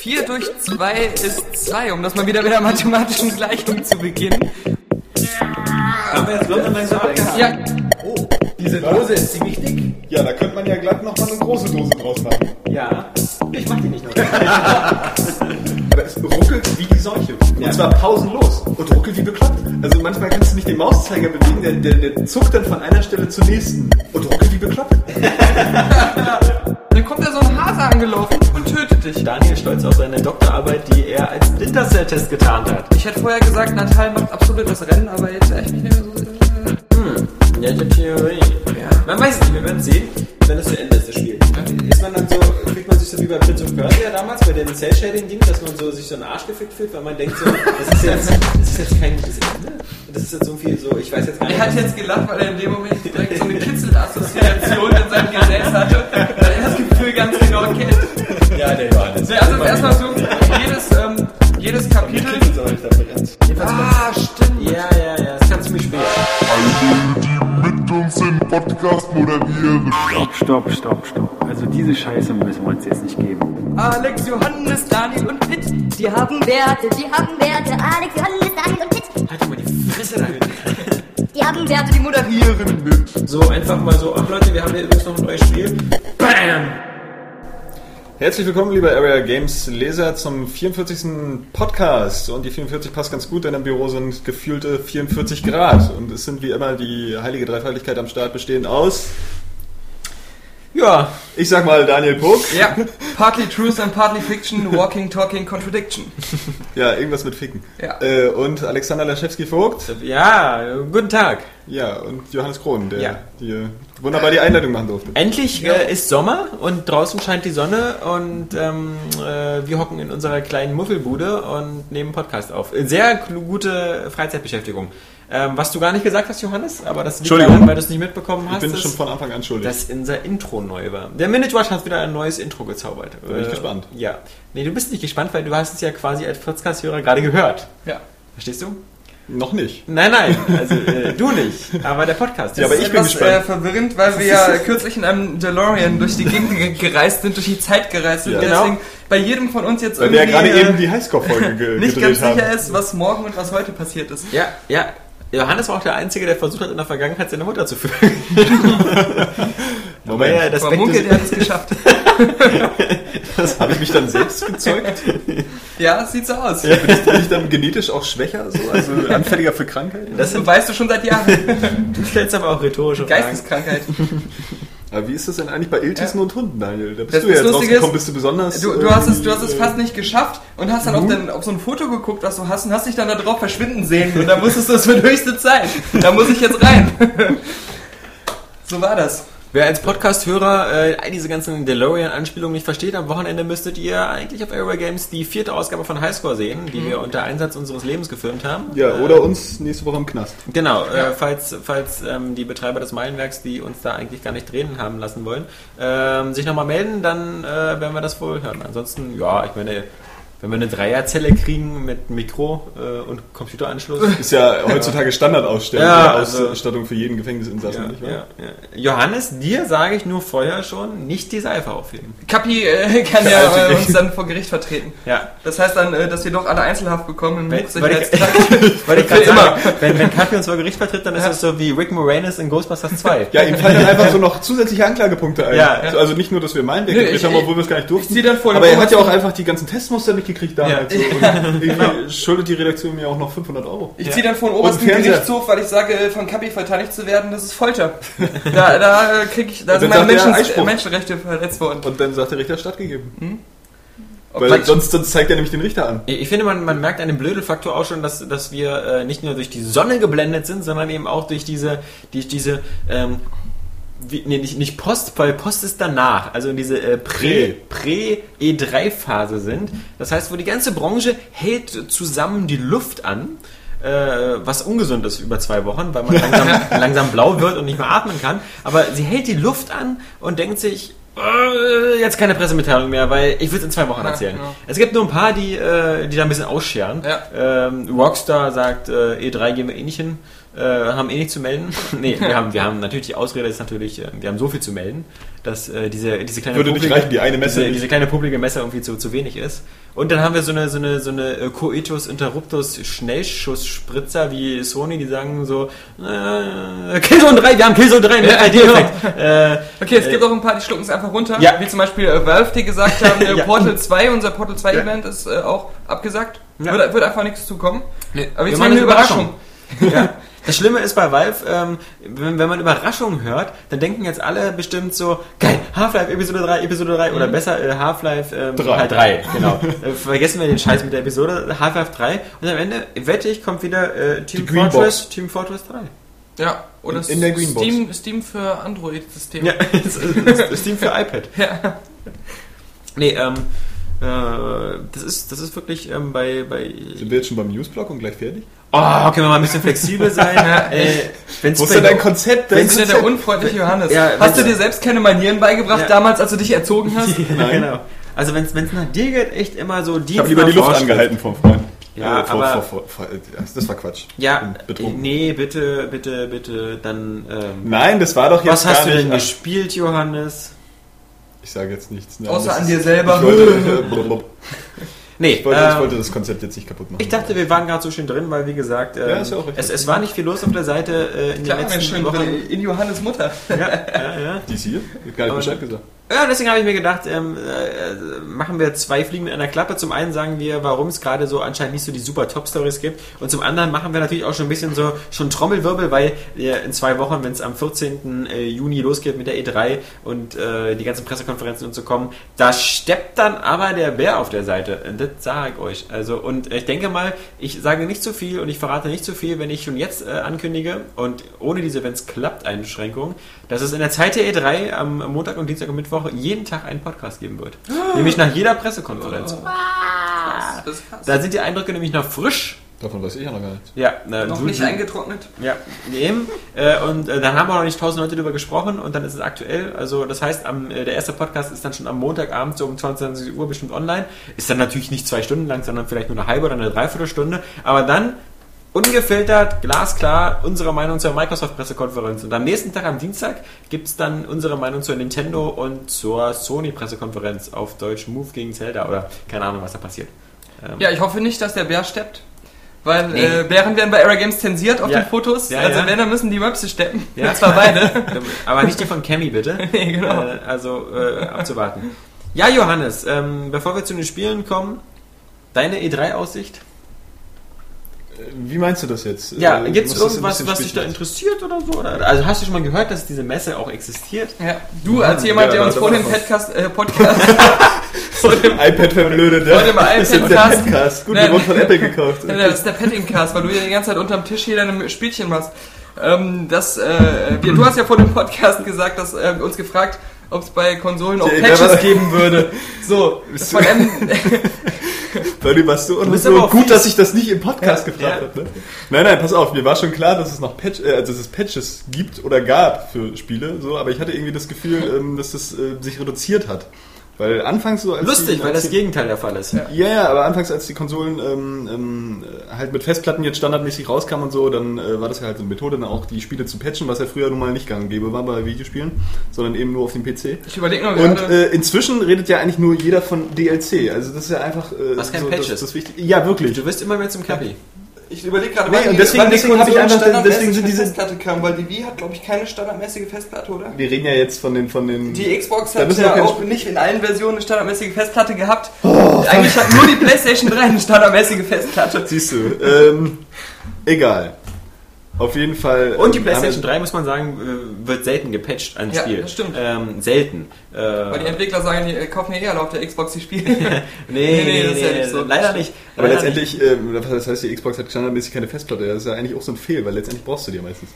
4 durch 2 ist 2, um das mal wieder mit der mathematischen Gleichung zu beginnen. Haben wir jetzt London langsam? Ja, Oh, diese Dose ist ziemlich dick. Ja, da könnte man ja glatt noch mal eine große Dose draus machen. Ja. Ich mach die nicht noch. Aber es ruckelt wie die Seuche. Und zwar pausenlos. Und ruckelt wie bekloppt. Also manchmal kannst du nicht den Mauszeiger bewegen, der, der, der zuckt dann von einer Stelle zur nächsten. Und ruckelt wie bekloppt. dann kommt da so ein Hase angelaufen dich. Daniel stolz auf seine Doktorarbeit, die er als Splinter Cell Test getarnt hat. Ich hätte vorher gesagt, Natal macht absolut das Rennen, aber jetzt echt nicht mehr so. äh, Ja, ich hab Theorie. Man weiß nicht, wir werden sehen, wenn es zu Ende ist, das Spiel. Ist man dann so, kriegt man sich so wie bei Prince of Persia damals, bei den Cell Shading Ding, dass man so sich so einen Arsch gefickt fühlt, weil man denkt so, das ist jetzt, das ist jetzt kein gutes Ende. Das ist jetzt so viel so, ich weiß jetzt gar nicht. Er hat jetzt gelacht, weil er in dem Moment direkt so eine Kitzelassoziation in seinem Gesäß hatte, Gefühl ganz genau kennt. ja, der Johannes. Ja, also erstmal so, jedes, ähm, jedes Kapitel. Ah, stimmt. Ja, ja, ja, das kannst du mir später. die mit uns den Podcast moderieren. Stopp, stopp, stopp. Also diese Scheiße müssen wir uns jetzt nicht geben. Alex, Johannes, Daniel und Pitt. Die haben Werte, die haben Werte. Alex, Johannes, Daniel und Pitt. Halt mal die Fresse da. Die haben Werte, die moderieren. So, einfach mal so, ach Leute, wir haben hier übrigens noch ein neues Spiel. Bam! Herzlich willkommen, liebe Area Games Leser, zum 44. Podcast. Und die 44 passt ganz gut, denn im Büro sind gefühlte 44 Grad. Und es sind wie immer die heilige Dreifaltigkeit am Start bestehend aus. Ja, Ich sag mal Daniel Puck. Ja, partly truth and partly fiction, walking, talking, contradiction. Ja, irgendwas mit Ficken. Ja. Äh, und Alexander Laschewski-Vogt. ja, guten Tag. Ja, und Johannes Krohn, der Ja. die wunderbar die Einleitung machen durfte. Endlich äh, ist Sommer und draußen scheint die Sonne und ähm, äh, wir hocken in unserer kleinen Muffelbude und nehmen Podcast auf. Sehr gute Freizeitbeschäftigung. Ähm, was du gar nicht gesagt hast, Johannes, aber das liegt daran, weil du es nicht mitbekommen Ich hast, bin ist, schon von Anfang an schuldig. dass unser Intro neu war. Der Minute Watch hat wieder ein neues Intro gezaubert. Bin ich gespannt. Ja. Nee, du bist nicht gespannt, weil du hast es ja quasi als Podcast-Hörer gerade gehört. Ja. Verstehst du? Noch nicht. Nein, nein, also äh, du nicht, aber der Podcast. Ja, aber ich ist bin gespannt. Äh, verwirrend, weil wir ja kürzlich in einem DeLorean durch die Gegend ge- gereist sind, durch die Zeit gereist sind. Ja. und Genau. Deswegen bei jedem von uns jetzt Weil wir ja irgendwie gerade äh, eben die Highscore-Folge ge nicht gedreht ganz haben. sicher ist, was morgen und was heute passiert ist. Ja, ja. Johannes war auch der Einzige, der versucht hat, in der Vergangenheit seine Mutter zu führen. Moment, ja, das Munkel, der hat es geschafft. habe ich mich dann selbst gezeugt? Ja, sieht so aus. Bin ich dann genetisch auch schwächer, so? also anfälliger für Krankheiten? Das weißt du schon seit Jahren. Du stellst aber auch rhetorische Fragen. Geisteskrankheit. Aber wie ist das denn eigentlich bei Iltissen Ja. und Hunden, Daniel? Da bist Das- du ja rausgekommen, ist, bist du besonders... Du, du, äh, hast es, du hast es äh, fast nicht geschafft und hast dann auf, den, auf so ein Foto geguckt, was du hast, und hast dich dann da drauf verschwinden sehen. Und da wusstest du, es wird höchste Zeit. Da muss ich jetzt rein. So war das. Wer als Podcast-Hörer äh, all diese ganzen DeLorean-Anspielungen nicht versteht, am Wochenende müsstet ihr eigentlich auf Airway Games die vierte Ausgabe von Highscore sehen, die wir unter Einsatz unseres Lebens gefilmt haben. Ja, oder uns nächste Woche im Knast. Genau, äh, falls, falls ähm, die Betreiber des Meilenwerks, die uns da eigentlich gar nicht drehen haben lassen wollen, ähm, sich nochmal melden, dann äh, werden wir das wohl hören. Ansonsten, ja, ich meine, wenn wir eine Dreierzelle kriegen mit Mikro äh, und Computeranschluss. Ist ja heutzutage Standardausstellung, Ja, also- Ausstattung für jeden Gefängnisinsassen, Ja, nicht wahr? ja, ja. Johannes, dir sage ich nur vorher schon, nicht die Seife aufheben. Kapi äh, kann ja äh, uns dann vor Gericht vertreten. Ja. Das heißt dann, äh, dass wir doch alle Einzelhaft bekommen. Weil- Im weil ich-. Weil ich gerade immer. wenn, wenn Kapi uns vor Gericht vertritt, dann ist es so wie Rick Moranis in Ghostbusters 2. Ja, ihm fallen dann einfach so noch zusätzliche Anklagepunkte ein. Ja. So, Also nicht nur, dass wir meinen Nö, ich- haben, obwohl wir es gar nicht durften. ich dann vor aber er hat ja auch einfach die ganzen Testmuster nicht gekriegt damals. Ja. So. Und irgendwie schuldet die Redaktion mir auch noch 500 Euro. Ich ziehe dann vor den obersten. Gerichtshof, weil ich sage, von Kapi verteidigt zu werden, das ist Folter. Da, da äh, krieg ich, da sind meine Menschen. Menschenrechte verletzt worden. Und dann sagt der Richter stattgegeben. Ob Weil sonst, sonst zeigt er nämlich den Richter an. Ich finde, man, man merkt an dem Blödelfaktor auch schon, dass, dass wir äh, nicht nur durch die Sonne geblendet sind, sondern eben auch durch diese, die, diese ähm, wie, nee, nicht, nicht Post, weil Post ist danach, also diese äh, Prä- Prä-E3-Phase sind. Das heißt, wo die ganze Branche hält zusammen die Luft an, äh, was ungesund ist über zwei Wochen, weil man langsam, langsam blau wird und nicht mehr atmen kann. Aber sie hält die Luft an und denkt sich, äh, jetzt keine Pressemitteilung mehr, weil ich will es in zwei Wochen erzählen. ja. Es gibt nur ein paar, die, äh, die da ein bisschen ausscheren. Ja. Ähm, Rockstar sagt, äh, E3 gehen wir eh nicht hin. Äh, haben eh nichts zu melden. nee, wir haben, wir haben natürlich die Ausrede ist natürlich, äh, wir haben so viel zu melden, dass äh, diese, diese kleine Würde publike- reichen, die eine Messe diese, diese kleine publike Messe irgendwie zu, zu wenig ist. Und dann haben wir so eine, so eine, so eine äh, Coitus Interruptus Schnellschussspritzer wie Sony, die sagen so, äh, Killzone 3, wir haben Killzone 3 mit Ja, 3D-Effekt. Äh, Okay, es äh, gibt auch ein paar, die schlucken es einfach runter. Ja. Wie zum Beispiel äh, Valve, die gesagt haben, Ja. Portal 2, unser Portal 2 Ja. Event ist auch abgesagt. Wird, wird einfach nichts zukommen. Nee, Aber jetzt machen mal eine eine Überraschung. Das Schlimme ist bei Valve, ähm, wenn, wenn man Überraschungen hört, dann denken jetzt alle bestimmt so, geil, Half-Life Episode 3, Episode 3 oder besser äh, Half-Life ähm, Drei. halt 3, genau. äh, vergessen wir den Scheiß mit der Episode Half-Life 3 und am Ende, wette ich, kommt wieder äh, Team Fortress, Box. Team Fortress 3. Ja, oder In- in der Greenbox. Steam, Steam für Android-Systeme. Ja, das ist das Team für iPad. Ja. Nee, ähm, äh, das ist, das ist wirklich ähm, bei, bei Sind wir jetzt schon beim Newsblock und gleich fertig? Oh, können wir mal ein bisschen flexibel sein? äh, wenn's Wo ist denn dein Konzept? Bist du der unfreundliche Johannes? Ja, hast du wenn- dir selbst keine Manieren beigebracht Ja. damals, als du dich erzogen hast? Nein. genau. Also wenn es nach dir geht, echt immer so Dienst Ich habe lieber die Luft Vorschrift. angehalten vom Freund. Ja, Äh, vor, aber- vor, vor, vor, das war Quatsch. Ja, betrunken. nee, bitte, bitte, bitte, dann. Ähm, Nein, das war doch jetzt was hast du denn nicht. gespielt, Johannes? Ich sage jetzt nichts. Nein, Außer an ist- dir selber. Ich wollte, blub. Nee, ich, wollte, ähm, ich wollte das Konzept jetzt nicht kaputt machen. ich dachte, wir waren gerade so schön drin, weil wie gesagt, ähm, Ja, ist ja auch richtig. es, es war nicht viel los auf der Seite äh, in Klar, den letzten schön Wochen. in Johannes Mutter. Ja, ja, ja. Die ist hier? Ich hab gar nicht Bescheid gesagt. Ja, deswegen habe ich mir gedacht, ähm, äh, machen wir zwei Fliegen mit einer Klappe. Zum einen sagen wir, warum es gerade so anscheinend nicht so die super Top-Stories gibt. Und zum anderen machen wir natürlich auch schon ein bisschen so schon Trommelwirbel, weil äh, in zwei Wochen, wenn es am 14. äh, Juni losgeht mit der E3 und äh, die ganzen Pressekonferenzen und so kommen, da steppt dann aber der Bär auf der Seite. Das sage ich euch. Also, und ich denke mal, ich sage nicht zu viel und ich verrate nicht zu viel, wenn ich schon jetzt äh, ankündige und ohne diese, wenn es klappt, Einschränkung, dass es in der Zeit der E3 am Montag und Dienstag und Mittwoch jeden Tag einen Podcast geben wird. Nämlich nach jeder Pressekonferenz. Das ist krass. Da sind die Eindrücke nämlich noch frisch. Davon weiß ich ja noch gar nichts. Ja, äh, Noch du- nicht eingetrocknet. Ja, eben. Äh, und äh, dann haben wir noch nicht tausend Leute darüber gesprochen und dann ist es aktuell. Also das heißt, am, äh, der erste Podcast ist dann schon am Montagabend so um 22 Uhr bestimmt online. Ist dann natürlich nicht zwei Stunden lang, sondern vielleicht nur eine halbe oder eine Dreiviertelstunde. Aber dann ungefiltert, glasklar, unsere Meinung zur Microsoft-Pressekonferenz. Und am nächsten Tag, am Dienstag, gibt es dann unsere Meinung zur Nintendo und zur Sony-Pressekonferenz auf Deutsch Move gegen Zelda oder keine Ahnung, was da passiert. Ähm, Ja, ich hoffe nicht, dass der Bär steppt. Weil Nee. äh, Bären werden bei Era Games zensiert auf Ja. den Fotos. Ja, also ja. wenn, dann müssen die Möpse steppen. Ja. Und zwar beide. Aber nicht die von Cammy, bitte. Nee, genau. Äh, also äh, abzuwarten. Ja, Johannes, ähm, bevor wir zu den Spielen kommen, deine E3-Aussicht? Wie meinst du das jetzt? Ja, Äh, gibt es irgendwas, was dich da interessiert oder so? Oder? Also hast du schon mal gehört, dass diese Messe auch existiert? Ja. Du als jemand, der Ja, uns da vor dem. Podcast, äh, Podcast vor dem iPad verblödet, Vor dem Das ist der iPad-Cast. Podcast. Gut, Nein. wir wurden von Apple gekauft. Ja, das ist der Pettingcast, weil du hier die ganze Zeit unterm Tisch hier deine Spielchen machst. Ähm, das, äh, wir, du hast ja vor dem Podcast gesagt, dass äh, uns gefragt, ob es bei Konsolen auch Ja, Patches geben würde. So, Bist von du- M Weil warst und bist so gut, fies. dass ich das nicht im Podcast gefragt Ja. habe. Ne? Nein, nein, pass auf, mir war schon klar, dass es noch Patch, äh, dass es Patches gibt oder gab für Spiele, so, aber ich hatte irgendwie das Gefühl, ähm, dass das äh, sich reduziert hat. Weil anfangs so als Lustig, die, weil als das die, Gegenteil der Fall ist. ja, ja, aber anfangs, als die Konsolen ähm, ähm, halt mit Festplatten jetzt standardmäßig rauskamen und so, dann äh, war das ja halt so eine Methode, dann auch die Spiele zu patchen, was ja früher nun mal nicht gang gäbe war bei Videospielen, sondern eben nur auf dem PC. Ich überlege noch Und äh, inzwischen redet ja eigentlich nur jeder von DLC. Also das ist ja einfach. Äh, Was kein so, Patch das, ist. das Wichtige. Ja, wirklich. Du wirst immer mehr zum Cappy. Ich überlege gerade, Nee, wann und die- deswegen- wann deswegen hab ich einfach- standardmäßig deswegen sind diese- Festplatte kamen, weil die Wii hat, glaube ich, keine standardmäßige Festplatte, oder? Wir reden ja jetzt von den von den. Die Xbox hat ja auch nicht in allen Versionen eine standardmäßige Festplatte gehabt. Eigentlich hat nur die PlayStation 3 eine standardmäßige Festplatte. Siehst du. Ähm, egal. Auf jeden Fall. Und die ähm, PlayStation haben 3, muss man sagen, äh, wird selten gepatcht, ein Ja, Spiel. das stimmt. Ähm, selten. Äh, Weil die Entwickler sagen, die äh, kaufen ja eher auf der Xbox die Spiele. nee, nee, nee, das ist ja nicht so. leider nicht. Aber Leider letztendlich, äh, das heißt, die Xbox hat standardmäßig keine Festplatte. Das ist ja eigentlich auch so ein Fehl, weil letztendlich brauchst du die ja meistens.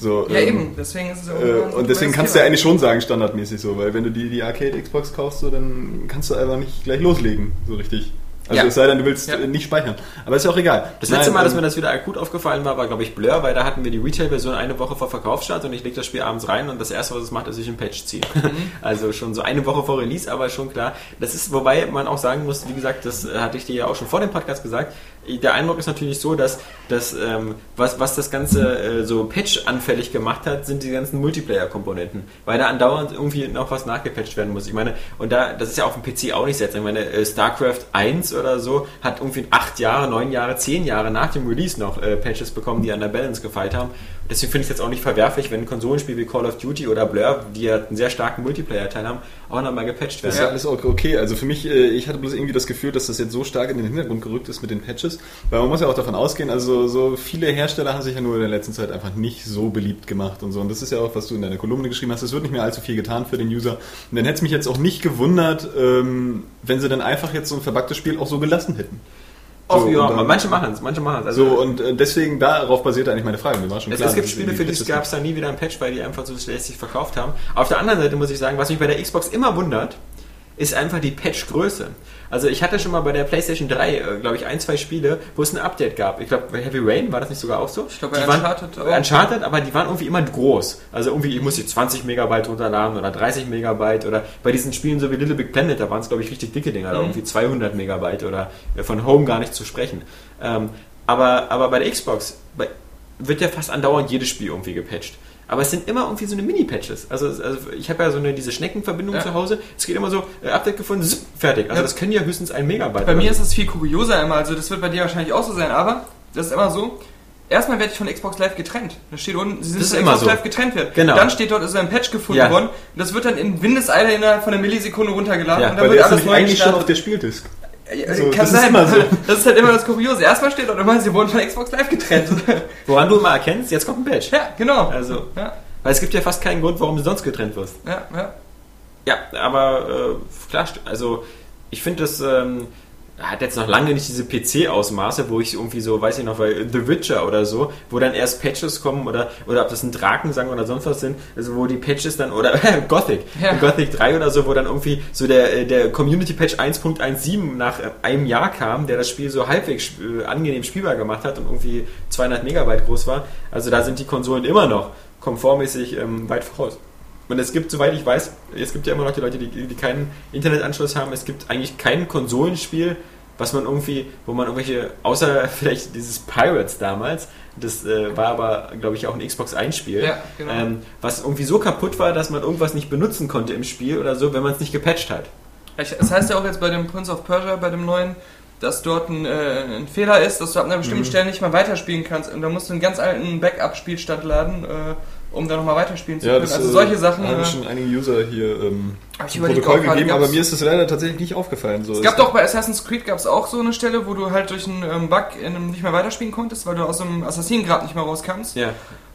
So, ja, ähm, eben. Deswegen ist es ja Äh, und deswegen kannst du ja Thema. eigentlich schon sagen, standardmäßig so, weil wenn du die, die Arcade Xbox kaufst, so, dann kannst du einfach nicht gleich loslegen, so richtig. Also Ja. es sei denn, du willst Ja. äh, nicht speichern. Aber ist ja auch egal. Das letzte Nein, Mal, dass ähm, mir das wieder akut aufgefallen war, war, glaube ich, Blur, weil da hatten wir die Retail-Version eine Woche vor Verkaufsstart und ich lege das Spiel abends rein und das erste, was es macht, ist sich ein Patch ziehen. Also schon so eine Woche vor Release, aber schon klar. Das ist, wobei man auch sagen muss, wie gesagt, das hatte ich dir ja auch schon vor dem Podcast gesagt, der Eindruck ist natürlich so, dass, dass ähm, was, was das Ganze äh, so patch-anfällig gemacht hat, sind die ganzen Multiplayer-Komponenten, weil da andauernd irgendwie noch was nachgepatcht werden muss. Ich meine, und da, das ist ja auf dem PC auch nicht seltsam. Ich meine, äh, StarCraft 1 oder so hat irgendwie acht Jahre, neun Jahre, zehn Jahre nach dem Release noch äh, Patches bekommen, die an der Balance gefeilt haben. Deswegen finde ich es jetzt auch nicht verwerflich, wenn ein Konsolenspiel wie Call of Duty oder Blur, die ja einen sehr starken Multiplayer-Teil haben, auch nochmal gepatcht werden. ist ja alles okay. Also für mich, äh, ich hatte bloß irgendwie das Gefühl, dass das jetzt so stark in den Hintergrund gerückt ist mit den Patches. Weil man muss ja auch davon ausgehen, also so viele Hersteller haben sich ja nur in der letzten Zeit einfach nicht so beliebt gemacht und so. Und das ist ja auch, was du in deiner Kolumne geschrieben hast. Es wird nicht mehr allzu viel getan für den User. Und dann hätte es mich jetzt auch nicht gewundert, ähm, wenn sie dann einfach jetzt so ein verbacktes Spiel auch so gelassen hätten. Auch, So, ja, dann- manche machen es, manche machen es. So, und äh, deswegen darauf basiert eigentlich meine Frage. Mir war schon Es, klar, es gibt Spiele, für die gab es da nie wieder ein Patch, weil die einfach so schlecht verkauft haben. Auf der anderen Seite muss ich sagen, was mich bei der Xbox immer wundert, ist einfach die Patch-Größe. Also ich hatte schon mal bei der PlayStation 3, äh, glaube ich, ein, zwei Spiele, wo es ein Update gab. Ich glaube, bei Heavy Rain war das nicht sogar auch so? Ich glaube, bei Die waren- Uncharted auch. Uncharted, aber die waren irgendwie immer groß. Also irgendwie, ich muss jetzt 20 Megabyte runterladen oder 30 Megabyte oder bei diesen Spielen so wie Little Big Planet, da waren es, glaube ich, richtig dicke Dinger, da irgendwie 200 Megabyte oder äh, von Home gar nicht zu sprechen. Ähm, aber, aber bei der Xbox bei, wird ja fast andauernd jedes Spiel irgendwie gepatcht. Aber es sind immer irgendwie so eine Mini-Patches. Also, also ich habe ja so eine diese Schneckenverbindung Ja. zu Hause. Es geht immer so, äh, Update gefunden, zip, fertig. Also Ja. das können ja höchstens ein Megabyte. Bei mir ist es viel kurioser immer, also das wird bei dir wahrscheinlich auch so sein, aber das ist immer so. Erstmal werde ich von Xbox Live getrennt. Da steht unten, sie sind Das ist immer Xbox so. Live getrennt wird. Genau. Dann steht dort, ist ein Patch gefunden Ja. worden. Und das wird dann in Windeseile innerhalb von einer Millisekunde runtergeladen Ja, und dann wird alles neu eigentlich schon auf der Spieldisk. Ja, so, Kann das ist sein. immer so. Das ist halt immer das Kuriose. Erstmal steht dort immer, sie wurden von Xbox Live getrennt. Woran du immer erkennst, jetzt kommt ein Patch. ja, genau. Also, Ja, weil es gibt ja fast keinen Grund, warum du sonst getrennt wirst. ja, ja. Ja, aber äh, klar, also ich finde das ähm, hat jetzt noch lange nicht diese PC-Ausmaße, wo ich irgendwie so, weiß ich noch, weil The Witcher oder so, wo dann erst Patches kommen oder oder ob das ein Drakensang oder sonst was sind, also wo die Patches dann oder Gothic, Ja. Gothic 3 oder so, wo dann irgendwie so der äh, der Community Patch 1.17 nach einem Jahr kam, der das Spiel so halbwegs äh, angenehm spielbar gemacht hat und irgendwie 200 Megabyte groß war. Also da sind die Konsolen immer noch komfortmäßig ähm, weit voraus. Und es gibt, soweit ich weiß, es gibt ja immer noch die Leute, die, die keinen Internetanschluss haben. Es gibt eigentlich kein Konsolenspiel, was man irgendwie, wo man irgendwelche, außer vielleicht dieses Pirates damals, das äh, war aber, glaube ich, auch ein Xbox 1-Spiel, Ja, genau. ähm, was irgendwie so kaputt war, dass man irgendwas nicht benutzen konnte im Spiel oder so, wenn man es nicht gepatcht hat. Ich, das heißt ja auch jetzt bei dem Prince of Persia, bei dem neuen, dass dort ein, äh, ein Fehler ist, dass du ab einer bestimmten Stelle nicht mehr weiterspielen kannst. Und da musst du einen ganz alten Backup-Spielstand laden, äh, um da nochmal weiterspielen zu Ja, können. das also äh, solche Sachen. haben Äh, schon einige User hier ähm, zum Protokoll gegeben, aber mir ist das leider tatsächlich nicht aufgefallen. So, es gab doch bei Assassin's Creed gab es auch so eine Stelle, wo du halt durch einen ähm, Bug in einem nicht mehr weiterspielen konntest, weil du aus dem Assassinengrad nicht mehr rauskamst. Ja,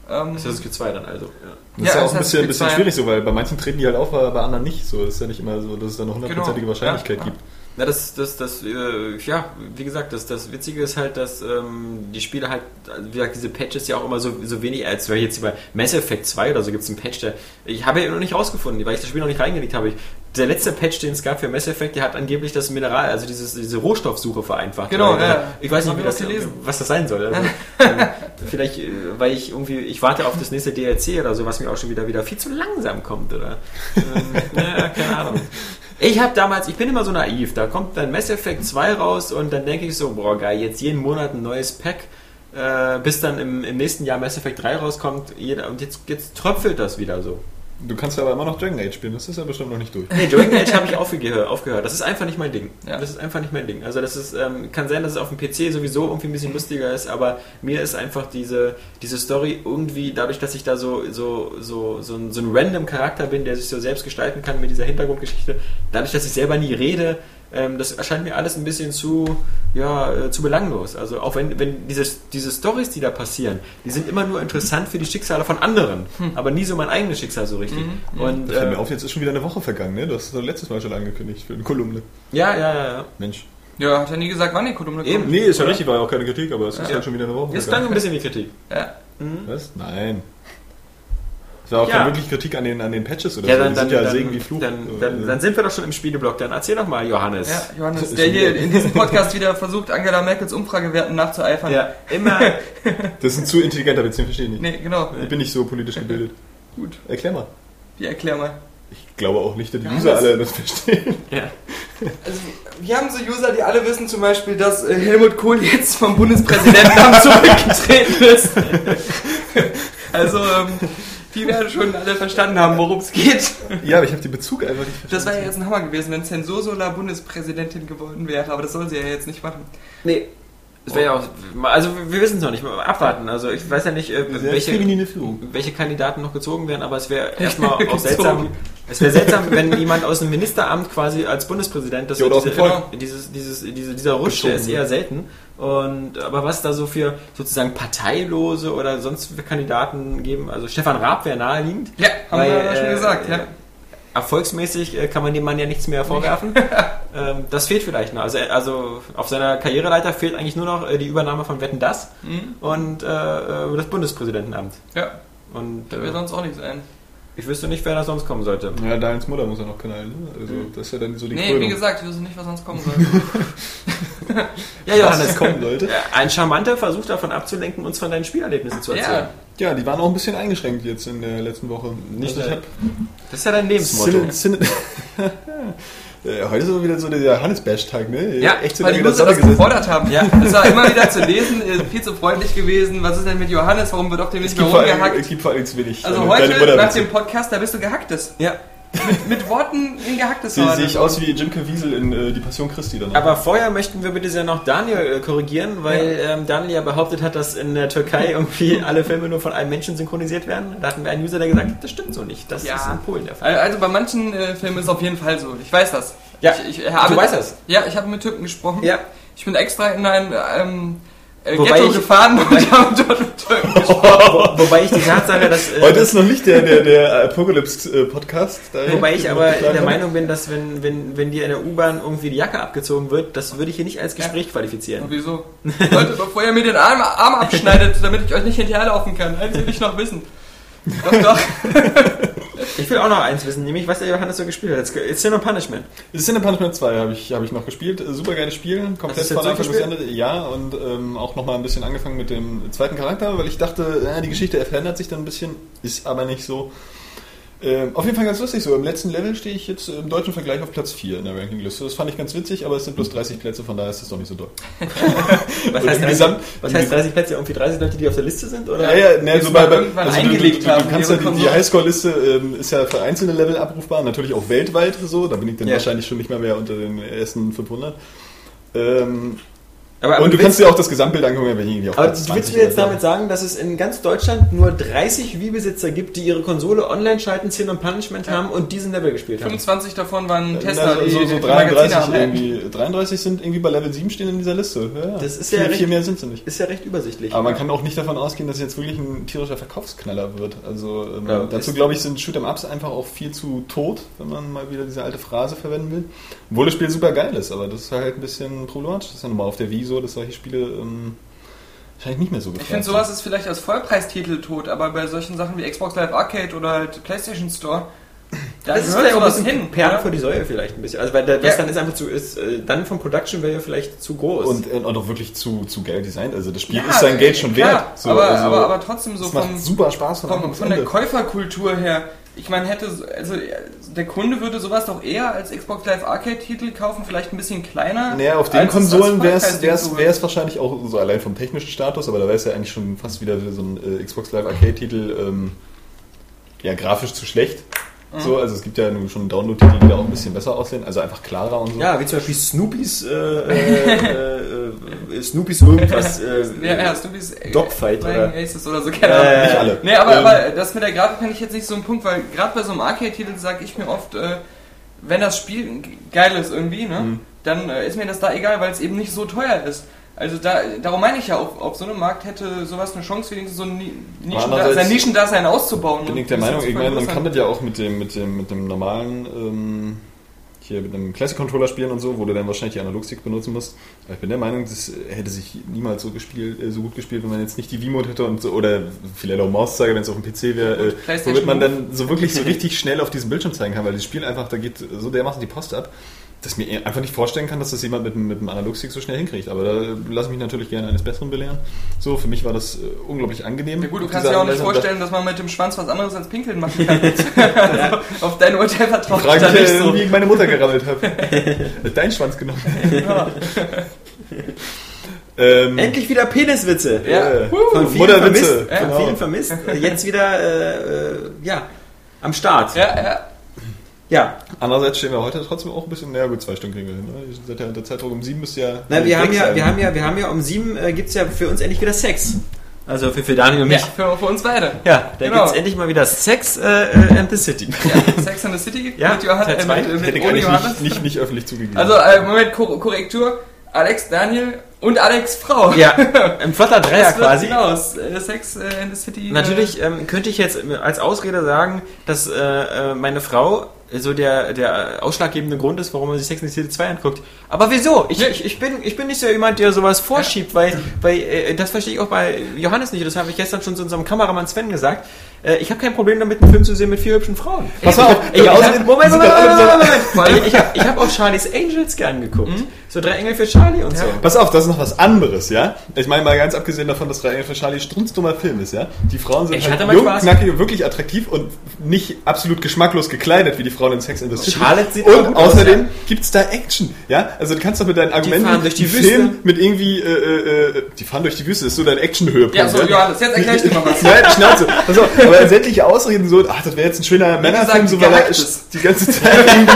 Ähm, Assassin's Creed 2 dann also. Ja. Das ist Ja, ja auch ein bisschen, Creed bisschen 2. schwierig so, weil bei manchen treten die halt auf, aber bei anderen nicht. So, das ist ja nicht immer so, dass es da eine hundertprozentige Genau. Wahrscheinlichkeit Ja. gibt. Na, das, das, das, äh, ja, wie gesagt, das, das Witzige ist halt, dass ähm, die Spiele halt, also wie gesagt, diese Patches ja auch immer so, so wenig, als wäre jetzt bei Mass Effect 2 oder so gibt es einen Patch, der, ich habe ja noch nicht rausgefunden, weil ich das Spiel noch nicht reingelegt habe. Ich, der letzte Patch, den es gab für Mass Effect, der hat angeblich das Mineral, also dieses, diese Rohstoffsuche vereinfacht. Genau, Oder- ja. Ich weiß nicht, wie das, gelesen. was das sein soll. Also, ähm, vielleicht, äh, weil ich irgendwie, ich warte auf das nächste DLC oder so, was mir auch schon wieder, wieder viel zu langsam kommt, oder? Ähm, ja, keine Ahnung. Ich habe damals, ich bin immer so naiv, da kommt dann Mass Effect 2 raus und dann denke ich so, boah geil, jetzt jeden Monat ein neues Pack, äh, bis dann im, im nächsten Jahr Mass Effect 3 rauskommt jeder, und jetzt, jetzt tröpfelt das wieder so. Du kannst aber immer noch Dragon Age spielen, das ist ja bestimmt noch nicht durch. Nee, Dragon Age habe ich aufgehört, aufgehört. Das ist einfach nicht mein Ding. Ja. Das ist einfach nicht mein Ding. Also das ist, ähm, kann sein, dass es auf dem PC sowieso irgendwie ein bisschen lustiger ist, aber mir ist einfach diese, diese Story irgendwie, dadurch, dass ich da so, so, so, so, ein, so ein random Charakter bin, der sich so selbst gestalten kann mit dieser Hintergrundgeschichte, dadurch, dass ich selber nie rede, ähm, das erscheint mir alles ein bisschen zu, ja, äh, zu belanglos. Also auch wenn, wenn diese, diese Stories, die da passieren, die sind immer nur interessant für die Schicksale von anderen, aber nie so mein eigenes Schicksal so richtig. Und, Das fällt äh, mir auf, jetzt ist schon wieder eine Woche vergangen, ne? Du hast das letztes Mal schon angekündigt für eine Kolumne. ja, ja, ja, ja. Mensch. ja, hat er nie gesagt, wann die Kolumne Eben. kommt. Nee, ist ja richtig, war ja auch keine Kritik, aber es ist Ja. halt schon wieder eine Woche Jetzt klang ein bisschen wie Kritik. Ja. Was? Nein. Das war auch Ja. keine wirkliche Kritik an den, an den Patches oder Ja, so. dann, Die dann, sind ja dann, Segen wie Fluch. dann, Äh, dann, dann sind wir doch schon im Spieleblock. Dann erzähl doch mal, Johannes. Ja, Johannes, der hier in diesem Podcast wieder versucht, Angela Merkels Umfragewerten nachzueifern. Ja, immer. das ist ein zu intelligenter Witz, den verstehe ich nicht. Nee, genau. Ich bin nicht so politisch gebildet. Gut. Erklär mal. Wie erklär mal. Ich glaube auch nicht, dass die Ja, User das- alle das verstehen. ja. Also, wir haben so User, die alle wissen zum Beispiel, dass äh, Helmut Kohl jetzt vom Bundespräsidentenamt zurückgetreten ist. also, ähm, die werden schon alle verstanden haben, worum es geht. Ja, aber ich habe den Bezug einfach nicht verstanden. Das wäre ja jetzt ein Hammer gewesen, wenn Zensursola Bundespräsidentin geworden wäre, aber das soll sie ja jetzt nicht machen. Nee. Das wäre ja auch. Also, wir wissen es noch nicht. Abwarten. Also, ich weiß ja nicht, äh, welche, welche Kandidaten noch gezogen werden, aber es wäre erstmal auch seltsam. Es wäre seltsam, wenn jemand aus dem Ministeramt quasi als Bundespräsident, das Ja, diese, dieses, dieses, diese, dieser Rutsch, der ist eher selten. Und aber was da so für sozusagen Parteilose oder sonst für Kandidaten geben, also Stefan Raab wäre naheliegend. Ja, haben Weil, wir ja schon äh, gesagt, ja. Erfolgsmäßig äh, kann man dem Mann ja nichts mehr vorwerfen. ähm, das fehlt vielleicht noch. Also, er- also auf seiner Karriereleiter fehlt eigentlich nur noch äh, die Übernahme von Wetten Das Mhm. und äh, äh, das Bundespräsidentenamt. Ja, Und das wird äh, sonst auch nicht sein. Ich wüsste nicht, wer da sonst kommen sollte. Ja, Daniels Mutter muss ja noch knallen. Ne? Also, das ist ja dann so die Nee, Krönung. wie gesagt, wir wissen nicht, was sonst kommen soll. Ja, Johannes, kommen sollte. Ein charmanter Versuch davon abzulenken, uns von deinen Spielerlebnissen zu erzählen. ja, Ja, die waren auch ein bisschen eingeschränkt jetzt in der letzten Woche. Nicht also ich hab Das ist ja dein Lebensmotto. Cine Äh, Heute ist so wieder so der Hannes-Bash-Tag, ne? Ja, echt so weil die der das gesessen. gefordert haben. Ja. Es war immer wieder zu lesen, äh, viel zu freundlich gewesen. Was ist denn mit Johannes? Warum wird auf dem nicht mehr vor allem, es rumgehackt? gibt vor allem zu wenig. Also deine- heute, nach dem Podcast, da bist du gehacktes. Ja. Mit, mit Worten in gehacktes Sehe Haar. sehe ich aus wie Jim Caviezel in äh, Die Passion Christi dann. Aber vorher möchten wir bitte sehr noch Daniel äh, korrigieren, weil ähm, Daniel ja behauptet hat, dass in der Türkei irgendwie alle Filme nur von einem Menschen synchronisiert werden. Da hatten wir einen User, der gesagt hat, das stimmt so nicht. Das Ja. ist in Polen der Fall. Also bei manchen äh, Filmen ist es auf jeden Fall so. Ich weiß das. Ja. ich, ich habe, Du weißt das? Ja, ich habe mit Türken gesprochen. Ja. Ich bin extra in ein ähm, äh, Wobei Ghetto ich- gefahren und habe dort mit gesprochen. Wobei ich die Tatsache, dass... äh, Heute ist noch nicht der, der, der Apocalypse-Podcast. Wobei ich aber der Meinung bin, dass wenn, wenn, wenn dir in der U-Bahn irgendwie die Jacke abgezogen wird, das würde ich hier nicht als Gespräch qualifizieren. Und wieso? Leute, bevor ihr mir den Arm, Arm abschneidet, damit ich euch nicht hinterherlaufen kann. Eins will ich noch wissen. Doch, doch. Ich will auch noch eins wissen, nämlich was der Johannes so gespielt hat. It's it's Sin and Punishment. Sin Punishment 2 habe ich, hab ich noch gespielt. Äh, Super geiles Spiel. Komplett von Anfang bis? Ende. Ja, und ähm, auch nochmal ein bisschen angefangen mit dem zweiten Charakter, weil ich dachte, äh, die Geschichte verändert sich dann ein bisschen. Ist aber nicht so. Ähm, auf jeden Fall ganz lustig so. Im letzten Level stehe ich jetzt im deutschen Vergleich auf Platz 4 in der Rankingliste. Das fand ich ganz witzig, aber es sind bloß 30 Plätze, von daher ist das doch nicht so doll. Was heißt, im 30, Gesamt- was heißt 30 Plätze? Irgendwie 30 Leute, die auf der Liste sind? Oder? Ja, ja, ne, so bei, bei, also eingelegt du, du, du, haben, kannst ja die, die. Highscore-Liste ähm, ist ja für einzelne Level abrufbar, natürlich auch weltweit so. Da bin ich dann Ja. wahrscheinlich schon nicht mehr mehr unter den ersten 500. Ähm, Aber, und du kannst dir auch das Gesamtbild angucken, wenn ich irgendwie auf aber Platz du willst 20 mir jetzt damit sagen, dass es in ganz Deutschland nur 30 Wii-Besitzer gibt, die ihre Konsole online schalten, Sin und Punishment haben und diesen Level gespielt haben? 25 davon waren Tester, so, die so, so die 33 Magazine haben. irgendwie. 33 sind irgendwie bei Level 7 stehen in dieser Liste. Ja, ja. Das ist viel, ja recht- viel mehr sind sie nicht. Ist ja recht übersichtlich. Aber man kann auch nicht davon ausgehen, dass es jetzt wirklich ein tierischer Verkaufsknaller wird. Also ähm, Ja, dazu glaube ich, sind Shoot'em-Ups einfach auch viel zu tot, wenn man mal wieder diese alte Phrase verwenden will. Obwohl das Spiel super geil ist, aber das ist halt ein bisschen problematisch. Das ist ja nochmal auf der Wii so, dass solche Spiele ähm, wahrscheinlich nicht mehr so Ich gefragt finde, sowas ist vielleicht als Vollpreistitel tot, aber bei solchen Sachen wie Xbox Live Arcade oder halt PlayStation Store, da das ist vielleicht auch ein sowas bisschen hin. Perlen oder? vor die Säue vielleicht ein bisschen. Also weil das Ja. dann ist einfach zu, ist äh, dann vom Production Value vielleicht zu groß. Und, äh, und auch wirklich zu, zu geil designt. Also das Spiel Ja, ist sein Geld schon klar, wert. So, aber, also, aber, aber trotzdem so vom, macht super Spaß vom, von der. Käuferkultur her. Ich meine, hätte, so- also der Kunde würde sowas doch eher als Xbox Live Arcade-Titel kaufen, vielleicht ein bisschen kleiner. Naja, auf den Konsolen wäre es wahrscheinlich auch so allein vom technischen Status, aber da wäre es ja eigentlich schon fast wieder so ein äh, Xbox Live Arcade-Titel ähm, ja, grafisch zu schlecht. Mhm. So, also es gibt ja nun schon Download-Titel, die da auch ein bisschen besser aussehen, also einfach klarer und so. ja, wie zum Beispiel Snoopys, äh, äh, äh, Snoopys irgendwas, äh, Ja, ja, Snoopy's Dogfight, Flying oder? Aces oder so, keine Äh, Ahnung. Nicht alle. Nee, aber, Ähm, aber das mit der Grafik finde ich jetzt nicht so ein Punkt, weil gerade bei so einem Arcade-Titel sage ich mir oft, äh, wenn das Spiel geil ist irgendwie, ne, Mhm. dann äh, ist mir das da egal, weil es eben nicht so teuer ist. Also da, darum meine ich ja, auf, auf so einem Markt hätte sowas eine Chance, wenigstens so ein Ni- Nischen andererseits sein Nischendasein auszubauen. bin ich der Meinung, ich meine, man kann das ja auch mit dem, mit dem, mit dem normalen ähm, hier mit einem Classic Controller spielen und so, wo du dann wahrscheinlich die Analogstick benutzen musst. Aber ich bin der Meinung, das hätte sich niemals so gespielt, äh, so gut gespielt, wenn man jetzt nicht die Wiimote hätte und so, oder vielleicht auch Mauszeiger, wenn es auf dem PC wäre, äh, womit man dann so wirklich so richtig schnell auf diesem Bildschirm zeigen kann, weil das Spiel einfach, da geht so dermaßen die Post ab, dass ich mir einfach nicht vorstellen kann, dass das jemand mit, dem- mit dem Analogstick so schnell hinkriegt. Aber da lasse ich mich natürlich gerne eines Besseren belehren. So, für mich war das äh, unglaublich angenehm. Ja gut, du kannst dir auch nicht vorstellen, dass man mit dem Schwanz was anderes als Pinkeln machen kann. also, auf dein Urteil vertraue ich Frage, da nicht äh, so. wie ich meine Mutter gerammelt habe. Dein Schwanz genommen. ähm, Endlich wieder Peniswitze. Ja. äh, Von vielen Mutterwitze, vermisst. Von genau. vielen vermisst. Jetzt wieder, äh, äh, ja, am Start. Ja, ja. Ja. Andererseits stehen wir heute trotzdem auch ein bisschen, naja gut, zwei Stunden kriegen wir hin. Ne? Seit der, der Zeitdruck um sieben bis ja... Na, wir, haben ja, sein. wir, haben ja, wir haben ja um sieben äh, gibt es ja für uns endlich wieder Sex. Also für, für Daniel und ja mich. für, für uns beide. Ja, da Genau. gibt es endlich mal wieder Sex äh, äh, and the City. Ja, Sex and the City Ja, mit, Johann, Teil äh, zwei. mit, mit ich ohne Johannes. nicht, nicht, nicht öffentlich zugegeben. Also, äh, Moment, Kor Korrektur. Alex, Daniel und Alex Frau. Ja, ein flotter Dreier das quasi. hinaus. Äh, Sex äh, in the City. Natürlich ähm, könnte ich jetzt als Ausrede sagen, dass äh, äh, meine Frau so der, der ausschlaggebende Grund ist, warum man sich Sex and the City 2 anguckt. Aber wieso? Ich, ich, ich, bin, ich bin nicht so jemand, der sowas vorschiebt, weil, weil äh, das verstehe ich auch bei Johannes nicht. Das habe ich gestern schon zu unserem Kameramann Sven gesagt. Äh, ich habe kein Problem damit, einen Film zu sehen mit vier hübschen Frauen. Pass auf, Ich, hab, Moment, Moment, Moment, so- Moment, Moment. Ich, ich habe hab auch Charlie's Angels gern geguckt. So drei Engel für Charlie und so. Pass auf, das ist noch was anderes, ja? Ich meine mal ganz abgesehen davon, dass Engel für Charlie strunzdummer Film ist, ja? Die Frauen sind Ich halt jung, Spaß. knackig, wirklich attraktiv und nicht absolut geschmacklos gekleidet wie die Frauen in Sex and the City. Charlotte sieht und gut aus, außerdem ja. gibt's da Action, ja? Also du kannst doch mit deinen Argumenten fahren durch die Wüste. Film mit irgendwie, äh, äh, äh, die fahren durch die Wüste, das ist so dein Action-Höhepunkt. Ja, so, Johannes, jetzt erklär ich dir mal was. Nein, Schnauze. Auf, aber sämtliche Ausreden so, ach, das wäre jetzt ein schöner Männerfilm, so weil er die ganze Zeit irgendwie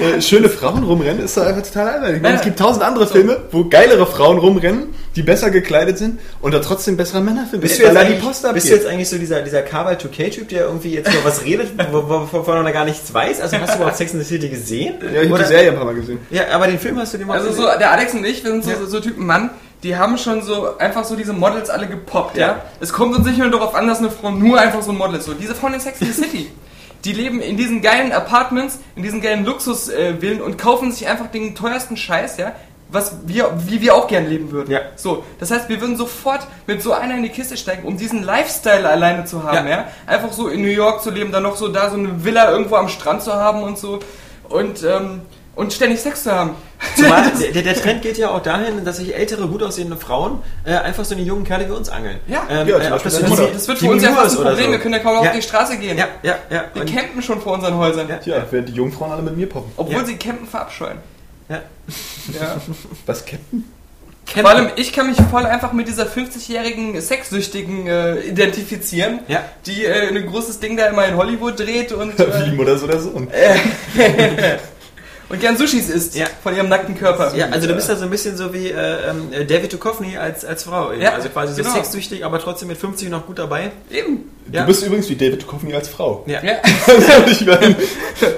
äh, schöne Frauen rumrennen, ist doch einfach total. Ich meine, es Ja. gibt tausend andere Filme, wo geilere Frauen rumrennen, die besser gekleidet sind und da trotzdem besserer Männerfilm Bist ist, du, jetzt da bist du jetzt eigentlich so dieser, dieser Carval 2K-Typ, der irgendwie jetzt nur was redet, wo- wo- wovon er gar nichts weiß? Also hast du überhaupt Sex in the City gesehen? Ja, ich habe die Serie ein paar Mal gesehen. Ja, aber den Film hast du dir mal Also so, gesehen? der Alex und ich, wir sind so, so, so Typen Mann, die haben schon so einfach so diese Models alle gepoppt, ja. Ja. Es kommt uns nicht nur darauf an, dass eine Frau nur einfach so ein Model ist. So, diese Frauen in Sex in the City, die leben in diesen geilen Apartments, in diesen geilen Luxusvillen äh, und kaufen sich einfach den teuersten Scheiß, ja. Was wir, wie wir auch gern leben würden. Ja. So, das heißt, wir würden sofort mit so einer in die Kiste steigen, um diesen Lifestyle alleine zu haben, ja. Ja. Einfach so in New York zu leben, dann noch so da so eine Villa irgendwo am Strand zu haben und so. Und, ähm, und ständig Sex zu haben. Zumal der, der Trend geht ja auch dahin, dass sich ältere, gut aussehende Frauen äh, einfach so eine jungen Kerle wie uns angeln. Ja. ähm, Ja, äh, das so die- Das wird für uns ja fast ein oder Problem. so. Wir können ja kaum Ja. auf die Straße gehen. Ja, ja, ja. Wir Und- campen schon vor unseren Häusern. Tja, während die Jungfrauen alle mit mir poppen. Obwohl Ja. sie campen verabscheuen. ja. Ja. Was, Captain? Vor allem, ich kann mich voll einfach mit dieser 50-jährigen Sexsüchtigen äh, identifizieren, Ja. die äh, ein großes Ding da immer in Hollywood dreht und, äh, Wie Mutter so der Sohn. Und gern Sushis isst Ja. von ihrem nackten Körper. Ja, also du bist da so ein bisschen so wie äh, ähm, David Duchovny als, als Frau. eben. Ja, also quasi so genau. sexsüchtig, aber trotzdem mit 50 noch gut dabei. Eben. Ja. Du bist übrigens wie David Duchovny als Frau. Ja. Ja. ich meine,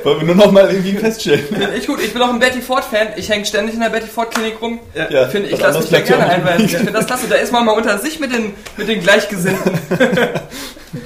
wollen wir nur noch mal irgendwie feststellen. Finde ich gut. Ich bin auch ein Betty Ford-Fan. Ich hänge ständig in der Betty Ford-Klinik rum. Ja, Finde ich, was lasse mich da ja gerne einweisen. Ich finde das klasse. Da ist man mal unter sich mit den, mit den Gleichgesinnten.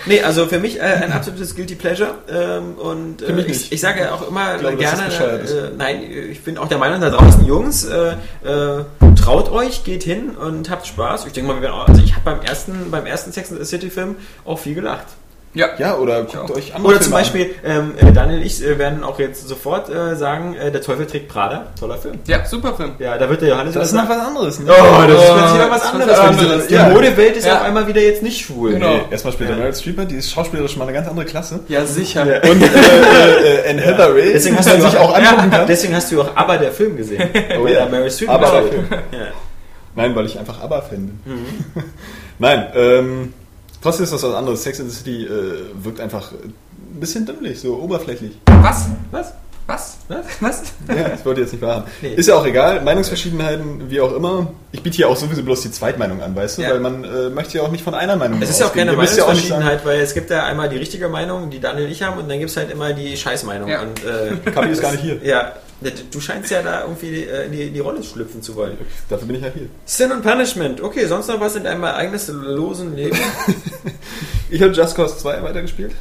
Nee, also für mich äh, ein absolutes Guilty Pleasure. Ähm, und äh, ich, ich sage ja auch immer Ich glaube, gerne, äh, nein, ich bin auch der Meinung da draußen, Jungs, äh, äh, traut euch, geht hin und habt Spaß. Ich denke mal, wir werden auch, also ich habe beim ersten, beim ersten Sex and the City Film auch viel gelacht. Ja. Ja, oder guckt euch andere Oder zum Filme an. Beispiel, ähm, äh, Daniel und ich äh, werden auch jetzt sofort äh, sagen, äh, der Teufel trägt Prada, toller Film. Ja, super Film. Ja, da wird der Johannes Das ist noch was anderes. Ne? Oh, das ist Oh, plötzlich wieder was anderes. anderes. Die Ja. Modewelt ist Ja. auf einmal wieder jetzt nicht schwul. Genau. Nee, erstmal spielt der Meryl Streep, die ist schauspielerisch mal eine ganz andere Klasse. Ja, sicher. Und äh, äh, Anne Hathaway, Deswegen hast, du sich auch angucken ja, kann. deswegen hast du auch Aber der Film gesehen. Oh ja. Meryl Streep Aber der. Film. Ja. Nein, weil ich einfach ABBA-Fan bin. Mhm. Nein, ähm, trotzdem ist das was anderes. Sex in the City äh, wirkt einfach ein bisschen dümmlich, so oberflächlich. Was? Was? Was? Was? Was? Ja, das wollte ich jetzt nicht wahrhaben. Nee. Ist ja auch egal, Meinungsverschiedenheiten, wie auch immer. Ich biete hier auch sowieso bloß die Zweitmeinung an, weißt du? Ja. Weil man äh, möchte ja auch nicht von einer Meinung Es ist ja auch keine Meinungsverschiedenheit, weil es gibt ja einmal die richtige Meinung, die Daniel und ich haben, und dann gibt es halt immer die Scheißmeinung. Ja. Und, äh, Kapi ist gar nicht hier. ja, du scheinst ja da irgendwie äh, in die, in die Rolle schlüpfen zu wollen. Dafür bin ich ja hier. Sin und Punishment. Okay, sonst noch was in deinem ereignislosen Leben? Ich habe Just Cause 2 weitergespielt.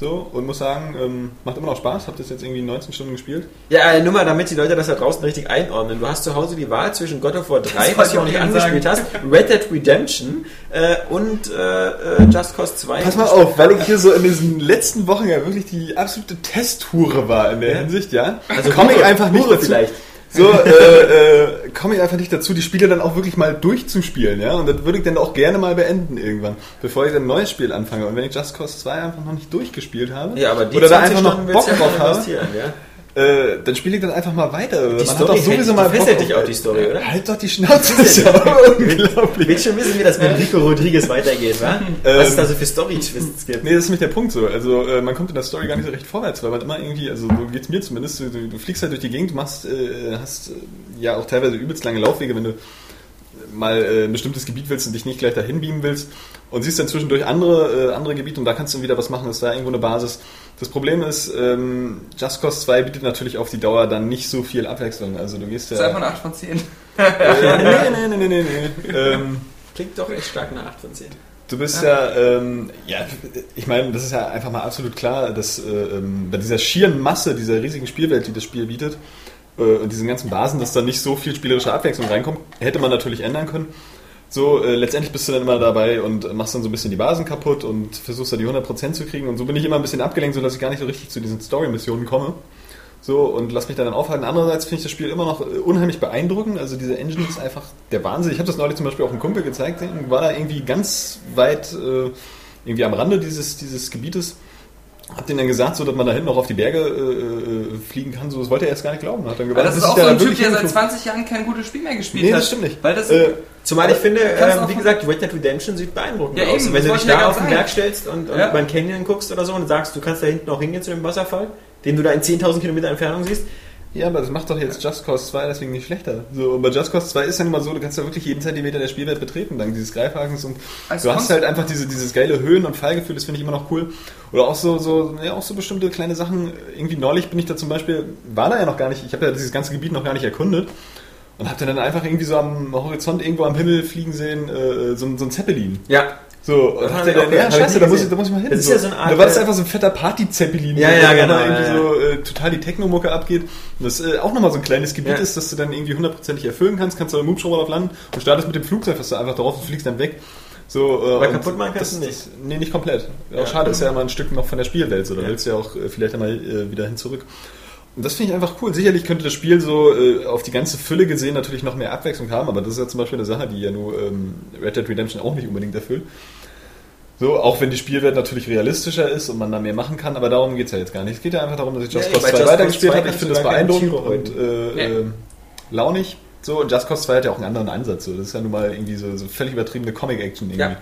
So, und muss sagen, ähm, macht immer noch Spaß. Hab das jetzt irgendwie 19 Stunden gespielt. Ja, äh, nur mal, damit die Leute das da draußen richtig einordnen. Du hast zu Hause die Wahl zwischen God of War 3, wollte was du noch auch nicht angespielt hast, Red Dead Redemption äh, und äh, äh, Just Cause 2. Pass mal auf, weil ich hier so in diesen letzten Wochen ja wirklich die absolute Testhure war in der Ja. Hinsicht, ja. Also komme ich einfach nicht Hure dazu. vielleicht. So, äh, äh, komme ich einfach nicht dazu, die Spiele dann auch wirklich mal durchzuspielen, ja. Und das würde ich dann auch gerne mal beenden irgendwann, bevor ich dann ein neues Spiel anfange. Und wenn ich Just Cause 2 einfach noch nicht durchgespielt habe, Ja, aber die oder da 20 einfach noch Bock drauf habe, ja? Äh, dann spiele ich dann einfach mal weiter. Die Story hält- die fesselt dich auch, die Story, oder? Halt doch die Schnauze, das ist ja unglaublich. Willst schon wissen, wie das mit Rico Rodriguez weitergeht, wa? Was es da so für Story-Twists gibt. Nee, das ist nämlich der Punkt so. Also äh, man kommt in der Story gar nicht so recht vorwärts, weil man immer irgendwie, also so geht's mir zumindest, du, du fliegst halt durch die Gegend, du machst, äh, hast äh, ja auch teilweise übelst lange Laufwege, wenn du mal äh, ein bestimmtes Gebiet willst und dich nicht gleich dahin beamen willst und siehst dann zwischendurch andere, äh, andere Gebiete und da kannst du wieder was machen, ist da irgendwo eine Basis. Das Problem ist, ähm, Just Cause 2 bietet natürlich auf die Dauer dann nicht so viel Abwechslung. Also du gehst ja... Das ist einfach eine 8 von 10. äh, nee, nee, nee, nee, nee, nee. Ähm, Klingt doch echt stark nach 8 von 10. Du bist ja, ähm, ja, ich meine, das ist ja einfach mal absolut klar, dass äh, ähm, bei dieser schieren Masse, dieser riesigen Spielwelt, die das Spiel bietet, äh, und diesen ganzen Basen, dass da nicht so viel spielerische Abwechslung reinkommt, hätte man natürlich ändern können. So, äh, letztendlich bist du dann immer dabei und machst dann so ein bisschen die Basen kaputt und versuchst da die 100% zu kriegen und so bin ich immer ein bisschen abgelenkt, sodass ich gar nicht so richtig zu diesen Story-Missionen komme. So, und lass mich da dann aufhalten. Andererseits finde ich das Spiel immer noch unheimlich beeindruckend. Also diese Engine ist einfach der Wahnsinn. Ich habe das neulich zum Beispiel auch einem Kumpel gezeigt. War da irgendwie ganz weit äh, irgendwie am Rande dieses, dieses Gebietes. Hab denen dann gesagt, so dass man da hinten noch auf die Berge äh, äh, fliegen kann. So, das wollte er erst gar nicht glauben. Hat dann gewartet, das ist auch so ein Typ, der seit hingeflogen- 20 Jahren kein gutes Spiel mehr gespielt Nee, hat. das stimmt nicht. Weil das Äh, Zumal ich finde, ähm, wie gesagt, Red Dead Redemption sieht beeindruckend Ja, aus. eben, wenn du dich da auf den. Berg stellst und, und Ja. über den Canyon guckst oder so und sagst, du kannst da hinten auch hingehen zu dem Wasserfall, den du da in 10.000 Kilometer Entfernung siehst, Ja, aber das macht doch jetzt Just Cause 2 deswegen nicht schlechter. So, und bei Just Cause 2 ist ja nun mal so, du kannst ja wirklich jeden Zentimeter der Spielwelt betreten, dank dieses Greifhakens und Als du hast halt einfach diese, dieses geile Höhen- und Fallgefühl, das finde ich immer noch cool. Oder auch so, so, ja, auch so bestimmte kleine Sachen. Irgendwie neulich bin ich da zum Beispiel, war da ja noch gar nicht, ich habe ja dieses ganze Gebiet noch gar nicht erkundet und habe dann einfach irgendwie so am Horizont irgendwo am Himmel fliegen sehen, äh, so, ein- so ein Zeppelin. ja, So, Das hab ich dann, ja, scheiße, da muss, ich, da muss ich mal hin. Das ist ja so eine Art, Da war das äh, einfach so ein fetter Party-Zeppelin, Ja, wo ja, genau, irgendwie ja, so äh, total die Technomucke abgeht. Und das äh, auch nochmal so ein kleines Gebiet Ja. ist, das du dann irgendwie hundertprozentig erfüllen kannst, kannst du im Hubschrauber drauf landen und startest mit dem Flugzeug, was du einfach drauf und fliegst dann weg. So, äh, und kaputt machen kannst das, du nicht. Nee, nicht komplett. Auch schade, ist ja immer ein Stück noch von der Spielwelt, so da willst du ja auch äh, vielleicht einmal äh, wieder hin zurück. Und das finde ich einfach cool. Sicherlich könnte das Spiel so äh, auf die ganze Fülle gesehen natürlich noch mehr Abwechslung haben, aber das ist ja zum Beispiel eine Sache, die ja nur ähm, Red Dead Redemption auch nicht unbedingt erfüllt. So, auch wenn die Spielwelt natürlich realistischer ist und man da mehr machen kann, aber darum geht's ja jetzt gar nicht. Es geht ja einfach darum, dass ich Just Ja, Cause bei 2 Just weitergespielt habe. 2 Ich finde das beeindruckend und äh, Nee. äh, launig. So, und Just Cause 2 hat ja auch einen anderen Ansatz. So. Das ist ja nun mal irgendwie so, so völlig übertriebene Comic-Action irgendwie. Ja.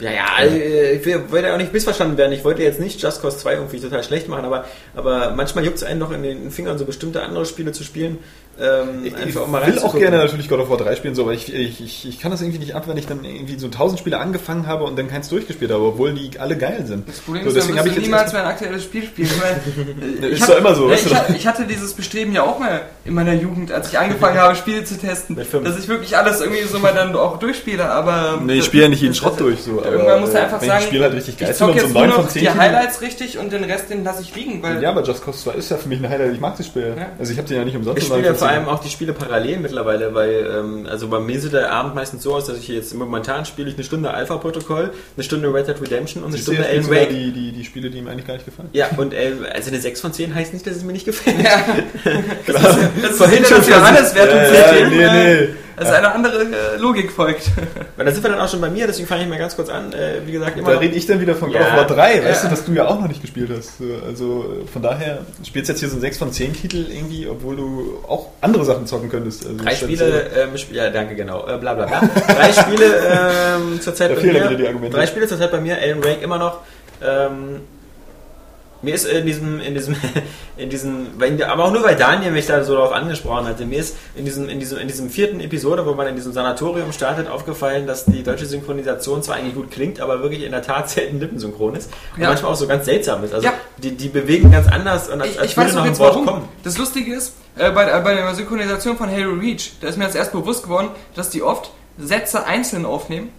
Ja, ja, äh, ich wollte ja auch nicht missverstanden werden. Ich wollte jetzt nicht Just Cause 2 irgendwie total schlecht machen, aber, aber manchmal juckt es einen noch in den Fingern, so bestimmte andere Spiele zu spielen. Ähm, Ich mal will auch gerne natürlich God of War 3 spielen, so, aber ich, ich, ich, ich kann das irgendwie nicht ab, wenn ich dann irgendwie so 1000 Spiele angefangen habe und dann keins durchgespielt habe, obwohl die alle geil sind. Das Problem so, ist, deswegen habe ich niemals mehr ein aktuelles Spiel spielen. Weil, Ist hab- doch immer so, Ja, weißt ich, du ha- ich hatte dieses Bestreben ja auch mal in meiner Jugend, als ich angefangen habe, Spiele zu testen, dass ich wirklich alles irgendwie so mal dann auch durchspiele, aber... Nee, ich spiele ja nicht jeden Schrott durch, so. aber, Irgendwann musst du äh, einfach wenn sagen, ich Spiel halt richtig geil ich zocke jetzt so nur 9 von noch 10 die Highlights richtig und den Rest, den lasse ich liegen, weil... Ja, aber Just Cause 2 ist ja für mich ein Highlight. Ich mag das Spiel. Ja. Also ich habe den ja nicht umsonst. Ich in spiele ja 49 vor allem auch die Spiele parallel mittlerweile, weil ähm, also bei mir sieht der Abend meistens so aus, dass ich jetzt momentan spiele ich eine Stunde Alpha-Protokoll, eine Stunde Red Dead Redemption und eine Siehst Stunde Alan Wake. die, die, die Spiele, die ihm eigentlich gar nicht gefallen. Ja, und äh, also eine 6 von 10 heißt nicht, dass es mir nicht gefällt. Ja. Das ist Vorhin wieder schon das versucht. Johannes-Wertungssystem, Ja, ja, nee, nee. Dass eine andere äh, Logik folgt. Weil da sind wir dann auch schon bei mir, deswegen fange ich mal ganz kurz an. Äh, wie gesagt, immer Da rede ich dann wieder von God Ja. of War 3, weißt Ja. du, dass du ja auch noch nicht gespielt hast. So, Also äh, von daher spielst jetzt hier so ein 6 von 10 Titel irgendwie, obwohl du auch andere Sachen zocken könntest. Also Drei Spiele, ähm, sp- ja danke, genau, äh, bla bla bla. Drei Spiele ähm, zurzeit Da bei fehlen mir. dann wieder die Argumente. Drei Spiele zurzeit bei mir, Alan Wake immer noch. Ähm, mir ist in diesem, in diesem, in diesem, aber auch nur weil Daniel mich da so darauf angesprochen hatte, mir ist in diesem, in diesem, in diesem vierten Episode, wo man in diesem Sanatorium startet, aufgefallen, dass die deutsche Synchronisation zwar eigentlich gut klingt, aber wirklich in der Tat selten lippensynchron ist und Ja. manchmal auch so ganz seltsam ist. Also Ja. die, die bewegen ganz anders und als, Ich, als ich würde weiß noch jetzt Wort warum. kommen. Das Lustige ist, äh, bei, äh, bei der Synchronisation von Halo Reach, da ist mir jetzt erst bewusst geworden, dass die oft Sätze einzeln aufnehmen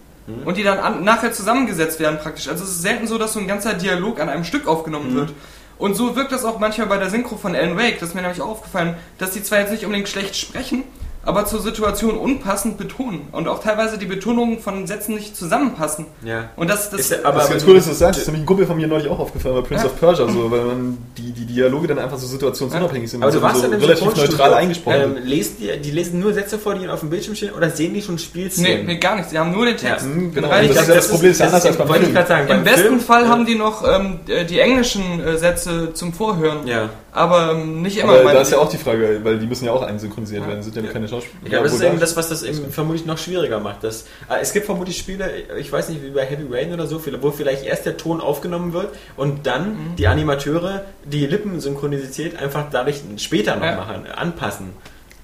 und die dann an, nachher zusammengesetzt werden praktisch. Also es ist selten so, dass so ein ganzer Dialog an einem Stück aufgenommen wird. Und so wirkt das auch manchmal bei der Synchro von Alan Wake. Das ist mir nämlich auch aufgefallen, dass die zwar jetzt nicht unbedingt schlecht sprechen, aber zur Situation unpassend betonen. Und auch teilweise die Betonungen von Sätzen nicht zusammenpassen. Ja. Und das, das, Ist Aber das ist ganz cool, dass du das sagst. Das ist nämlich ein Kumpel von mir neulich auch aufgefallen bei Prince Ja. of Persia, so, weil man die, die Dialoge dann einfach so situationsunabhängig sind. Aber du so, warst so ja im relativ neutral eingesprochen. Ähm, lesen die, die lesen nur Sätze vor, die ihnen auf dem Bildschirm stehen, oder sehen die schon nee, Spielszenen? nee, gar nicht. Sie haben nur den Text. Ja, Mhm, genau. Das ist ja das Problem, ist ja anders als beim Film. sagen. Im beim besten Film, Fall äh, haben die noch ähm, die englischen äh, Sätze zum Vorhören. Ja. Aber ähm, nicht immer. Aber da ist ja auch die Frage, weil die müssen ja auch einsynchronisiert werden, sind ja, keine Schauspieler. Ich glaube, das ist eben da- das, was das eben vermutlich noch schwieriger macht. Das, äh, es gibt vermutlich Spiele, ich weiß nicht, wie bei Heavy Rain oder so, wo vielleicht erst der Ton aufgenommen wird und dann Mhm. die Animateure die Lippensynchronizität einfach dadurch später noch Ja. machen, anpassen.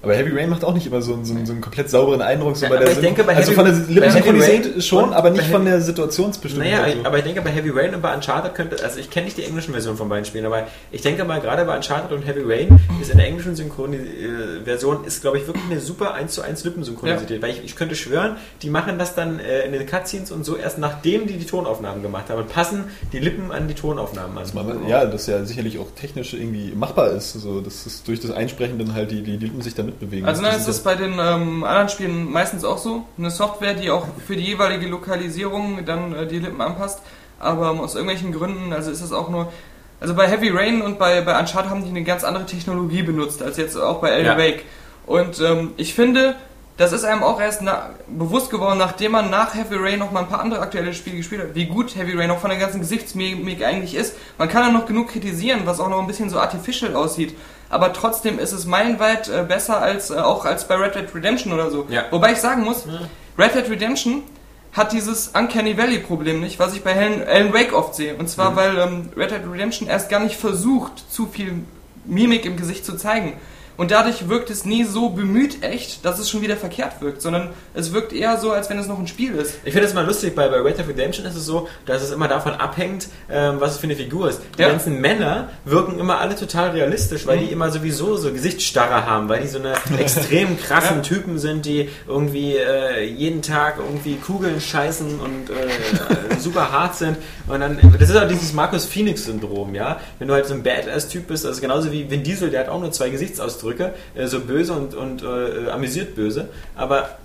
Aber Heavy Rain macht auch nicht immer so, einen- so, einen- so einen komplett sauberen Eindruck. So Ja, bei der ich Syn- denke, bei also Heavy- von der Rain schon, aber nicht von der Situationsbestimmung. Naja, Also. aber ich denke, bei Heavy Rain und bei Uncharted könnte, also ich kenne nicht die englischen Versionen von beiden Spielen, aber ich denke mal, gerade bei Uncharted und Heavy Rain ist in der englischen Synchroni äh, Version ist, glaube ich, wirklich eine super 1 zu 1 Lippensynchronisität, weil ich, ich könnte schwören, die machen das dann äh, in den Cutscenes und so erst nachdem die die Tonaufnahmen gemacht haben und passen die Lippen an die Tonaufnahmen an. Man- Ja, das ja sicherlich auch technisch irgendwie machbar ist, so dass es durch das Einsprechen dann halt die, die Lippen sich da mitbewegen. Also nein, Das ist bei den ähm, anderen Spielen meistens auch so. Eine Software, die auch für die jeweilige Lokalisierung dann äh, die Lippen anpasst. Aber ähm, aus irgendwelchen Gründen, also ist das auch nur. Also bei Heavy Rain und bei, bei Uncharted haben die eine ganz andere Technologie benutzt als jetzt auch bei Alan Ja. Wake. Und ähm, ich finde, das ist einem auch erst na, bewusst geworden, nachdem man nach Heavy Rain noch mal ein paar andere aktuelle Spiele gespielt hat, wie gut Heavy Rain auch von der ganzen Gesichtsmimik eigentlich ist. Man kann da noch genug kritisieren, was auch noch ein bisschen so artificial aussieht. Aber trotzdem ist es meilenweit äh, besser als äh, auch als bei Red Dead Redemption oder so. Ja. Wobei ich sagen muss, Red Dead Redemption hat dieses Uncanny Valley Problem nicht, was ich bei Alan, Alan Wake oft sehe. Und zwar, weil ähm, Red Dead Redemption erst gar nicht versucht, zu viel Mimik im Gesicht zu zeigen. Und dadurch wirkt es nie so bemüht echt, dass es schon wieder verkehrt wirkt, sondern es wirkt eher so, als wenn es noch ein Spiel ist. Ich finde es mal lustig, bei, bei Red Dead Redemption ist es so, dass es immer davon abhängt, ähm, was es für eine Figur ist. Die Ja. ganzen Männer wirken immer alle total realistisch, weil die immer sowieso so Gesichtsstarre haben, weil die so eine extrem krassen Typen sind, die irgendwie äh, jeden Tag irgendwie Kugeln scheißen und äh, super hart sind. Und dann, das ist auch dieses Markus Phoenix-Syndrom, ja. Wenn du halt so ein Badass-Typ bist, also genauso wie Vin Diesel, der hat auch nur zwei Gesichtsausdrücke, äh, so böse und, und äh, amüsiert böse. Aber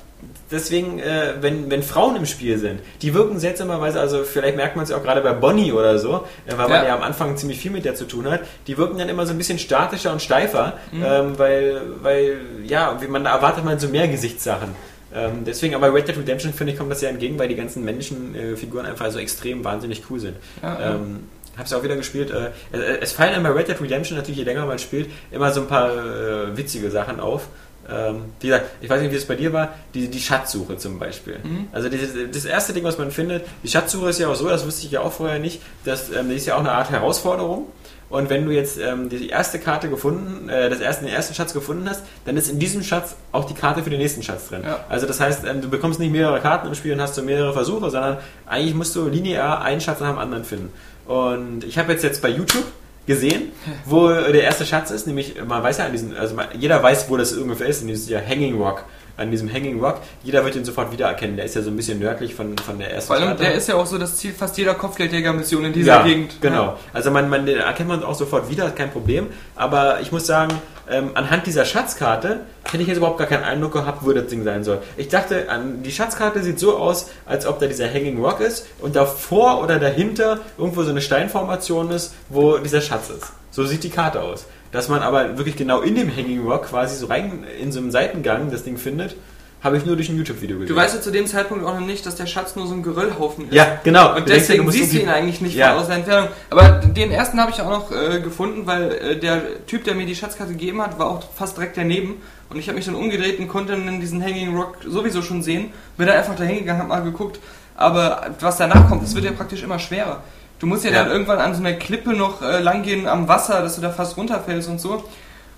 deswegen, äh, wenn, wenn Frauen im Spiel sind, die wirken seltsamerweise, also vielleicht merkt man es ja auch gerade bei Bonnie oder so, äh, weil man Ja. ja am Anfang ziemlich viel mit der zu tun hat, die wirken dann immer so ein bisschen statischer und steifer, ähm, weil, weil, ja, wie man da erwartet man so mehr Gesichtssachen. Ähm, deswegen, aber Red Dead Redemption, finde ich, kommt das ja entgegen, weil die ganzen männlichen äh, Figuren einfach so extrem wahnsinnig cool sind. Ja, ja. ähm, Hab's ja auch wieder gespielt. Äh, es- es fallen bei Red Dead Redemption natürlich, je länger man spielt, immer so ein paar äh, witzige Sachen auf. Ähm, wie gesagt, ich weiß nicht, wie es bei dir war, die, die Schatzsuche zum Beispiel. Also dieses, das erste Ding, was man findet, die Schatzsuche ist ja auch so, das wusste ich ja auch vorher nicht, dass, ähm, das ist ja auch eine Art Herausforderung. Und wenn du jetzt ähm, die erste Karte gefunden, äh, das erste, den ersten Schatz gefunden hast, dann ist in diesem Schatz auch die Karte für den nächsten Schatz drin. Ja. Also das heißt, ähm, du bekommst nicht mehrere Karten im Spiel und hast so mehrere Versuche, sondern eigentlich musst du linear einen Schatz nach dem anderen finden. Und ich habe jetzt jetzt bei YouTube gesehen, wo der erste Schatz ist, nämlich man weiß ja an diesen, also man, jeder weiß, wo das ungefähr ist, in diesem ja Hanging Rock. An diesem Hanging Rock, jeder wird ihn sofort wiedererkennen. Der ist ja so ein bisschen nördlich von, von der ersten Vor allem, Stadt. der ist ja auch so das Ziel fast jeder Kopfgeldjäger-Mission in dieser ja, Gegend. Genau. Also man, man erkennt man auch sofort wieder, kein Problem. Aber ich muss sagen, ähm, anhand dieser Schatzkarte hätte ich jetzt überhaupt gar keinen Eindruck gehabt, wo das Ding sein soll. Ich dachte, die Schatzkarte sieht so aus, als ob da dieser Hanging Rock ist und davor oder dahinter irgendwo so eine Steinformation ist, wo dieser Schatz ist. So sieht die Karte aus. Dass man aber wirklich genau in dem Hanging Rock quasi so rein in so einem Seitengang das Ding findet, habe ich nur durch ein YouTube-Video gesehen. Du weißt ja zu dem Zeitpunkt auch noch nicht, dass der Schatz nur so ein Geröllhaufen ist. ja, genau. Und Du denkst deswegen musst siehst du ihn eigentlich nicht Ja. aus der Entfernung. Aber den ersten habe ich auch noch äh, gefunden, weil äh, der Typ, der mir die Schatzkarte gegeben hat, war auch fast direkt daneben. Und ich habe mich dann umgedreht und konnte dann diesen Hanging Rock sowieso schon sehen. Bin dann einfach dahin gegangen, habe mal geguckt. Aber was danach kommt, das wird ja praktisch immer schwerer. Du musst ja, Ja. dann irgendwann an so einer Klippe noch äh, langgehen am Wasser, dass du da fast runterfällst und so.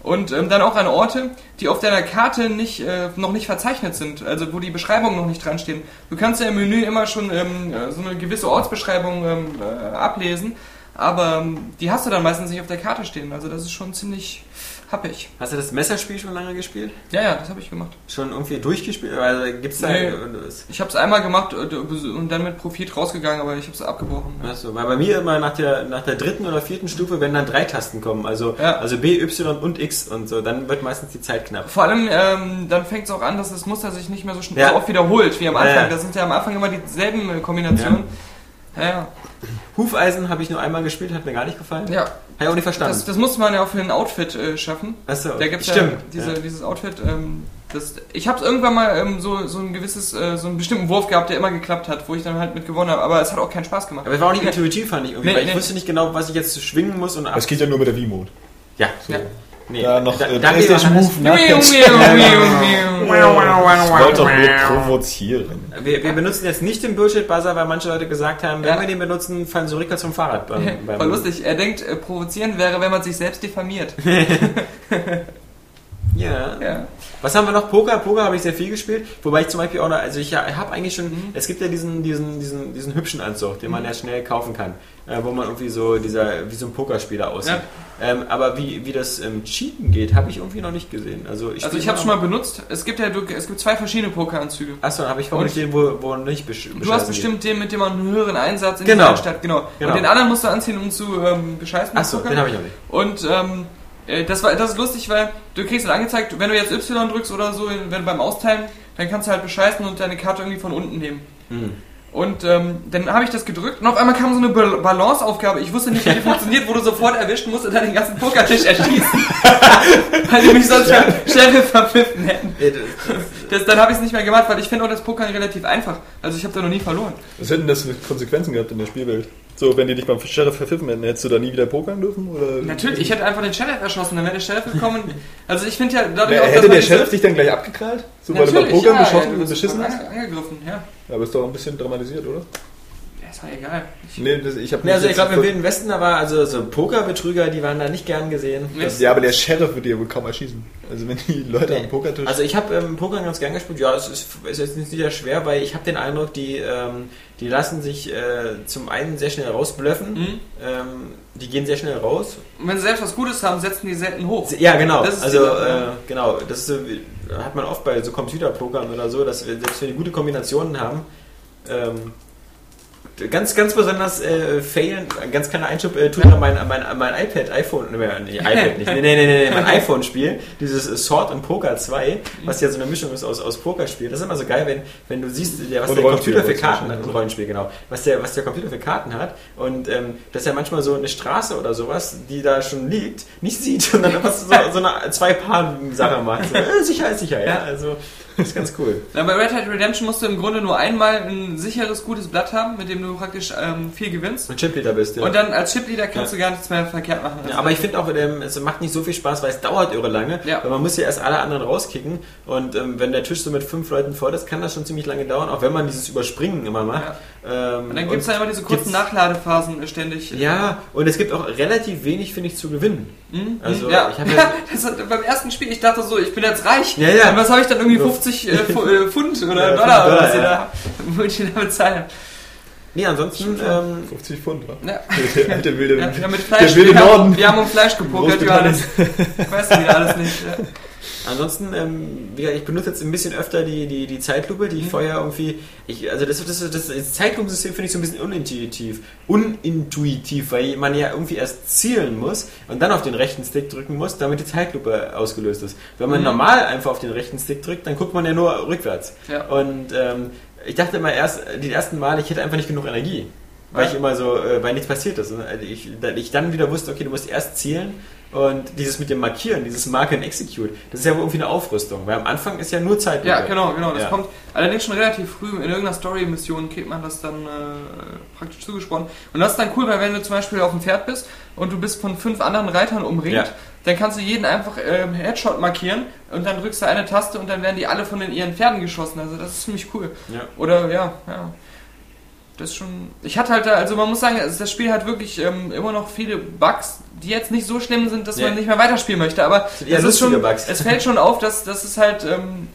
Und ähm, dann auch an Orte, die auf deiner Karte nicht, äh, noch nicht verzeichnet sind, also wo die Beschreibungen noch nicht dran stehen. Du kannst ja im Menü immer schon ähm, äh, so eine gewisse Ortsbeschreibung ähm, äh, ablesen, aber ähm, die hast du dann meistens nicht auf der Karte stehen. Also das ist schon ziemlich Hab ich. Hast du das Messerspiel schon lange gespielt? Ja, ja, das habe ich gemacht. Schon irgendwie durchgespielt? Also gibt's da. Nee. Ich habe es einmal gemacht und dann mit Profit rausgegangen, aber ich habe es abgebrochen. Achso, weil bei mir immer nach der, nach der dritten oder vierten Stufe, wenn dann drei Tasten kommen, also, Ja. also B, Y und X und so, dann wird meistens die Zeit knapp. Vor allem, ähm, dann fängt es auch an, dass das Muster sich nicht mehr so schnell Ja. oft wiederholt wie am Anfang. Ja, ja. Das sind ja am Anfang immer dieselben Kombinationen. Ja, ja. Hufeisen habe ich nur einmal gespielt, hat mir gar nicht gefallen. ja. Habe ich auch nicht verstanden. Das, das musste man ja auch für ein Outfit äh, schaffen. Achso, Da gibt's stimmt. ja diese, ja. dieses Outfit. Ähm, das, ich habe irgendwann mal ähm, so, so ein gewisses, äh, so einen bestimmten Wurf gehabt, der immer geklappt hat, wo ich dann halt mit gewonnen habe. Aber es hat auch keinen Spaß gemacht. Aber es war auch nicht intuitiv, fand ich irgendwie, Nee, weil ich nee. wusste nicht genau, was ich jetzt schwingen muss und ab. Es geht ja nur mit der Wii-Mode. Ja, So. Ja. Nee. Da noch Da- äh, PlayStation. Move miau. Ich wollte doch nur provozieren. Wir, wir benutzen jetzt nicht den Bullshit-Buzzer, weil manche Leute gesagt haben, wenn Ja. wir den benutzen, fallen sie rückwärts vom Fahrrad. Beim, beim War lustig. Er denkt, äh, provozieren wäre, wenn man sich selbst diffamiert. Ja. Ja. Was haben wir noch? Poker. Poker habe ich sehr viel gespielt. Wobei ich zum Beispiel auch noch, also ich habe eigentlich schon, Mhm. es gibt ja diesen, diesen, diesen, diesen hübschen Anzug, den man ja schnell kaufen kann, äh, wo man irgendwie so dieser, wie so ein Pokerspieler aussieht. Ähm, aber wie, wie das ähm, Cheaten geht, habe ich irgendwie noch nicht gesehen. Also ich, Also ich habe schon mal benutzt. Es gibt ja du, es gibt zwei verschiedene Pokeranzüge. Achso, habe ich vermutlich den, wo, wo nicht besch Du hast bestimmt den, mit dem man einen höheren Einsatz in Genau. die Stadt, genau. Genau. Und den anderen musst du anziehen, um zu ähm, bescheißen. Achso, den habe ich auch nicht. Und ähm, äh, das, war, das ist lustig, weil du kriegst dann angezeigt, wenn du jetzt Y drückst oder so, wenn beim Austeilen, dann kannst du halt bescheißen und deine Karte irgendwie von unten nehmen. Hm. Und ähm, dann habe ich das gedrückt und auf einmal kam so eine Ba- Balanceaufgabe. Ich wusste nicht, wie die funktioniert, wo du sofort erwischen musst und dann den ganzen Pokertisch erschießen. weil die mich sonst für Sheriff verpfiffen hätten. Äh, das- Das, dann habe ich es nicht mehr gemacht, weil ich finde auch das Pokern relativ einfach. Also ich habe da noch nie verloren. Was hätten das für Konsequenzen gehabt in der Spielwelt? So, wenn die dich beim Sheriff verpfiffen hätten, hättest du da nie wieder pokern dürfen? Oder? Natürlich, ich hätte einfach den Sheriff erschossen, dann wäre der Sheriff gekommen. Also ich finde ja dadurch Ja, auch, dass hätte der Sheriff dich dann gleich abgekrallt? So, weil du beim Pokern ja, beschossen, ja, du beschissen hast? ange- angegriffen, ja. Ja, aber ist doch ein bisschen dramatisiert, oder? Ja, ist doch egal. Ich, Nee, das, ich habe Nee, also ich glaube, im Wilden Westen, da war also so Pokerbetrüger, die waren da nicht gern gesehen. Nee. Ja, aber der Sheriff wird dir wohl kaum erschießen. Also wenn die Leute am Pokertisch... Also ich habe ähm, Poker ganz gern gespielt. Ja, es ist, es ist jetzt nicht sehr schwer, weil ich habe den Eindruck, die, ähm, die lassen sich äh, zum einen sehr schnell rausblöffen. Mhm. Ähm, die gehen sehr schnell raus. Und wenn sie selbst was Gutes haben, setzen die selten hoch. Ja, genau. Das ist also äh, ja. genau, das ist, hat man oft bei so Computerpokern oder so, dass wir, selbst wenn die gute Kombinationen haben, ähm, ganz, ganz besonders äh, failen, ganz kleiner Einschub, äh, tut mein, mein, mein iPad, iPhone, nee, nee, iPad nicht, nee, nee, nee, nee, mein iPhone-Spiel, dieses äh, Sword und Poker 2, was ja so eine Mischung ist aus, aus Pokerspiel. Das ist immer so geil, wenn, wenn du siehst, der, was Und der Computer für Karten hat, und Rollenspiel, genau, was der, was der Computer für Karten hat und ähm, dass er manchmal so eine Straße oder sowas, die da schon liegt, nicht sieht und dann einfach so, so eine zwei Paar Sache macht. So, äh, sicher ist sicher, ja. Ja. Also, das ist ganz cool. Na, bei Red Hat Redemption musst du im Grunde nur einmal ein sicheres, gutes Blatt haben, mit dem du praktisch ähm, viel gewinnst. Und Chipleader bist du. Und dann als Chipleader kannst du gar nichts mehr verkehrt machen. Ja, aber ich finde auch, ähm, es macht nicht so viel Spaß, weil es dauert irre lange. Ja. Weil man muss ja erst alle anderen rauskicken. Und ähm, wenn der Tisch so mit fünf Leuten voll ist, kann das schon ziemlich lange dauern, auch wenn man dieses Überspringen immer macht. Ähm, Und dann gibt es ja immer diese kurzen Nachladephasen ständig. Ja, und es gibt auch relativ wenig, finde ich, zu gewinnen. Mhm. Also, ja. ich habe ja, das hat, beim ersten Spiel, ich dachte so, ich bin jetzt reich. Ja, ja. Und was habe ich dann irgendwie So. 50 äh, äh, Pfund oder Ja, Dollar oder was ihr da, ich da bezahlen. nee, ansonsten, ähm, 50 Pfund, wa? Ja. Der alte wilde... Ja, haben mit Fleisch, Der wilde wir, haben, Norden. wir haben um Fleisch gepokert, Johannes. Ich weiß wieder alles nicht. Ja. Ansonsten, ähm, wie gesagt, ich benutze jetzt ein bisschen öfter die, die, die Zeitlupe, die ich Mhm. vorher irgendwie. Ich, also das, das, das, das Zeitlupensystem finde ich so ein bisschen unintuitiv. Unintuitiv, weil man ja irgendwie erst zielen muss und dann auf den rechten Stick drücken muss, damit die Zeitlupe ausgelöst ist. Wenn man Mhm. normal einfach auf den rechten Stick drückt, dann guckt man ja nur rückwärts. Ja. Und ähm, ich dachte immer erst, die ersten Male, ich hätte einfach nicht genug Energie. Weil ich immer so, äh, weil nichts passiert ist. Und ich, ich dann wieder wusste, okay, du musst erst zielen und dieses mit dem Markieren, dieses Mark and Execute, das ist ja irgendwie eine Aufrüstung, weil am Anfang ist ja nur Zeit. Ja, genau, genau. Das Ja. kommt allerdings schon relativ früh. In irgendeiner Story-Mission kriegt man das dann äh, praktisch zugesprochen. Und das ist dann cool, weil wenn du zum Beispiel auf dem Pferd bist und du bist von fünf anderen Reitern umringt, Ja. dann kannst du jeden einfach ähm, Headshot markieren und dann drückst du eine Taste und dann werden die alle von den ihren Pferden geschossen. Also das ist ziemlich cool. Ja. Oder ja, ja. Das ist schon. Ich hatte halt da, also man muss sagen, das Spiel hat wirklich ähm, immer noch viele Bugs, die jetzt nicht so schlimm sind, dass Ja. man nicht mehr weiterspielen möchte. Aber es ist schon, Bugs. es fällt schon auf, dass, dass es halt ähm,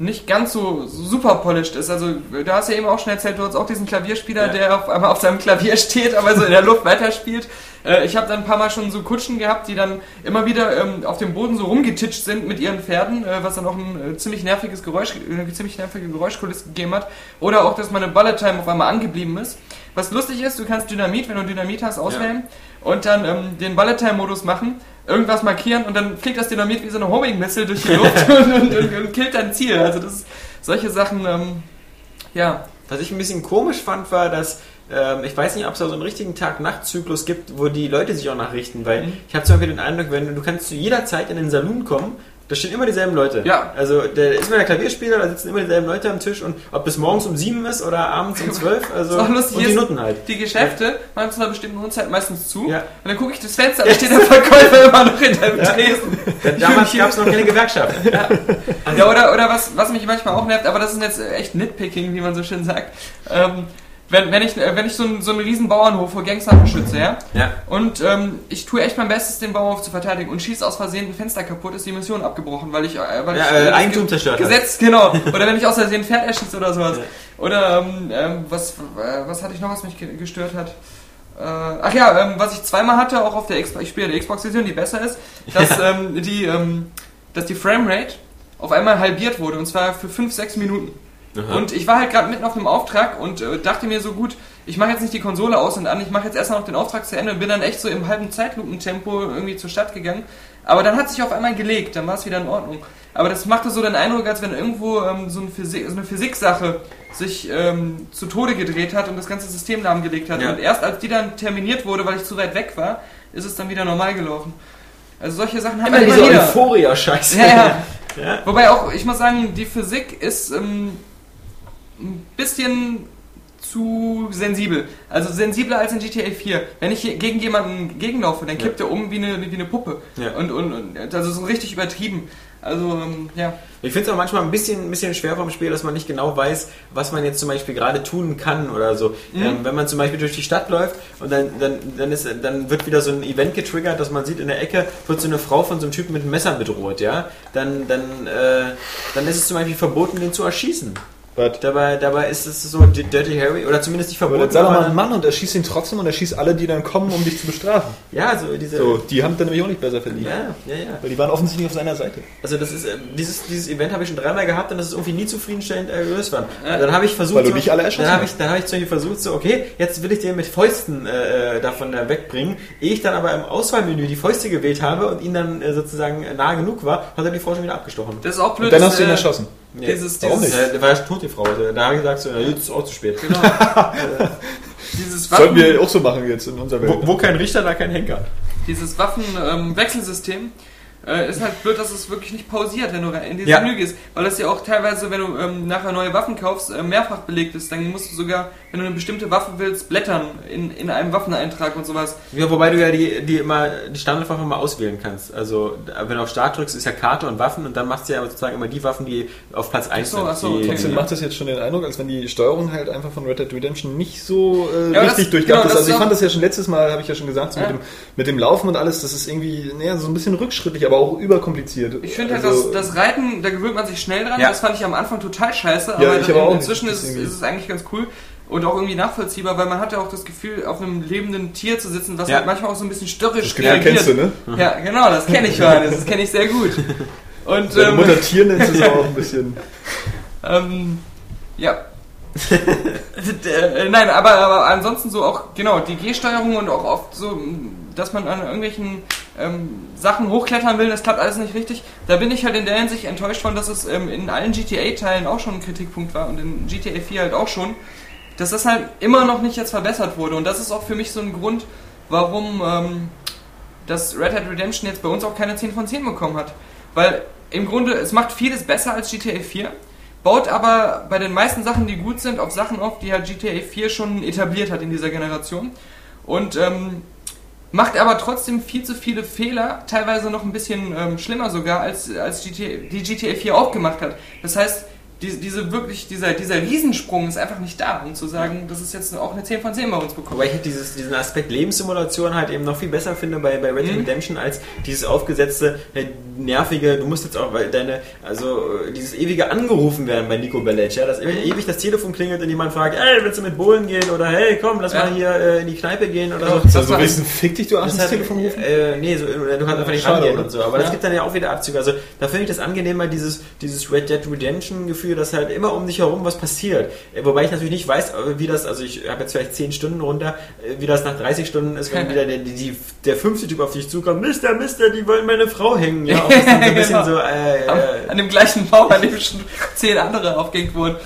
nicht ganz so super polished ist. Also du hast ja eben auch schon erzählt, du hast auch diesen Klavierspieler, Ja. der auf einmal auf seinem Klavier steht, aber so in der Luft weiterspielt. Äh, ich habe dann ein paar Mal schon so Kutschen gehabt, die dann immer wieder ähm, auf dem Boden so rumgetitscht sind mit ihren Pferden, äh, was dann auch ein äh, ziemlich nerviges Geräusch, äh, ziemlich nervige Geräuschkulisse gegeben hat. Oder auch, dass meine Bullet Time auf einmal angeblieben ist. Was lustig ist, du kannst Dynamit, wenn du Dynamit hast, auswählen und dann ähm, den Bullet Time Modus machen, irgendwas markieren und dann fliegt das Dynamit wie so eine Homing Missile durch die Luft und, und, und, und killt dein Ziel. Also das ist, solche Sachen, ähm, ja, Was ich ein bisschen komisch fand, war, dass ähm, ich weiß nicht, ob es da so einen richtigen Tag-Nacht-Zyklus gibt, wo die Leute sich auch nachrichten, weil Mhm. ich habe zum Beispiel den Eindruck, wenn du, du kannst zu jeder Zeit in den Saloon kommen, da stehen immer dieselben Leute. Ja. Also der ist immer der Klavierspieler, da sitzen immer dieselben Leute am Tisch und ob das morgens um sieben ist oder abends um zwölf, also Ist auch lustig, und die Nutten halt. die Geschäfte machen zu einer bestimmten Uhrzeit meistens zu. Ja. Und dann gucke ich das Fenster, da steht der Verkäufer immer noch hinter dem Tresen. Damals gab es noch keine Gewerkschaft. Ja, oder, oder was, was mich manchmal auch nervt, aber das ist jetzt echt Nitpicking, wie man so schön sagt. Ähm, wenn, wenn ich, äh, wenn ich so, einen- so einen riesen Bauernhof vor Gangstern beschütze, ja, Ja. und ähm, ich tue echt mein Bestes, den Bauernhof zu verteidigen und schieße aus Versehen ein Fenster kaputt, ist die Mission abgebrochen, weil ich, äh, weil Ja, ich äh, das Eigentum Ge- zerstört. Gesetz, genau. Oder wenn ich aus Versehen ein Pferd erschieße oder sowas. Ja. Oder ähm, ähm, was, äh, was hatte ich noch, was mich ge- gestört hat? Äh, ach ja, ähm, was ich zweimal hatte, auch auf der Xbox, ich spiele die Xbox-Version, die besser ist, dass ähm, die, ähm, dass die Framerate auf einmal halbiert wurde und zwar für 5, 6 Minuten. Und ich war halt gerade mitten auf einem Auftrag und äh, dachte mir so gut, ich mache jetzt nicht die Konsole aus und an, ich mache jetzt erstmal noch den Auftrag zu Ende und bin dann echt so im halben Zeitlupentempo irgendwie zur Stadt gegangen. Aber dann hat sich auf einmal gelegt, dann war es wieder in Ordnung. Aber das machte so den Eindruck, als wenn irgendwo ähm, so, ein Physik, so eine Physiksache sich ähm, zu Tode gedreht hat und das ganze System lahmgelegt hat. Ja. Und erst als die dann terminiert wurde, weil ich zu weit weg war, ist es dann wieder normal gelaufen. Also solche Sachen haben Immer wir diese immer wieder. Euphoria-Scheiße. Ja, ja. Ja. Wobei auch, ich muss sagen, die Physik ist ähm, ein bisschen zu sensibel. Also sensibler als in GTA 4. Wenn ich gegen jemanden gegenlaufe, dann kippt er um wie eine, wie eine Puppe. Ja. Und, und, und also so richtig übertrieben. Also, ähm, ja. Ich finde es auch manchmal ein bisschen, ein bisschen schwer vom Spiel, dass man nicht genau weiß, was man jetzt zum Beispiel gerade tun kann oder so. Mhm. Ähm, wenn man zum Beispiel durch die Stadt läuft und dann, dann, dann, ist, dann wird wieder so ein Event getriggert, dass man sieht, in der Ecke wird so eine Frau von so einem Typen mit einem Messer bedroht, ja. Dann, dann, äh, dann ist es zum Beispiel verboten, den zu erschießen. Was? Dabei, dabei ist es so Dirty Harry oder zumindest nicht Aber verboten. dann sei doch mal aber- ein Mann und er schießt ihn trotzdem und er schießt alle, die dann kommen, um dich zu bestrafen. Ja, so diese. So, die haben dann nämlich auch nicht besser verdient. Ja, ja, ja. Weil die waren offensichtlich auf seiner Seite. Also das ist äh, dieses, dieses Event habe ich schon dreimal gehabt und das ist irgendwie nie zufriedenstellend äh, gelöst worden. Dann habe ich versucht, Weil du so, nicht alle erschossen dann habe hast. ich, dann habe ich zum Beispiel versucht, so okay, jetzt will ich den mit Fäusten äh, äh, davon äh, wegbringen. Ehe ich dann aber im Auswahlmenü die Fäuste gewählt habe und ihn dann äh, sozusagen äh, nahe genug war, hat er die Frau schon wieder abgestochen. Das ist auch blöd. Und dann hast du ihn äh, erschossen. Dieses, Warum dieses, nicht? Äh, da war ja tot die Frau. Also, Da habe ich gesagt, so, na, jetzt ist auch zu spät. dieses Sollten Waffen, wir auch so machen jetzt in unserer Welt. Wo, wo kein Richter, da kein Henker. dieses Waffenwechselsystem äh, ist halt blöd, dass es wirklich nicht pausiert, wenn du in dieses Ja. Menü gehst. Weil das ja auch teilweise, wenn du ähm, nachher neue Waffen kaufst, äh, mehrfach belegt ist. Dann musst du sogar, wenn du eine bestimmte Waffe willst, blättern in, in einem Waffeneintrag und sowas. Ja, wobei du ja die, die immer die Standardwaffe mal auswählen kannst. Also wenn du auf Start drückst, ist ja Karte und Waffen und dann machst du ja sozusagen immer die Waffen, die auf Platz 1 so, sind. ach so, die, okay. Trotzdem macht das jetzt schon den Eindruck, als wenn die Steuerung halt einfach von Red Dead Redemption nicht so äh, Ja, richtig das- durchdacht genau, ist. Also ich fand das ja schon letztes Mal, habe ich ja schon gesagt, so Ja. mit, dem, mit dem Laufen und alles, das ist irgendwie naja, so ein bisschen rückschrittlich, aber auch überkompliziert. Ich finde halt, Also, das, das Reiten, da gewöhnt man sich schnell dran. Ja. Das fand ich am Anfang total scheiße, Ja, aber ich aber auch nicht. inzwischen ist, ist es eigentlich ganz cool und auch irgendwie nachvollziehbar, weil man hat ja auch das Gefühl, auf einem lebenden Tier zu sitzen, was Ja. halt manchmal auch so ein bisschen störrisch Das Gefühl kennst du, ne? Ja, genau, das kenne ich, Johannes. Das kenne ich sehr gut. Und ähm, Mutter Tier nennt es auch ein bisschen. ähm, ja. äh, nein, aber, aber ansonsten so auch, genau, die G-Steuerung und auch oft so, dass man an irgendwelchen ähm, Sachen hochklettern will, das klappt alles nicht richtig. Da bin ich halt in der Hinsicht enttäuscht von, dass es ähm, in allen GTA-Teilen auch schon ein Kritikpunkt war und in GTA 4 halt auch schon, dass das halt immer noch nicht jetzt verbessert wurde. Und das ist auch für mich so ein Grund, warum ähm, dass Red Dead Redemption jetzt bei uns auch keine 10 von 10 bekommen hat. Weil im Grunde, es macht vieles besser als GTA 4, baut aber bei den meisten Sachen, die gut sind, auf Sachen auf, die halt GTA 4 schon etabliert hat in dieser Generation. Und ähm, macht aber trotzdem viel zu viele Fehler, teilweise noch ein bisschen ähm, schlimmer sogar, als, als GTA, die GTA 4 auch gemacht hat. Das heißt, diese, diese wirklich, dieser, dieser Riesensprung ist einfach nicht da, um zu sagen, das ist jetzt auch eine 10 von 10 bei uns bekommen. Wobei ich halt dieses, diesen Aspekt Lebenssimulation halt eben noch viel besser finde bei, bei Red Dead Mhm. Redemption als dieses aufgesetzte, äh, nervige, du musst jetzt auch, weil deine, also äh, dieses ewige angerufen werden bei Nico Bellic, ja, dass Mhm. ewig das Telefon klingelt und jemand fragt, ey, willst du mit Bohlen gehen oder hey, komm, lass Ja. mal hier äh, in die Kneipe gehen oder Genau. so. Also, willst du fick dich, du Arsch, Das hat, Telefon rufen? äh, nee, so, du kannst einfach nicht rangehen oder? und so. Aber das Ja. gibt dann ja auch wieder Abzüge. Also da finde ich das angenehmer, dieses, dieses Red Dead Redemption Gefühl, dass halt immer um dich herum was passiert. Äh, Wobei ich natürlich nicht weiß, äh, wie das, also ich habe jetzt vielleicht 10 Stunden runter, äh, wie das nach 30 Stunden ist, wenn wieder der, die, der fünfte Typ auf dich zukommt, Mister, Mister, die wollen meine Frau hängen. Ja, auch so ein bisschen Genau. so, äh, äh, An dem gleichen Baum, an dem schon zehn andere aufgehängt wurden.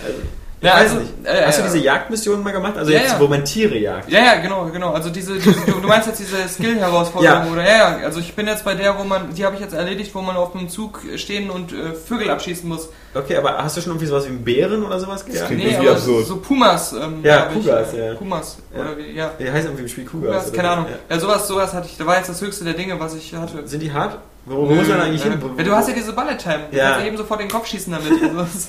ich Ja, also, äh, Hast du diese Jagdmissionen mal gemacht? Also Ja, jetzt, ja. wo man Tiere jagt. Ja, ja, genau, genau. Also diese, diese du, du meinst jetzt diese Skill-Herausforderung Ja. oder ja, ja. Also ich bin jetzt bei der, wo man, die habe ich jetzt erledigt, wo man auf einem Zug stehen und äh, Vögel abschießen muss. Okay, aber hast du schon irgendwie sowas wie einen Bären oder sowas gejagt? klingt Nee, irgendwie aber absurd. so Pumas. Ähm, Ja, hab ich, äh, ja. Pumas. Ja. Oder wie, ja. Die heißen irgendwie im Spiel Kugas. Pumas, oder keine so. Ahnung. Ja. Ja, sowas, sowas hatte ich. Da war jetzt das höchste der Dinge, was ich hatte. Sind die hart? Wo, wo muss man eigentlich Äh, hin? ja, du hast ja diese Bullet Time. Du Ja. kannst ja eben sofort den Kopf schießen damit. Also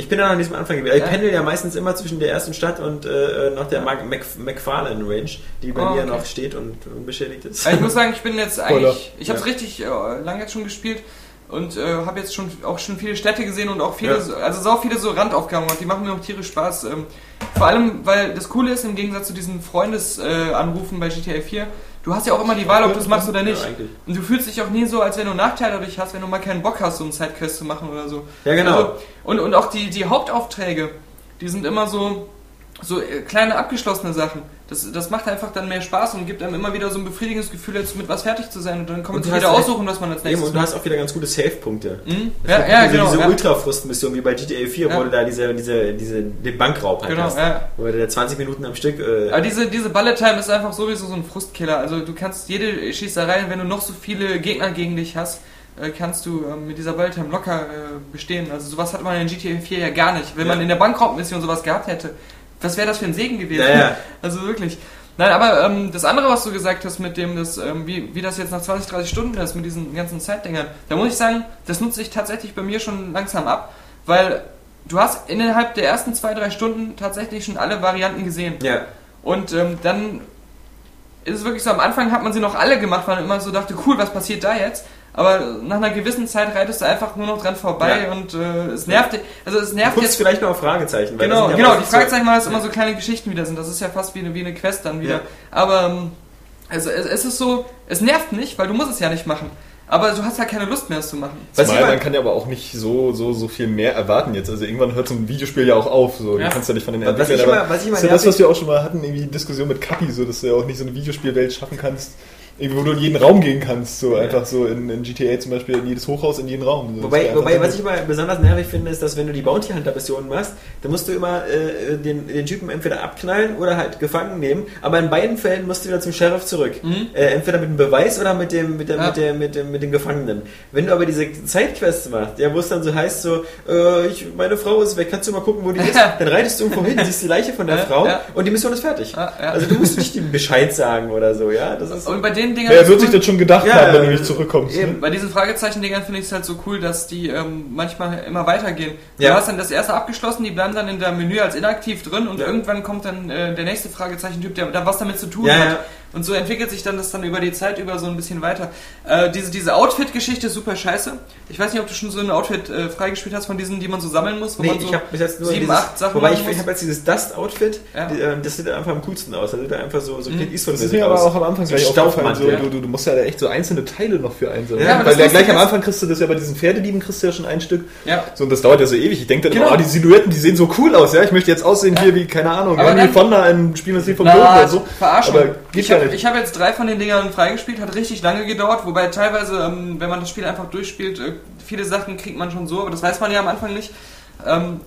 Ich bin da an diesem Anfang gewesen. Ich Ja. pendel ja meistens immer zwischen der ersten Stadt und äh, noch der Mac McFarlane Range, die bei Oh, mir okay. noch steht und unbeschädigt ist. Aber ich muss sagen, ich bin jetzt eigentlich, ich habe es richtig äh, lange jetzt schon gespielt und äh, habe jetzt schon auch schon viele Städte gesehen und auch viele, Ja. so- also sau viele so Randaufgaben gemacht. Die machen mir auch tierisch Spaß. Ähm, vor allem, weil das Coole ist im Gegensatz zu diesen Freundesanrufen äh, bei GTA 4. Du hast ja auch immer die Wahl, ob du es machst oder nicht. Ja. Und du fühlst dich auch nie so, als wenn du einen Nachteil dadurch hast, wenn du mal keinen Bock hast, so einen Sidequest zu machen oder so. Ja, genau. Also, und, und auch die, die Hauptaufträge, die sind immer so, so äh, kleine abgeschlossene Sachen. Das, das macht einfach dann mehr Spaß und gibt einem immer wieder so ein befriedigendes Gefühl, jetzt mit was fertig zu sein. Und dann kann man sich wieder aussuchen, was man als nächstes und du hast auch wieder ganz gute Save-Punkte. Mhm. Ja, ja, diese, genau. diese ja. Ultra-Frust-Mission wie bei GTA 4, wo Ja. du da diese, diese, diese, den Bankraub halt Genau, hast. ja. Wo du da 20 Minuten am Stück. Äh, Aber diese, diese Bullet Time ist einfach sowieso so ein Frustkiller. Also du kannst jede Schießerei, wenn du noch so viele Gegner gegen dich hast, äh, kannst du ähm, mit dieser Bullet Time locker äh, bestehen. Also sowas hat man in GTA 4 ja gar nicht. Wenn Ja. man in der Bankraubmission sowas gehabt hätte, was wäre das für ein Segen gewesen? Ja, ja. Also wirklich. Nein, aber ähm, das andere, was du gesagt hast mit dem, das, ähm, wie, wie das jetzt nach 20, 30 Stunden ist, mit diesen ganzen Zeitdingern, da muss ich sagen, das nutze ich tatsächlich bei mir schon langsam ab, weil du hast innerhalb der ersten zwei, drei Stunden tatsächlich schon alle Varianten gesehen. ja. Und ähm, dann ist es wirklich so, am Anfang hat man sie noch alle gemacht, weil man immer so dachte, cool, was passiert da jetzt? Aber nach einer gewissen Zeit reitest du einfach nur noch dran vorbei Ja. und äh, es nervt, dich- also es Du nervt guckst jetzt vielleicht noch auf Fragezeichen. Genau, ja genau. Die so- Fragezeichen mal, dass immer so kleine Geschichten wieder sind. Das ist ja fast wie eine, wie eine Quest dann wieder. Ja. Aber ähm, also, es, es ist so, es nervt nicht, weil du musst es ja nicht machen. Aber du hast ja keine Lust mehr, es zu machen. Ich mal- man kann ja aber auch nicht so, so, so viel mehr erwarten jetzt. Also irgendwann hört so ein Videospiel ja auch auf. So. Ja. Du kannst ja nicht von den Was ich Entwicklern. immer- was ich immer ist ja das, was wir auch schon mal hatten, irgendwie die Diskussion mit Kapi, so dass du ja auch nicht so eine Videospielwelt schaffen kannst, wo du in jeden Raum gehen kannst. So einfach so in, in GTA zum Beispiel in jedes Hochhaus, in jeden Raum. So, Wobei, wobei was ich immer besonders nervig finde, ist, dass wenn du die Bounty Hunter Missionen machst, dann musst du immer äh, den, den Typen entweder abknallen oder halt gefangen nehmen. Aber in beiden Fällen musst du wieder zum Sheriff zurück. Äh, entweder mit dem Beweis oder mit dem mit, der, Ja. mit, der, mit, dem, mit dem Gefangenen. Wenn du aber diese Zeitquests machst, ja, wo es dann so heißt, so, äh, ich, meine Frau ist weg, kannst du mal gucken, wo die ist? Dann reitest du irgendwo hin, siehst die Leiche von der Ja, Frau ja. und die Mission ist fertig. Ja, ja. Also du musst nicht dem Bescheid sagen oder so, ja. Das ist Und bei den Dingern. Ja, er wird cool- sich das schon gedacht Ja, haben, wenn du ja, nicht zurückkommst. eben. Ne? Bei diesen Fragezeichen-Dingern finde ich es halt so cool, dass die ähm, manchmal immer weitergehen. Ja. Du hast dann das erste abgeschlossen, die bleiben dann in der Menü als inaktiv drin und Ja. irgendwann kommt dann äh, der nächste Fragezeichen-Typ, der da was damit zu tun Ja, hat. Ja. Und so entwickelt sich dann das dann über die Zeit über so ein bisschen weiter. Äh, diese diese Outfit-Geschichte ist super scheiße. Ich weiß nicht, ob du schon so ein Outfit äh, freigespielt hast von diesen, die man so sammeln muss, wo Nee, man so ich habe bis jetzt nur sieben, dieses, acht Sachen Wobei ich, ich habe jetzt dieses Dust-Outfit, Ja. die, ähm, das sieht einfach am coolsten aus. Das sieht einfach so, so Clint Eastwood Das ist mir aber auch am Anfang so gleich aufgefallen. So, Staubmantel. du, du, du musst ja da echt so einzelne Teile noch für einsammeln. Ja, Weil das ja, gleich am Anfang kriegst du das ja bei diesen Pferdedieben kriegst du ja schon ein Stück. Ja. So, und das dauert ja so ewig. Ich denke dann Genau. immer, oh, die Silhouetten, die sehen so cool aus, ja. Ich möchte jetzt aussehen hier wie, keine Ahnung, Henry Fonda Lied vom Na, Tod oder so. Verarschung. Aber geht ja habe nicht. hab jetzt drei von den Dingern freigespielt, hat richtig lange gedauert, wobei teilweise, ähm, wenn man das Spiel einfach durchspielt, äh, viele Sachen kriegt man schon so, aber das weiß man ja am Anfang nicht. Ähm,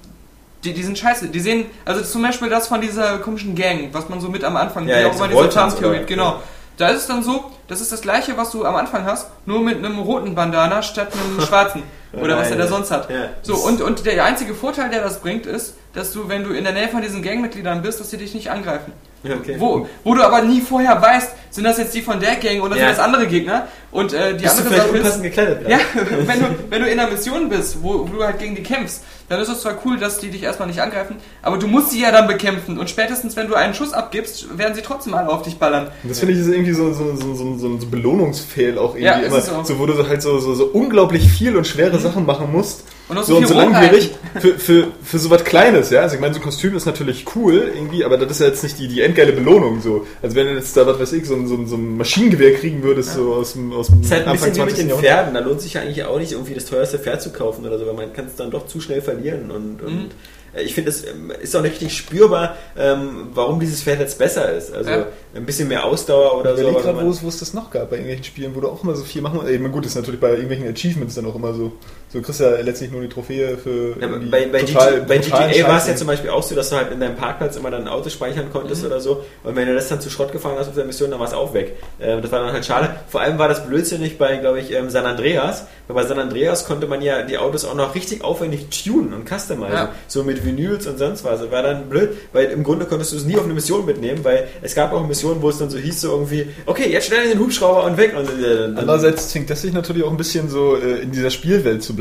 die, die sind scheiße. Die sehen, also zum Beispiel das von dieser komischen Gang, was man so mit am Anfang, Ja, die ja, auch immer diese Tarntheorie, genau. Da ist es dann so, das ist das gleiche, was du am Anfang hast, nur mit einem roten Bandana statt einem schwarzen. Oder was er da sonst hat. Ja. So, und, und der einzige Vorteil, der das bringt, ist, dass du, wenn du in der Nähe von diesen Gangmitgliedern bist, dass sie dich nicht angreifen. Okay. Wo, wo du aber nie vorher weißt, sind das jetzt die von der Gang oder Ja. sind das andere Gegner? Und äh, die Bist du andere vielleicht Sache ist, unpassend gekleidet? ja, wenn du, wenn du in einer Mission bist, wo, wo du halt gegen die kämpfst, dann ist es zwar cool, dass die dich erstmal nicht angreifen, aber du musst sie ja dann bekämpfen und spätestens, wenn du einen Schuss abgibst, werden sie trotzdem alle auf dich ballern. Das finde ich ist irgendwie so, so, so, so, so ein Belohnungsfehl auch irgendwie Ja, immer. auch. So, wo du so halt so, so, so unglaublich viel und schwere Sachen machen musst. Und auch so, so und so langwierig für, für, für so was Kleines, ja. Also ich meine, so ein Kostüm ist natürlich cool irgendwie, aber das ist ja jetzt nicht die, die endgeile Belohnung so. Also wenn du jetzt da, was weiß ich, so ein, so ein, so ein Maschinengewehr kriegen würdest, so aus dem, aus dem Das ist halt ein bisschen wie mit den Jahrhundert. Pferden. Da lohnt sich ja eigentlich auch nicht, irgendwie das teuerste Pferd zu kaufen oder so, weil man kann es dann doch zu schnell verlieren. Und, und äh, ich finde, es ähm, ist auch nicht richtig spürbar, ähm, warum dieses Pferd jetzt besser ist. Also Ja. ein bisschen mehr Ausdauer oder Ich so. aber gerade, wo es, wo es das noch gab, bei irgendwelchen Spielen, wo du auch immer so viel machen musst. Gut, ist natürlich bei irgendwelchen Achievements dann auch immer so. So du kriegst ja letztlich nur die Trophäe für Ja, bei, bei, total- GTA, bei GTA war es ja zum Beispiel auch so, dass du halt in deinem Parkplatz immer dein Auto speichern konntest oder so. Und wenn du das dann zu Schrott gefahren hast auf der Mission, dann war es auch weg. Ähm, das war dann halt schade. Vor allem war das blödsinnig bei, glaube ich, ähm, San Andreas. Weil bei San Andreas konnte man ja die Autos auch noch richtig aufwendig tunen und customizen. Ja. So mit Vinyls und sonst was. Das war dann blöd, weil im Grunde konntest du es nie auf eine Mission mitnehmen, weil es gab auch Missionen, wo es dann so hieß, so irgendwie, okay, jetzt schnell in den Hubschrauber und weg. Und, äh, dann, Andererseits zwingt das sich natürlich auch ein bisschen so äh, in dieser Spielwelt zu bleiben.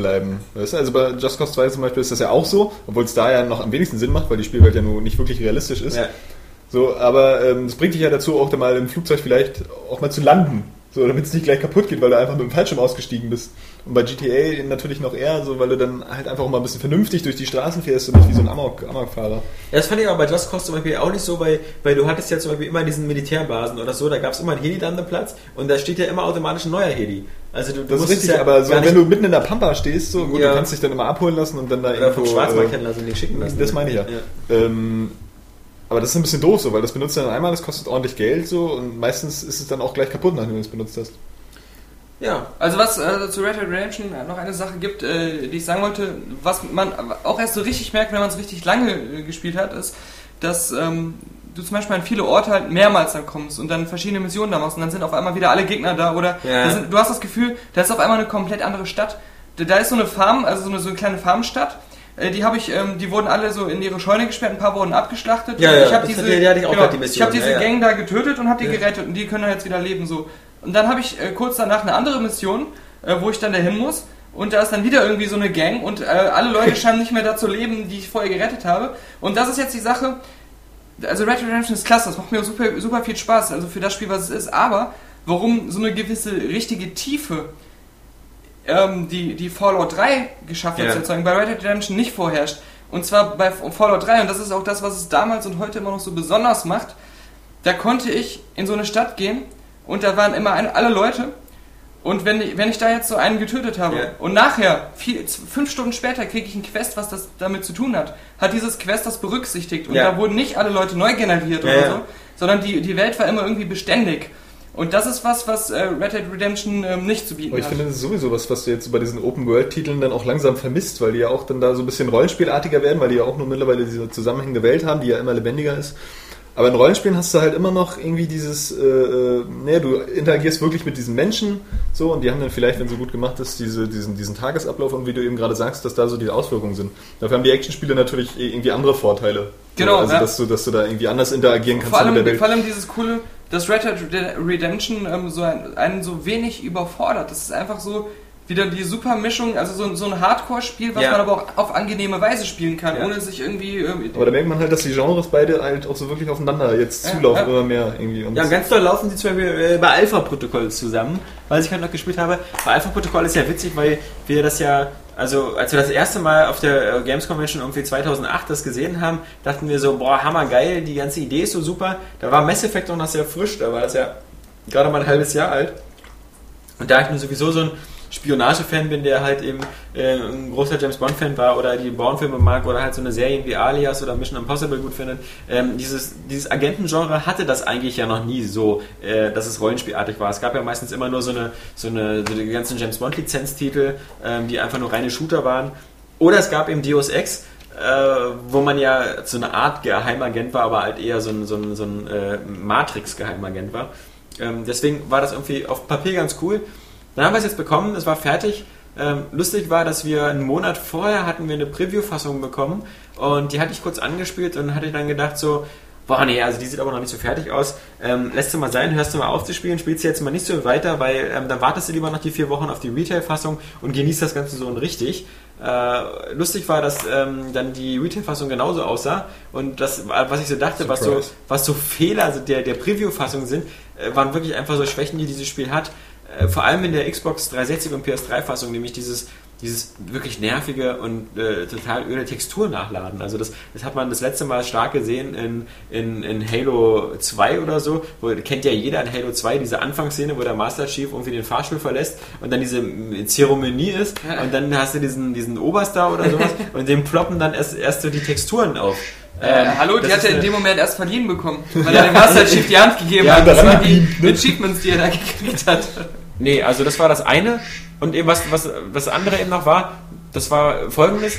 Weißt du? Also bei Just Cause 2 zum Beispiel ist das ja auch so, obwohl es da ja noch am wenigsten Sinn macht, weil die Spielwelt ja nur nicht wirklich realistisch ist. ja. So, aber ähm, das bringt dich ja dazu, auch mal im Flugzeug vielleicht auch mal zu landen. So, damit es nicht gleich kaputt geht, weil du einfach mit dem Fallschirm ausgestiegen bist. Und bei GTA natürlich noch eher so, weil du dann halt einfach mal ein bisschen vernünftig durch die Straßen fährst und nicht wie so ein Amok, Amokfahrer. Ja, das fand ich aber bei Just Cause zum Beispiel auch nicht so, weil, weil du hattest ja zum Beispiel immer diesen Militärbasen oder so, da gab es immer einen Heli-Landeplatz und da steht ja immer automatisch ein neuer Heli. Also du, du Das ist richtig, ja aber so, wenn nicht- du mitten in der Pampa stehst, so gut, Ja. du kannst dich dann immer abholen lassen und dann da oder vom Schwarzmarkt äh, lassen und den schicken lassen. Das meine ich ja. Ähm, aber das ist ein bisschen doof so, weil das benutzt du dann einmal, das kostet ordentlich Geld so und meistens ist es dann auch gleich kaputt, nachdem du es benutzt hast. Ja. Also was äh, zu Red Dead Redemption noch eine Sache gibt, äh, die ich sagen wollte, was man auch erst so richtig merkt, wenn man es richtig lange äh, gespielt hat, ist, dass ähm, du zum Beispiel an viele Orte halt mehrmals dann kommst und dann verschiedene Missionen da machst und dann sind auf einmal wieder alle Gegner da oder Ja. da sind, du hast das Gefühl, da ist auf einmal eine komplett andere Stadt. Da, da ist so eine Farm, also so eine, so eine kleine Farmstadt. Äh, Die habe ich, ähm, die wurden alle so in ihre Scheune gesperrt, ein paar wurden abgeschlachtet. Ja, ja, ich habe diese, die hatte ich genau, die ich habe diese ja, ja. Gang da getötet und habe die gerettet und die können dann jetzt wieder leben so. Und dann habe ich äh, kurz danach eine andere Mission, äh, wo ich dann dahin muss. Und da ist dann wieder irgendwie so eine Gang und äh, alle Leute scheinen nicht mehr da zu leben, die ich vorher gerettet habe. Und das ist jetzt die Sache. Also Red Dead Redemption ist klasse, das macht mir super, super viel Spaß, also für das Spiel, was es ist. Aber warum so eine gewisse richtige Tiefe ähm, die, die Fallout 3 geschafft hat, Ja. sozusagen, bei Red Dead Redemption nicht vorherrscht. Und zwar bei Fallout 3, und das ist auch das, was es damals und heute immer noch so besonders macht, da konnte ich in so eine Stadt gehen und da waren immer ein, alle Leute. Und wenn, ich- wenn ich da jetzt so einen getötet habe Ja. und nachher, vier, fünf Stunden später, kriege ich ein Quest, was das damit zu tun hat, hat dieses Quest das berücksichtigt. Und Ja. da wurden nicht alle Leute neu generiert Ja, oder so, sondern die, die Welt war immer irgendwie beständig. Und das ist was, was äh, Red Dead Redemption ähm, nicht zu bieten Aber ich hat. finde, das ist sowieso was, was du jetzt bei diesen Open-World-Titeln dann auch langsam vermisst, weil die ja auch dann da so ein bisschen rollenspielartiger werden, weil die ja auch nur mittlerweile diese zusammenhängende Welt haben, die ja immer lebendiger ist. Aber in Rollenspielen hast du halt immer noch irgendwie dieses, äh, äh, ne, du interagierst wirklich mit diesen Menschen, so, und die haben dann vielleicht, wenn so gut gemacht ist, diese, diesen, diesen Tagesablauf und wie du eben gerade sagst, dass da so die Auswirkungen sind. Dafür haben die Actionspiele natürlich irgendwie andere Vorteile. Genau, So, also, ja. dass du, dass du da irgendwie anders interagieren kannst vor allem, mit der Welt. vor allem dieses coole, dass Red Dead Redemption ähm, so ein, einen so wenig überfordert. Das ist einfach so wieder die super Mischung, also so, so ein Hardcore-Spiel, was Ja. man aber auch auf angenehme Weise spielen kann, Ja. ohne sich irgendwie. ähm, Aber da merkt man halt, dass die Genres beide halt auch so wirklich aufeinander jetzt Ja, zulaufen, ja. immer mehr irgendwie. Und Ja, ganz doll laufen die zum Beispiel äh, bei Alpha-Protokoll zusammen, weil ich halt noch gespielt habe. Bei Alpha-Protokoll ist ja witzig, weil wir das ja, also als wir das erste Mal auf der äh, Games Convention irgendwie 2008 das gesehen haben, dachten wir so, boah, hammergeil, die ganze Idee ist so super. Da war Mass Effect auch noch sehr frisch, da war das ja gerade mal ein halbes Jahr alt. Und da ich nur sowieso so ein Spionage-Fan bin, der halt eben äh, ein großer James Bond-Fan war oder die Bourne-Filme mag oder halt so eine Serie wie Alias oder Mission Impossible gut findet, ähm, dieses, dieses Agentengenre hatte das eigentlich ja noch nie so, äh, dass es rollenspielartig war. Es gab ja meistens immer nur so eine, so eine, so die ganzen James Bond-Lizenztitel, ähm, die einfach nur reine Shooter waren. Oder es gab eben Deus Ex, äh, wo man ja so eine Art Geheimagent war, aber halt eher so ein, so ein, so ein äh, Matrix-Geheimagent war. Ähm, deswegen war das irgendwie auf Papier ganz cool. Dann haben wir es jetzt bekommen, es war fertig. Ähm, lustig war, dass wir einen Monat vorher hatten wir eine Preview-Fassung bekommen und die hatte ich kurz angespielt und hatte dann gedacht so, Boah, nee, also die sieht aber noch nicht so fertig aus. Ähm, lässt du mal sein, hörst du mal auf zu spielen, spielst du jetzt mal nicht so weiter, weil ähm, dann wartest du lieber noch die vier Wochen auf die Retail-Fassung und genießt das Ganze so und richtig. Äh, lustig war, dass ähm, dann die Retail-Fassung genauso aussah und das, was ich so dachte, was so, was so Fehler also der, der Preview-Fassung sind, äh, waren wirklich einfach so Schwächen, die dieses Spiel hat. Äh, vor allem in der Xbox 360 und PS3-Fassung, nämlich dieses dieses wirklich nervige und äh, total öde Textur nachladen. Also das, das hat man das letzte Mal stark gesehen in, in, in Halo 2 oder so, wo kennt ja jeder in Halo 2 diese Anfangsszene, wo der Master Chief irgendwie den Fahrstuhl verlässt und dann diese Zeremonie ist und dann hast du diesen, diesen Oberstar oder sowas und dem ploppen dann erst, erst so die Texturen auf. Äh, Ähm, hallo, die das hat er in dem Moment erst verliehen bekommen, weil er dem Master Chief die Hand gegeben Ja, hat. Das waren die? Achievements, die er da gekriegt hat. Nee, also das war das eine. Und eben was, was das andere eben noch war, das war folgendes.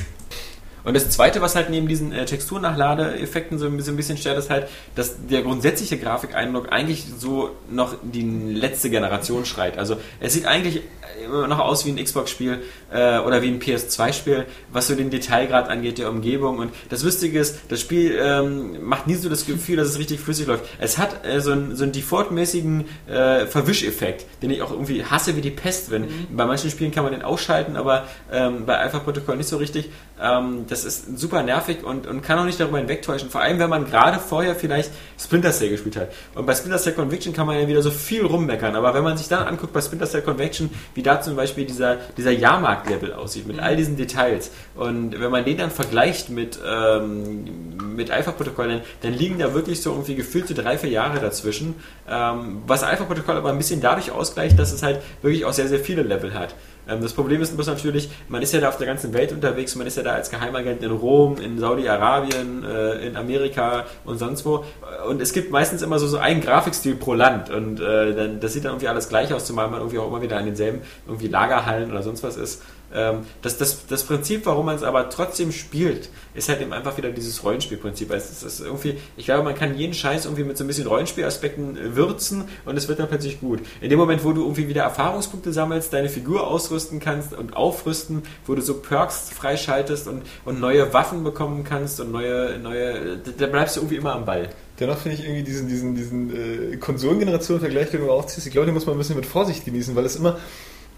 Und das zweite, was halt neben diesen äh, Texturnachladeeffekten so ein bisschen, ein bisschen stört, ist halt, dass der grundsätzliche Grafikeindruck eigentlich so noch die letzte Generation schreit. Also es sieht eigentlich immer noch aus wie ein Xbox-Spiel äh, oder wie ein PS2-Spiel, was so den Detailgrad angeht der Umgebung. Und das Lustige ist, das Spiel ähm, macht nie so das Gefühl, dass es richtig flüssig läuft. Es hat äh, so einen, so einen defaultmäßigen äh, Verwischeffekt, den ich auch irgendwie hasse wie die Pest. Wenn bei manchen Spielen kann man den ausschalten, aber ähm, bei Alpha Protocol nicht so richtig. Ähm, das ist super nervig und, und kann auch nicht darüber hinwegtäuschen. Vor allem, wenn man gerade vorher vielleicht Splinter Cell gespielt hat. Und bei Splinter Cell Conviction kann man ja wieder so viel rummeckern. Aber wenn man sich dann anguckt bei Splinter Cell Conviction, wie da zum Beispiel dieser, dieser Jahrmarkt-Level aussieht, mit all diesen Details. Und wenn man den dann vergleicht mit, ähm, mit Alpha Protocol, dann, dann liegen da wirklich so irgendwie gefühlte drei, vier Jahre dazwischen. Ähm, was Alpha Protocol aber ein bisschen dadurch ausgleicht, dass es halt wirklich auch sehr, sehr viele Level hat. Ähm, das Problem ist bloß natürlich, man ist ja da auf der ganzen Welt unterwegs, man ist ja da als Geheimagent in Rom, in Saudi-Arabien, äh, in Amerika und sonst wo. Und es gibt meistens immer so, so einen Grafikstil pro Land und äh, das sieht dann irgendwie alles gleich aus, zumal man irgendwie auch immer wieder an denselben irgendwie Lagerhallen oder sonst was ist. Ähm, das, das, das Prinzip, warum man es aber trotzdem spielt, ist halt eben einfach wieder dieses Rollenspielprinzip. Also es ist irgendwie, ich glaube, man kann jeden Scheiß irgendwie mit so ein bisschen Rollenspielaspekten äh, würzen und es wird dann plötzlich gut. In dem Moment, wo du irgendwie wieder Erfahrungspunkte sammelst, deine Figur ausrüsten kannst und aufrüsten, wo du so Perks freischaltest und, und neue Waffen bekommen kannst und neue, neue, da bleibst du irgendwie immer am Ball. Dennoch finde ich irgendwie diesen, diesen, diesen äh, Konsolengeneration-Vergleich, den du aufziehst, ich glaube, den muss man ein bisschen mit Vorsicht genießen, weil es immer,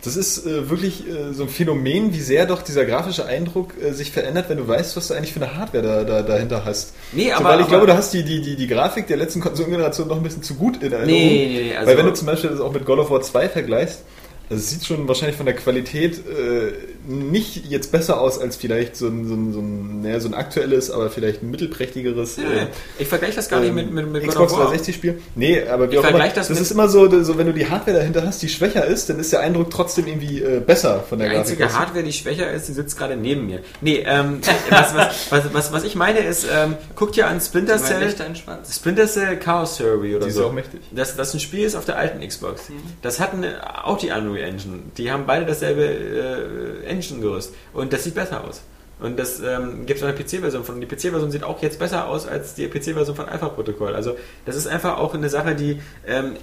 das ist äh, wirklich äh, so ein Phänomen, wie sehr doch dieser grafische Eindruck äh, sich verändert, wenn du weißt, was du eigentlich für eine Hardware da, da, dahinter hast. Nee, so, aber- weil ich aber- glaube, du hast die, die, die, die Grafik der letzten Konsolengeneration noch ein bisschen zu gut in Erinnerung. Nee, nee, nee, also- weil wenn du zum Beispiel das auch mit God of War 2 vergleichst, also es sieht schon wahrscheinlich von der Qualität äh, nicht jetzt besser aus als vielleicht so ein, so ein, so ein, naja, so ein aktuelles, aber vielleicht ein mittelprächtigeres äh, Ich vergleiche das gar nicht mit, mit, mit God Xbox of War. 360 Spiel. Nee, aber wie Ich auch immer, das, das ist immer so, so, wenn du die Hardware dahinter hast, die schwächer ist, dann ist der Eindruck trotzdem irgendwie äh, besser von der Die Grafik. einzige Hardware, die schwächer ist, die sitzt gerade neben mir. Nee, ähm, was, was, was, was, was ich meine ist, ähm, guckt ja an Splinter Cell. Splinter Cell Chaos Theory oder Die ist so. auch mächtig. Das, das ein Spiel ist auf der alten Xbox. Mhm. Das hat eine, auch die Unreal Engine. Die haben beide dasselbe äh, Engine-Gerüst. Und das sieht besser aus. Und das ähm, gibt es eine PC-Version von. Und die PC-Version sieht auch jetzt besser aus als die PC-Version von Alpha Protocol. Also das ist einfach auch eine Sache, die ähm,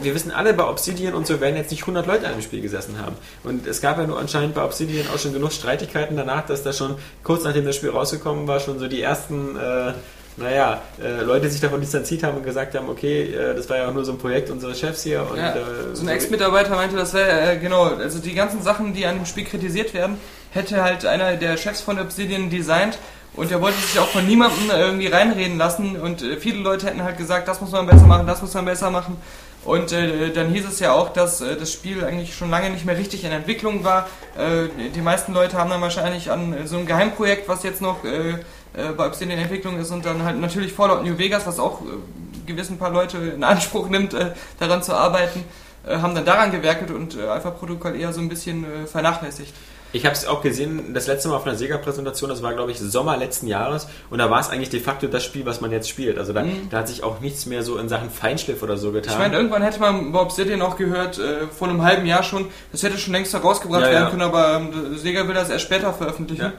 wir wissen alle bei Obsidian und so werden jetzt nicht 100 Leute an dem Spiel gesessen haben. Und es gab ja nur anscheinend bei Obsidian auch schon genug Streitigkeiten danach, dass da schon kurz nachdem das Spiel rausgekommen war, schon so die ersten äh, naja, äh, Leute sich davon distanziert haben und gesagt haben, okay, äh, das war ja auch nur so ein Projekt unseres Chefs hier. Und, Ja, äh, so ein Ex-Mitarbeiter meinte, das wäre, äh, genau, also die ganzen Sachen, die an dem Spiel kritisiert werden, hätte halt einer der Chefs von Obsidian designt und er wollte sich auch von niemandem irgendwie reinreden lassen und äh, viele Leute hätten halt gesagt, das muss man besser machen, das muss man besser machen. Und äh, dann hieß es ja auch, dass äh, das Spiel eigentlich schon lange nicht mehr richtig in Entwicklung war. Äh, die meisten Leute haben dann wahrscheinlich an äh, so einem Geheimprojekt, was jetzt noch äh, äh, bei Obsidian in Entwicklung ist und dann halt natürlich Fallout New Vegas, was auch äh, gewiss ein paar Leute in Anspruch nimmt, äh, daran zu arbeiten, äh, haben dann daran gewerkelt und äh, Alpha Protocol eher so ein bisschen äh, vernachlässigt. Ich habe es auch gesehen, das letzte Mal auf einer Sega-Präsentation, das war glaube ich Sommer letzten Jahres und da war es eigentlich de facto das Spiel, was man jetzt spielt. Also da, da hat sich auch nichts mehr so in Sachen Feinschliff oder so getan. Ich meine, irgendwann hätte man bei Obsidian auch gehört, äh, vor einem halben Jahr schon, das hätte schon längst herausgebracht Ja, werden ja. können, aber ähm, Sega will das erst später veröffentlichen. Ja.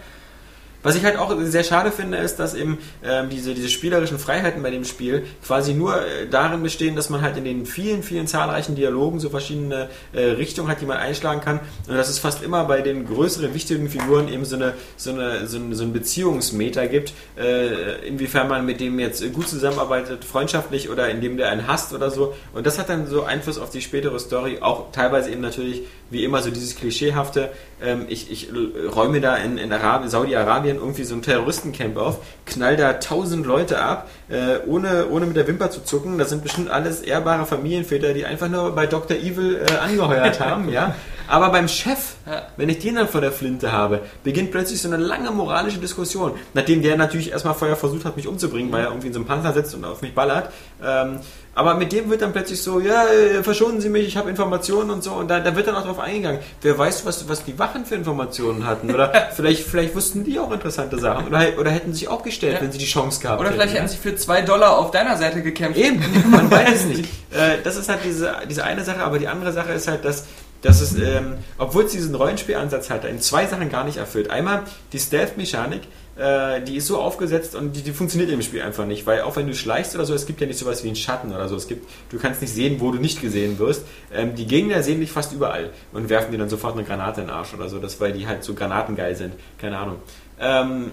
Was ich halt auch sehr schade finde, ist, dass eben ähm, diese, diese spielerischen Freiheiten bei dem Spiel quasi nur äh, darin bestehen, dass man halt in den vielen, vielen zahlreichen Dialogen so verschiedene äh, Richtungen hat, die man einschlagen kann. Und dass es fast immer bei den größeren, wichtigen Figuren eben so, eine, so, eine, so, ein, so ein Beziehungsmeter gibt, äh, inwiefern man mit dem jetzt gut zusammenarbeitet, freundschaftlich oder indem der einen hasst oder so. Und das hat dann so Einfluss auf die spätere Story, auch teilweise eben natürlich, wie immer, so dieses Klischeehafte, ähm, ich, ich räume da in, in Arabien, Saudi-Arabien irgendwie so ein Terroristencamp auf, knall da tausend Leute ab, äh, ohne, ohne mit der Wimper zu zucken. Das sind bestimmt alles ehrbare Familienväter, die einfach nur bei Dr. Evil äh, angeheuert haben, ja. Aber beim Chef, wenn ich den dann vor der Flinte habe, beginnt plötzlich so eine lange moralische Diskussion. Nachdem der natürlich erstmal vorher versucht hat, mich umzubringen, weil er irgendwie in so einem Panzer sitzt und auf mich ballert. Ähm, aber mit dem wird dann plötzlich so, ja, äh, verschonen Sie mich, ich habe Informationen und so. Und da, da wird dann auch drauf eingegangen. Wer weiß, was, was die Wachen für Informationen hatten. Oder vielleicht, vielleicht wussten die auch interessante Sachen. Oder, oder hätten sich auch gestellt, Ja. wenn sie die Chance gehabt Oder hätten. vielleicht hätten sie für zwei Dollar auf deiner Seite gekämpft. Eben, man weiß es nicht. Äh, das ist halt diese, diese eine Sache, aber die andere Sache ist halt, dass, dass es, ähm, obwohl es diesen Rollenspielansatz hat, in zwei Sachen gar nicht erfüllt. Einmal die Stealth-Mechanik, äh, die ist so aufgesetzt und die, die funktioniert im Spiel einfach nicht, weil auch wenn du schleichst oder so, es gibt ja nicht sowas wie einen Schatten oder so. Es gibt, du kannst nicht sehen, wo du nicht gesehen wirst. Ähm, die Gegner sehen dich fast überall und werfen dir dann sofort eine Granate in den Arsch oder so, das, weil die halt so granatengeil sind. Keine Ahnung. Ähm,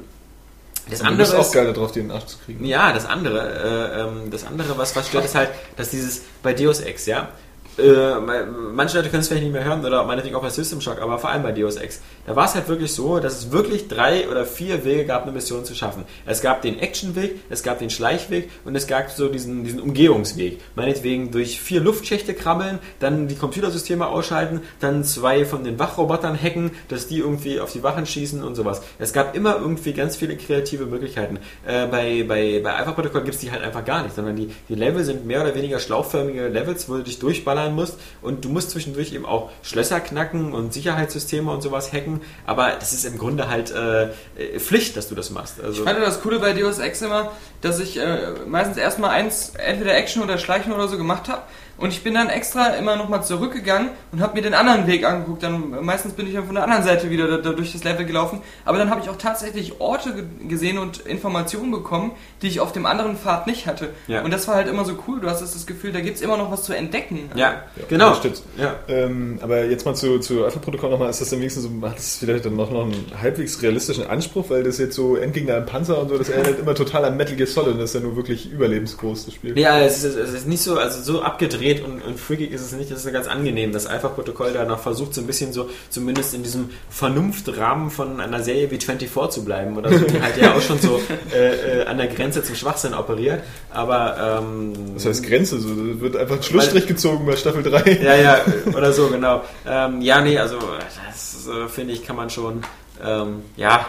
das du andere bist auch ist, geil darauf, die in den Arsch zu kriegen. ja, das andere, äh, ähm, das andere, was, was stört, ist halt, dass dieses bei Deus Ex, ja. Äh, manche Leute können es vielleicht nicht mehr hören oder meinetwegen auch bei System Shock, aber vor allem bei Deus Ex. Da war es halt wirklich so, dass es wirklich drei oder vier Wege gab, eine Mission zu schaffen. Es gab den Actionweg, es gab den Schleichweg und es gab so diesen, diesen Umgehungsweg. Meinetwegen durch vier Luftschächte krabbeln, dann die Computersysteme ausschalten, dann zwei von den Wachrobotern hacken, dass die irgendwie auf die Wachen schießen und sowas. Es gab immer irgendwie ganz viele kreative Möglichkeiten. Äh, bei, bei, bei Alpha Protocol gibt es die halt einfach gar nicht, sondern die, die Level sind mehr oder weniger schlauchförmige Levels, wo du dich durchballern musst und du musst zwischendurch eben auch Schlösser knacken und Sicherheitssysteme und sowas hacken, aber das ist im Grunde halt äh, äh, Pflicht, dass du das machst. Also, Ich fand das Coole bei Deus Ex immer, dass ich äh, meistens erstmal eins, entweder Action oder Schleichen oder so gemacht habe. Und ich bin dann extra immer nochmal zurückgegangen und habe mir den anderen Weg angeguckt. Dann meistens bin ich dann von der anderen Seite wieder da, da durch das Level gelaufen. Aber dann habe ich auch tatsächlich Orte ge gesehen und Informationen bekommen, die ich auf dem anderen Pfad nicht hatte. Ja. Und das war halt immer so cool. Du hast das Gefühl, da gibt's immer noch was zu entdecken. ja, genau. unterstützt. Ja. Ähm, aber jetzt mal zu, zu Alpha-Protokoll nochmal, ist das dann wenigstens so, hat das vielleicht dann noch, noch einen halbwegs realistischen Anspruch, weil das jetzt so Endgegner im Panzer und so, das erinnert immer total an Metal Gear Solid und das ist ja nur wirklich überlebensgroß, das Spiel. Ja, es ist, es ist nicht so, also so abgedreht und, und freakig ist es nicht. Es ist ganz angenehm. Das Alpha-Protokoll da noch versucht, so ein bisschen so, zumindest in diesem Vernunftrahmen von einer Serie wie 24 zu bleiben oder so, die halt ja auch schon so äh, äh, an der Grenze zum Schwachsinn operiert. Aber, ähm, Das heißt Grenze, so, da wird einfach ein Schlussstrich gezogen bei Staffel 3. ja, ja, oder so, genau. Ähm, ja, nee, also, das äh, finde ich, kann man schon, ähm, ja,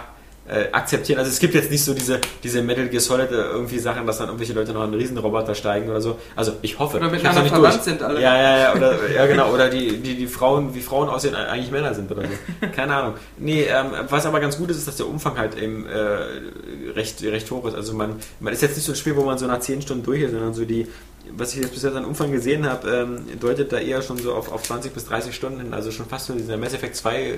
äh, akzeptieren. Also es gibt jetzt nicht so diese, diese Metal Gear Solid äh, irgendwie Sachen, dass dann irgendwelche Leute noch einen Riesenroboter steigen oder so. Also ich hoffe. Oder Ich miteinander nicht verwandt durch. sind alle. Ja, ja, ja, oder, ja genau, oder die, die, die Frauen, wie Frauen aussehen, eigentlich Männer sind oder so. Keine Ahnung. Nee, ähm, was aber ganz gut ist, ist, dass der Umfang halt eben äh, recht, recht hoch ist. Also man, man ist jetzt nicht so ein Spiel, wo man so nach 10 Stunden durch ist, sondern so die, was ich jetzt bisher an Umfang gesehen habe, ähm, deutet da eher schon so auf, auf 20 bis 30 Stunden hin, also schon fast so dieser Mass Effect 2 äh,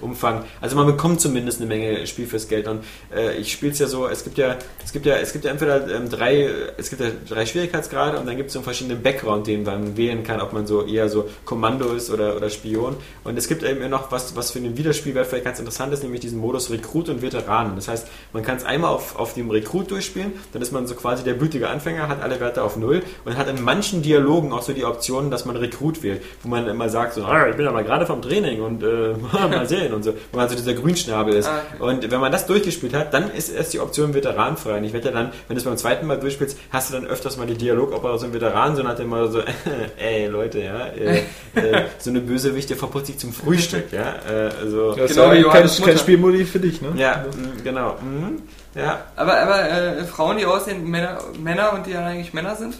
Umfang. Also man bekommt zumindest eine Menge Spiel fürs Geld und äh, ich spiele es ja so, es gibt ja, es gibt ja, es gibt ja entweder ähm, drei, es gibt ja drei Schwierigkeitsgrade und dann gibt es so einen verschiedenen Background, den man wählen kann, ob man so eher so Kommando ist oder, oder Spion. Und es gibt eben noch was, was für den Wiederspielwert vielleicht ganz interessant ist, nämlich diesen Modus Rekrut und Veteranen. Das heißt, man kann es einmal auf, auf dem Rekrut durchspielen, dann ist man so quasi der blutige Anfänger, hat alle Werte auf Null und hat in manchen Dialogen auch so die Option, dass man Rekrut wählt, wo man immer sagt, so, ah, ich bin aber gerade vom Training und äh, mal sehen und so, wo man so dieser Grünschnabel ist. Ah, Und wenn man das durchgespielt hat, dann ist erst die Option Veteran frei. Und ich wette dann, wenn du es beim zweiten Mal durchspielst, hast du dann öfters mal die Dialogoperation Veteran, so nach dem Motto so, ey Leute, ja, äh, äh, so eine Bösewichte verputzt sich zum Frühstück, ja, äh, also, Das ist Genau ja wie kein, kein. Spielmodi für dich, ne? ja, mh, genau, mhm, ja, Aber, aber äh, Frauen, die aussehen Männer, Männer und die ja eigentlich Männer sind?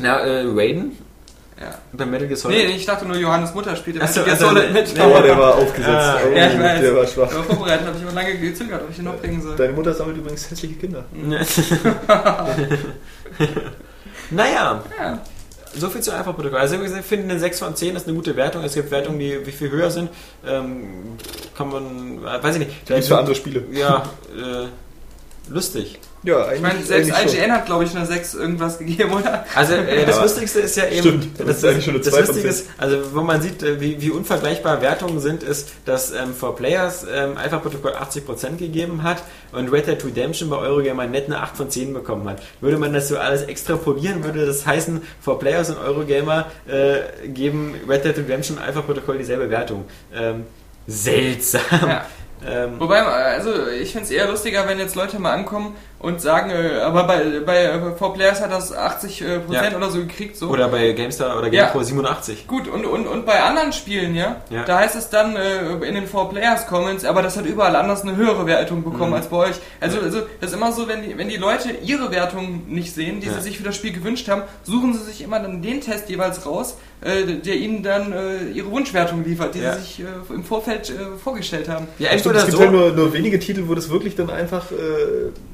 Na, äh, Raiden, Ja. bei Metal Gear Solid. Nee, ich dachte nur, Johannes Mutter spielte so, Metal Gear also, Solid mit. nee, Aber der war aufgesetzt. Ah, oh, ja, ich weiß. Der war schwach. Aber vorbereitet habe ich immer lange gezögert, ob ich den noch bringen soll. Deine Mutter sammelt übrigens hässliche Kinder. naja, Ja. so viel zu einfach Protokoll. Also ich finde eine 6 von 10 ist eine gute Wertung. Es gibt Wertungen, die wie viel höher sind. Ähm, kann man, äh, weiß ich nicht. Gibt's für andere Spiele. Ja, äh, lustig. Ja. Ich meine, selbst eigentlich schon. IGN hat, glaube ich, eine 6 irgendwas gegeben, oder? Also äh, das Ja. Lustigste ist ja eben, Stimmt, das ist eigentlich schon eine das zwei von Lustige ist, also wo man sieht, äh, wie, wie unvergleichbar Wertungen sind, ist, dass ähm, For Players ähm, Alpha Protocol 80% gegeben hat und Red Dead Redemption bei Eurogamer net eine 8 von 10 bekommen hat. Würde man das so alles extrapolieren, würde das heißen, For Players und Eurogamer äh, geben Red Dead Redemption und Alpha Protocol dieselbe Wertung. Ähm, seltsam. Ja. Ähm, Wobei, also ich finde es eher lustiger, wenn jetzt Leute mal ankommen und sagen, äh, aber bei, bei äh, 4Players hat das 80 äh, Prozent Ja. oder so gekriegt. So. oder bei GameStar oder Ja. GamePro 87. Gut, und, und, und bei anderen Spielen, ja, Ja. da heißt es dann äh, in den 4Players-Comments, aber das hat überall anders eine höhere Wertung bekommen Mhm. als bei euch. Also, also das ist immer so, wenn die, wenn die Leute ihre Wertung nicht sehen, die Ja. sie sich für das Spiel gewünscht haben, suchen sie sich immer dann den Test jeweils raus, äh, der ihnen dann äh, ihre Wunschwertung liefert, die Ja. sie sich äh, im Vorfeld äh, vorgestellt haben. Ja, Stimmt, entweder es gibt so. halt nur, nur wenige Titel, wo das wirklich dann einfach, äh,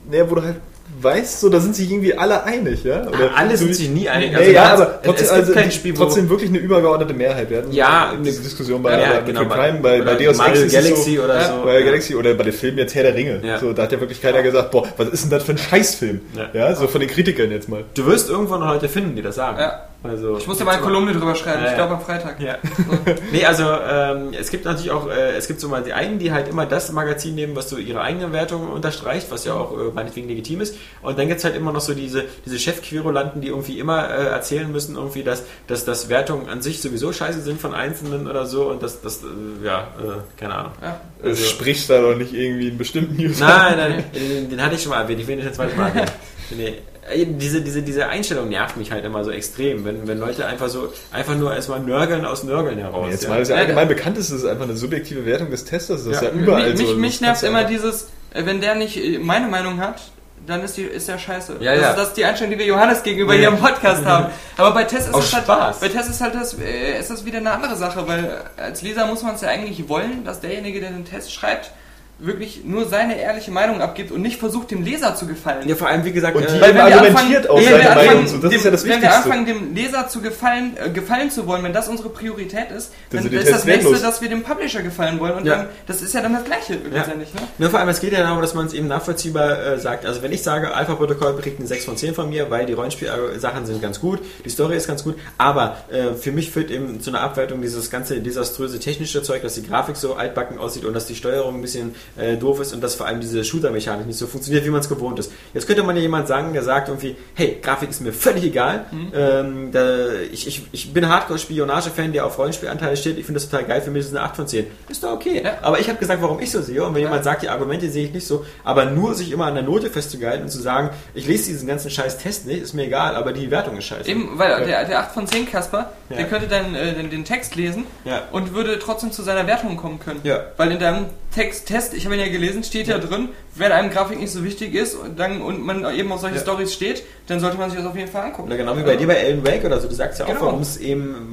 naja, wo du halt weißt, so, da sind sich irgendwie alle einig, ja? Oder alle so sind sich nie einig. Nee, Also ja, hat's- aber trotzdem, es gibt also Spiel, wo- trotzdem wirklich eine übergeordnete Mehrheit. Wir hatten Ja, eine Diskussion bei, Ja, bei genau, bei- Prime, bei, bei Deus Ex Galaxy so, oder ja, so. Bei Ja. Galaxy oder bei den Filmen jetzt Herr der Ringe. Ja. So, da hat ja wirklich keiner gesagt, boah, was ist denn das für ein Scheißfilm? Ja. Ja, so von den Kritikern jetzt mal. Du wirst irgendwo noch Leute finden, die das sagen. Ja. Also, Ich musste mal eine Kolumne drüber schreiben, Ja, ich ja. glaube am Freitag. Ja. nee, also ähm, es gibt natürlich auch, äh, es gibt so mal die einen, die halt immer das Magazin nehmen, was so ihre eigene Wertung unterstreicht, was ja auch äh, meinetwegen legitim ist. Und dann gibt es halt immer noch so diese, diese Chefquerulanten, die irgendwie immer äh, erzählen müssen, irgendwie, dass, dass, dass Wertungen an sich sowieso scheiße sind von Einzelnen oder so und dass das, äh, ja, äh, keine Ahnung. Ja. Also, Sprichst da doch nicht irgendwie einen bestimmten User. Nein, nein, den, den hatte ich schon mal erwähnt, ich will nicht das zweite Mal erwähnen. Nee. Äh, Diese, diese, diese Einstellung nervt mich halt immer so extrem, wenn, wenn Leute einfach so, einfach nur erstmal nörgeln aus Nörgeln heraus. Jetzt ja. mal ist ja Ja, allgemein bekannt ist, es ist einfach eine subjektive Wertung des Testers. Das ist ja, Ja. überall mich, so. mich, Das mich nervt immer dieses, äh, wenn der nicht äh, meine Meinung hat, dann ist, die, ist der scheiße. Ja, das, ja. Ist, das ist die Einstellung, die wir Johannes gegenüber Ja. hier im Podcast haben. Aber bei Tess ist Aus es halt, Spaß. bei Tess ist halt das, ist das wieder eine andere Sache, weil als Leser muss man es ja eigentlich wollen, dass derjenige, der den Test schreibt, wirklich nur seine ehrliche Meinung abgibt und nicht versucht, dem Leser zu gefallen. Ja, vor allem, wie gesagt, Und die äh, Weil wenn wir argumentiert anfangen- auch wenn seine wir Meinung. anfangen, So, das dem, ist ja das Wenn wir Wichtigste. anfangen, dem Leser zu gefallen, äh, gefallen zu wollen, wenn das unsere Priorität ist, Dann dann, ist das nächste, dass wir dem Publisher gefallen wollen. Und Ja. dann, das ist ja dann das Gleiche letztendlich. Ne? Nur vor allem, es geht ja darum, dass man es eben nachvollziehbar äh, sagt. Also wenn ich sage, Alpha-Protokoll kriegt eine 6 von 10 von mir, weil die Rollenspiel-Sachen sind ganz gut, die Story ist ganz gut, aber äh, für mich führt eben zu einer Abwertung dieses ganze desaströse technische Zeug, dass die Grafik so altbacken aussieht und dass die Steuerung ein bisschen äh, doof ist und dass vor allem diese Shooter-Mechanik nicht so funktioniert, wie man es gewohnt ist. Jetzt könnte man ja jemand sagen, der sagt irgendwie, hey, Grafik ist mir völlig egal, ähm, da, ich, ich, ich bin Hardcore-Spionage-Fan, der auf Rollenspielanteile steht, ich finde das total geil, für mich ist es eine 8 von 10. Ist doch okay. Ja. Aber ich habe gesagt, warum ich so sehe. Und wenn Ja. jemand sagt, die Argumente sehe ich nicht so, aber nur sich immer an der Note festzuhalten und zu sagen, ich lese diesen ganzen scheiß Test nicht, ist mir egal, aber die Wertung ist scheiße. Eben, weil der, der 8 von 10 Kasper, Ja. der könnte dann äh, den, den Text lesen und würde trotzdem zu seiner Wertung kommen können. Ja. Weil in deinem Text, Test, ich habe ihn ja gelesen, steht ja, drin, wenn einem Grafik nicht so wichtig ist und, dann, und man eben auf solche Ja. Stories steht, dann sollte man sich das auf jeden Fall angucken. Oder genau wie bei dir bei Alan Wake oder so, du sagst ja auch, Genau. warum es eben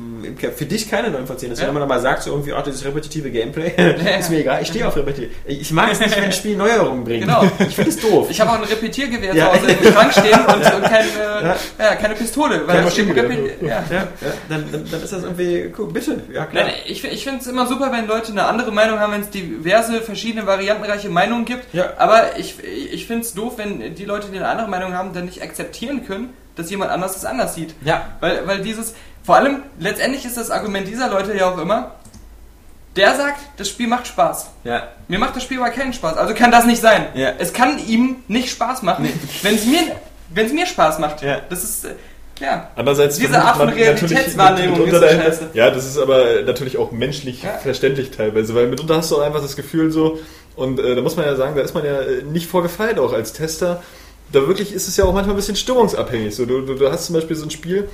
für dich keine 9 von 10 ist. Ja. Wenn man aber sagt, so irgendwie, ach, dieses repetitive Gameplay, ist mir egal, ich stehe auf repetitiv. Ich mag es nicht, wenn ein Spiel Neuerungen bringt. Genau. Ich finde es doof. Ich habe auch ein Repetiergewehr Ja. zu Hause im Schrank stehen und, und keine, ja. Ja. keine Pistole. Weil Kein das eben Maschinengewehr. Repe- ja. ja, ja, dann, dann, dann ist das irgendwie, cool, bitte, ja klar. Nein, ich, ich finde es immer super, wenn Leute eine andere Meinung haben, wenn es diverse, verschiedene, variantenreiche Meinungen gibt. Ja. Aber ich, ich finde es doof, wenn die Leute, die eine andere Meinung haben, dann nicht akzeptieren können, dass jemand anders es anders sieht. Ja. Weil, weil dieses, vor allem, letztendlich ist das Argument dieser Leute ja auch immer, der sagt, das Spiel macht Spaß. Ja. Mir macht das Spiel aber keinen Spaß. Also kann das nicht sein. Ja. Es kann ihm nicht Spaß machen, wenn es mir, wenn es mir Spaß macht. Ja. Das ist, äh, ja. Andererseits Diese Art von Realitätswahrnehmung mitunter ist so scheiße. Ja, das ist aber natürlich auch menschlich Ja. verständlich teilweise, weil mitunter hast du auch einfach das Gefühl so, und äh, da muss man ja sagen, da ist man ja äh, nicht vorgefeilt auch als Tester. Da wirklich ist es ja auch manchmal ein bisschen stimmungsabhängig. So, du, du, du hast zum Beispiel so ein Spiel,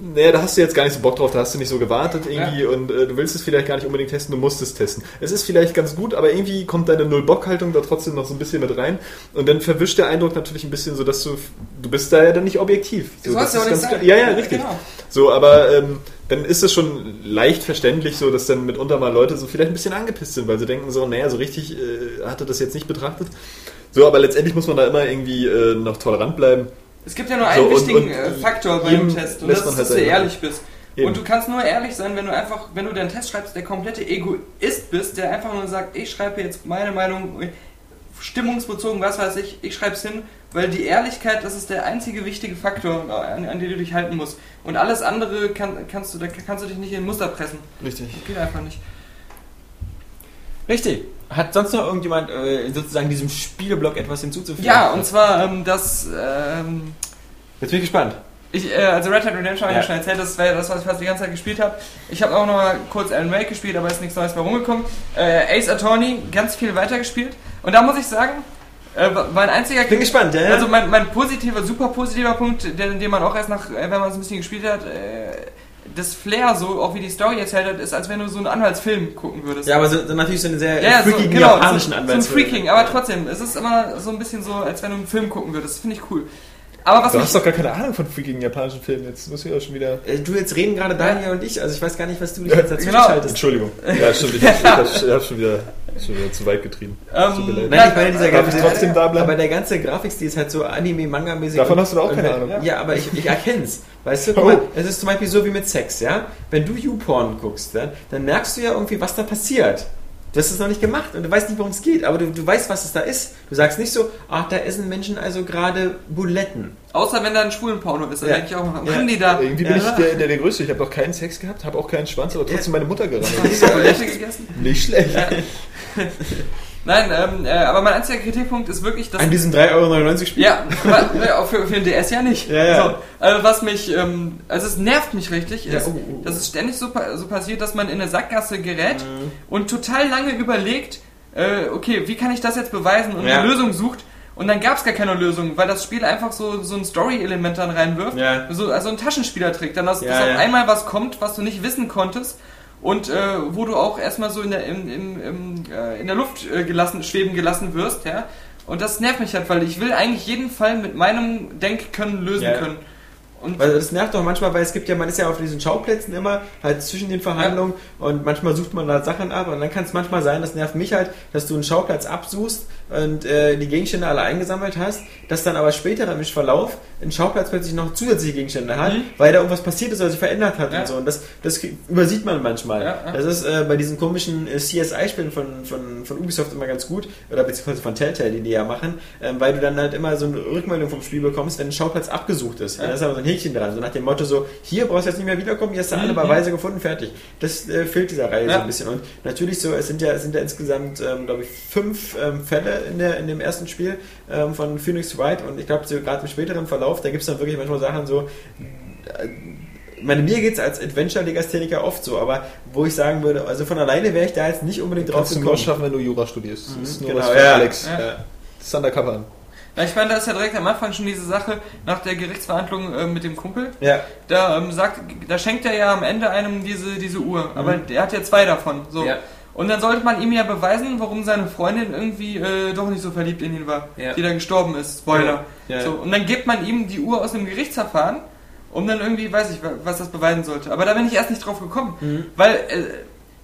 naja, da hast du jetzt gar nicht so Bock drauf, da hast du nicht so gewartet irgendwie und äh, du willst es vielleicht gar nicht unbedingt testen, du musst es testen. Es ist vielleicht ganz gut, aber irgendwie kommt deine Null-Bock-Haltung da trotzdem noch so ein bisschen mit rein und dann verwischt der Eindruck natürlich ein bisschen so, dass du, du bist da ja dann nicht objektiv. So, das auch ist ganz. Ja, ja, richtig. Genau. So, aber ähm, dann ist es schon leicht verständlich so, dass dann mitunter mal Leute so vielleicht ein bisschen angepisst sind, weil sie denken so, naja, so richtig äh, hatte das jetzt nicht betrachtet. So, aber letztendlich muss man da immer irgendwie äh, noch tolerant bleiben. Es gibt ja nur So, einen und- wichtigen und äh, Faktor bei jedem dem Test und das man ist, halt dass du ehrlich bist. Eben. Und du kannst nur ehrlich sein, wenn du einfach, wenn du deinen Test schreibst, der komplette Egoist bist, der einfach nur sagt, ich schreibe jetzt meine Meinung, stimmungsbezogen, was weiß ich, ich schreibe es hin, weil die Ehrlichkeit, das ist der einzige wichtige Faktor, an, an den du dich halten musst. Und alles andere kann, kannst du, da kannst du dich nicht in Muster pressen. Richtig. Das geht einfach nicht. Richtig. Hat sonst noch irgendjemand äh, sozusagen diesem Spieleblock etwas hinzuzufügen? Ja, und zwar ähm, das, ähm, Jetzt bin ich gespannt. Ich, äh, also Red Dead Redemption habe ich Ja. schon erzählt, das wäre das, was ich fast die ganze Zeit gespielt habe. Ich habe auch noch mal kurz Alan Wake gespielt, aber ist nichts Neues mehr rumgekommen. Äh, Ace Attorney, ganz viel weitergespielt. Und da muss ich sagen, äh, mein einziger... Bin gespannt, ja, ja. Also mein, mein positiver, super positiver Punkt, den, den man auch erst nach, äh, wenn man es ein bisschen gespielt hat, äh, das Flair so, auch wie die Story erzählt hat, ist, als wenn du so einen Anwaltsfilm gucken würdest. Ja, aber so, so natürlich so eine sehr Ja, so, freakigen genau, japanischen so, so ein Anwaltsfilm. Freaking, aber trotzdem, es ist immer so ein bisschen so, als wenn du einen Film gucken würdest. Finde ich cool. Aber was Du hast doch gar keine Ahnung von freakigen japanischen Filmen. Jetzt muss ich ja schon wieder. Äh, Du, jetzt reden gerade Daniel und ich, also ich weiß gar nicht, was du dich jetzt dazu Genau. schaltest. Entschuldigung. Ja, stimmt. Ich habe hab schon, wieder, schon wieder zu weit getrieben. Ähm, mir leid. Nein, ich meine, dieser ganze, trotzdem da bleiben? aber der ganze Grafikstil ist halt so Anime-Manga-mäßig. Davon hast du auch keine halt- Ahnung. Ja, aber ich, ich erkenn's. Weißt du, guck Oh. mal, es ist zum Beispiel so wie mit Sex, ja? Wenn du YouPorn guckst, ja, dann merkst du ja irgendwie, was da passiert. Du hast es noch nicht gemacht und du weißt nicht, worum es geht, aber du, du weißt, was es da ist. Du sagst nicht so, ach, da essen Menschen also gerade Buletten. Außer wenn da ein schwulen Porno ist, dann Ja. denke ich auch, Ja. haben die da Irgendwie bin Ja. ich der, der, der Größte. Ich habe noch keinen Sex gehabt, habe auch keinen Schwanz, aber trotzdem meine Mutter gerannt. die da Bulette gegessen? Nicht schlecht. Nein, ähm, äh, aber mein einziger Kritikpunkt ist wirklich, dass... An diesem 3,99 Euro Spiel. ja, ja, auch für, für den DS ja nicht. Ja, ja. So, also was mich, ähm, also es nervt mich richtig, Ja, ist, oh, oh, oh. dass es ständig so, so passiert, dass man in eine Sackgasse gerät Mhm. und total lange überlegt, äh, okay, wie kann ich das jetzt beweisen und Ja. eine Lösung sucht. Und dann gab es gar keine Lösung, weil das Spiel einfach so, so ein Story-Element dann reinwirft. Ja. So, also ein Taschenspielertrick. Dann, dass, Ja, dass auf ja. einmal was kommt, was du nicht wissen konntest. Und äh, wo du auch erstmal so in der, im, im, im, äh, in der Luft äh, gelassen, schweben gelassen wirst, ja. Und das nervt mich halt, weil ich will eigentlich jeden Fall mit meinem Denkkönnen lösen Ja. können. Und Weil das nervt doch manchmal, weil es gibt ja, man ist ja auf diesen Schauplätzen immer halt zwischen den Verhandlungen und manchmal sucht man da Sachen ab und dann kann es manchmal sein, das nervt mich halt, dass du einen Schauplatz absuchst und äh, die Gegenstände alle eingesammelt hast, dass dann aber später im Verlauf ein Schauplatz plötzlich noch zusätzliche Gegenstände hat, Mhm. weil da irgendwas passiert ist oder sich verändert hat Ja. und so. Und das, das übersieht man manchmal. Ja, ja. Das ist äh, bei diesen komischen äh, CSI-Spielen von, von, von Ubisoft immer ganz gut, oder beziehungsweise von Telltale, die die ja machen, ähm, weil du dann halt immer so eine Rückmeldung vom Spiel bekommst, wenn ein Schauplatz abgesucht ist. Ja. Da ist aber so ein Häkchen dran, so nach dem Motto so, hier brauchst du jetzt nicht mehr wiederkommen, hier hast du alle Mhm. Beweise gefunden, fertig. Das äh, fehlt dieser Reihe so ein bisschen. Und natürlich so, es sind ja, es sind ja insgesamt, ähm, glaube ich, fünf ähm, Fälle in, der, in dem ersten Spiel ähm, von Phoenix Wright und ich glaube, gerade im späteren Verlauf, da gibt es dann wirklich manchmal Sachen so, äh, meine, mir geht es als Adventure-Legastheniker oft so, aber wo ich sagen würde, also von alleine wäre ich da jetzt nicht unbedingt drauf Kannst du nur gekommen. schaffen, wenn du Jura studierst. Das ist nur Genau, was für ja. Alex. Ja. Ja. Das ist undercover an. Ich meine, da ist ja direkt am Anfang schon diese Sache nach der Gerichtsverhandlung äh, mit dem Kumpel. Ja. Da ähm, sagt, da schenkt er ja am Ende einem diese, diese Uhr. Aber der hat ja zwei davon. So. Ja. Und dann sollte man ihm ja beweisen, warum seine Freundin irgendwie äh, doch nicht so verliebt in ihn war, Ja. die da gestorben ist. Spoiler. Ja. So, und dann gibt man ihm die Uhr aus dem Gerichtsverfahren, um dann irgendwie, weiß ich, wa- was das beweisen sollte. Aber da bin ich erst nicht drauf gekommen. Mhm. Weil äh,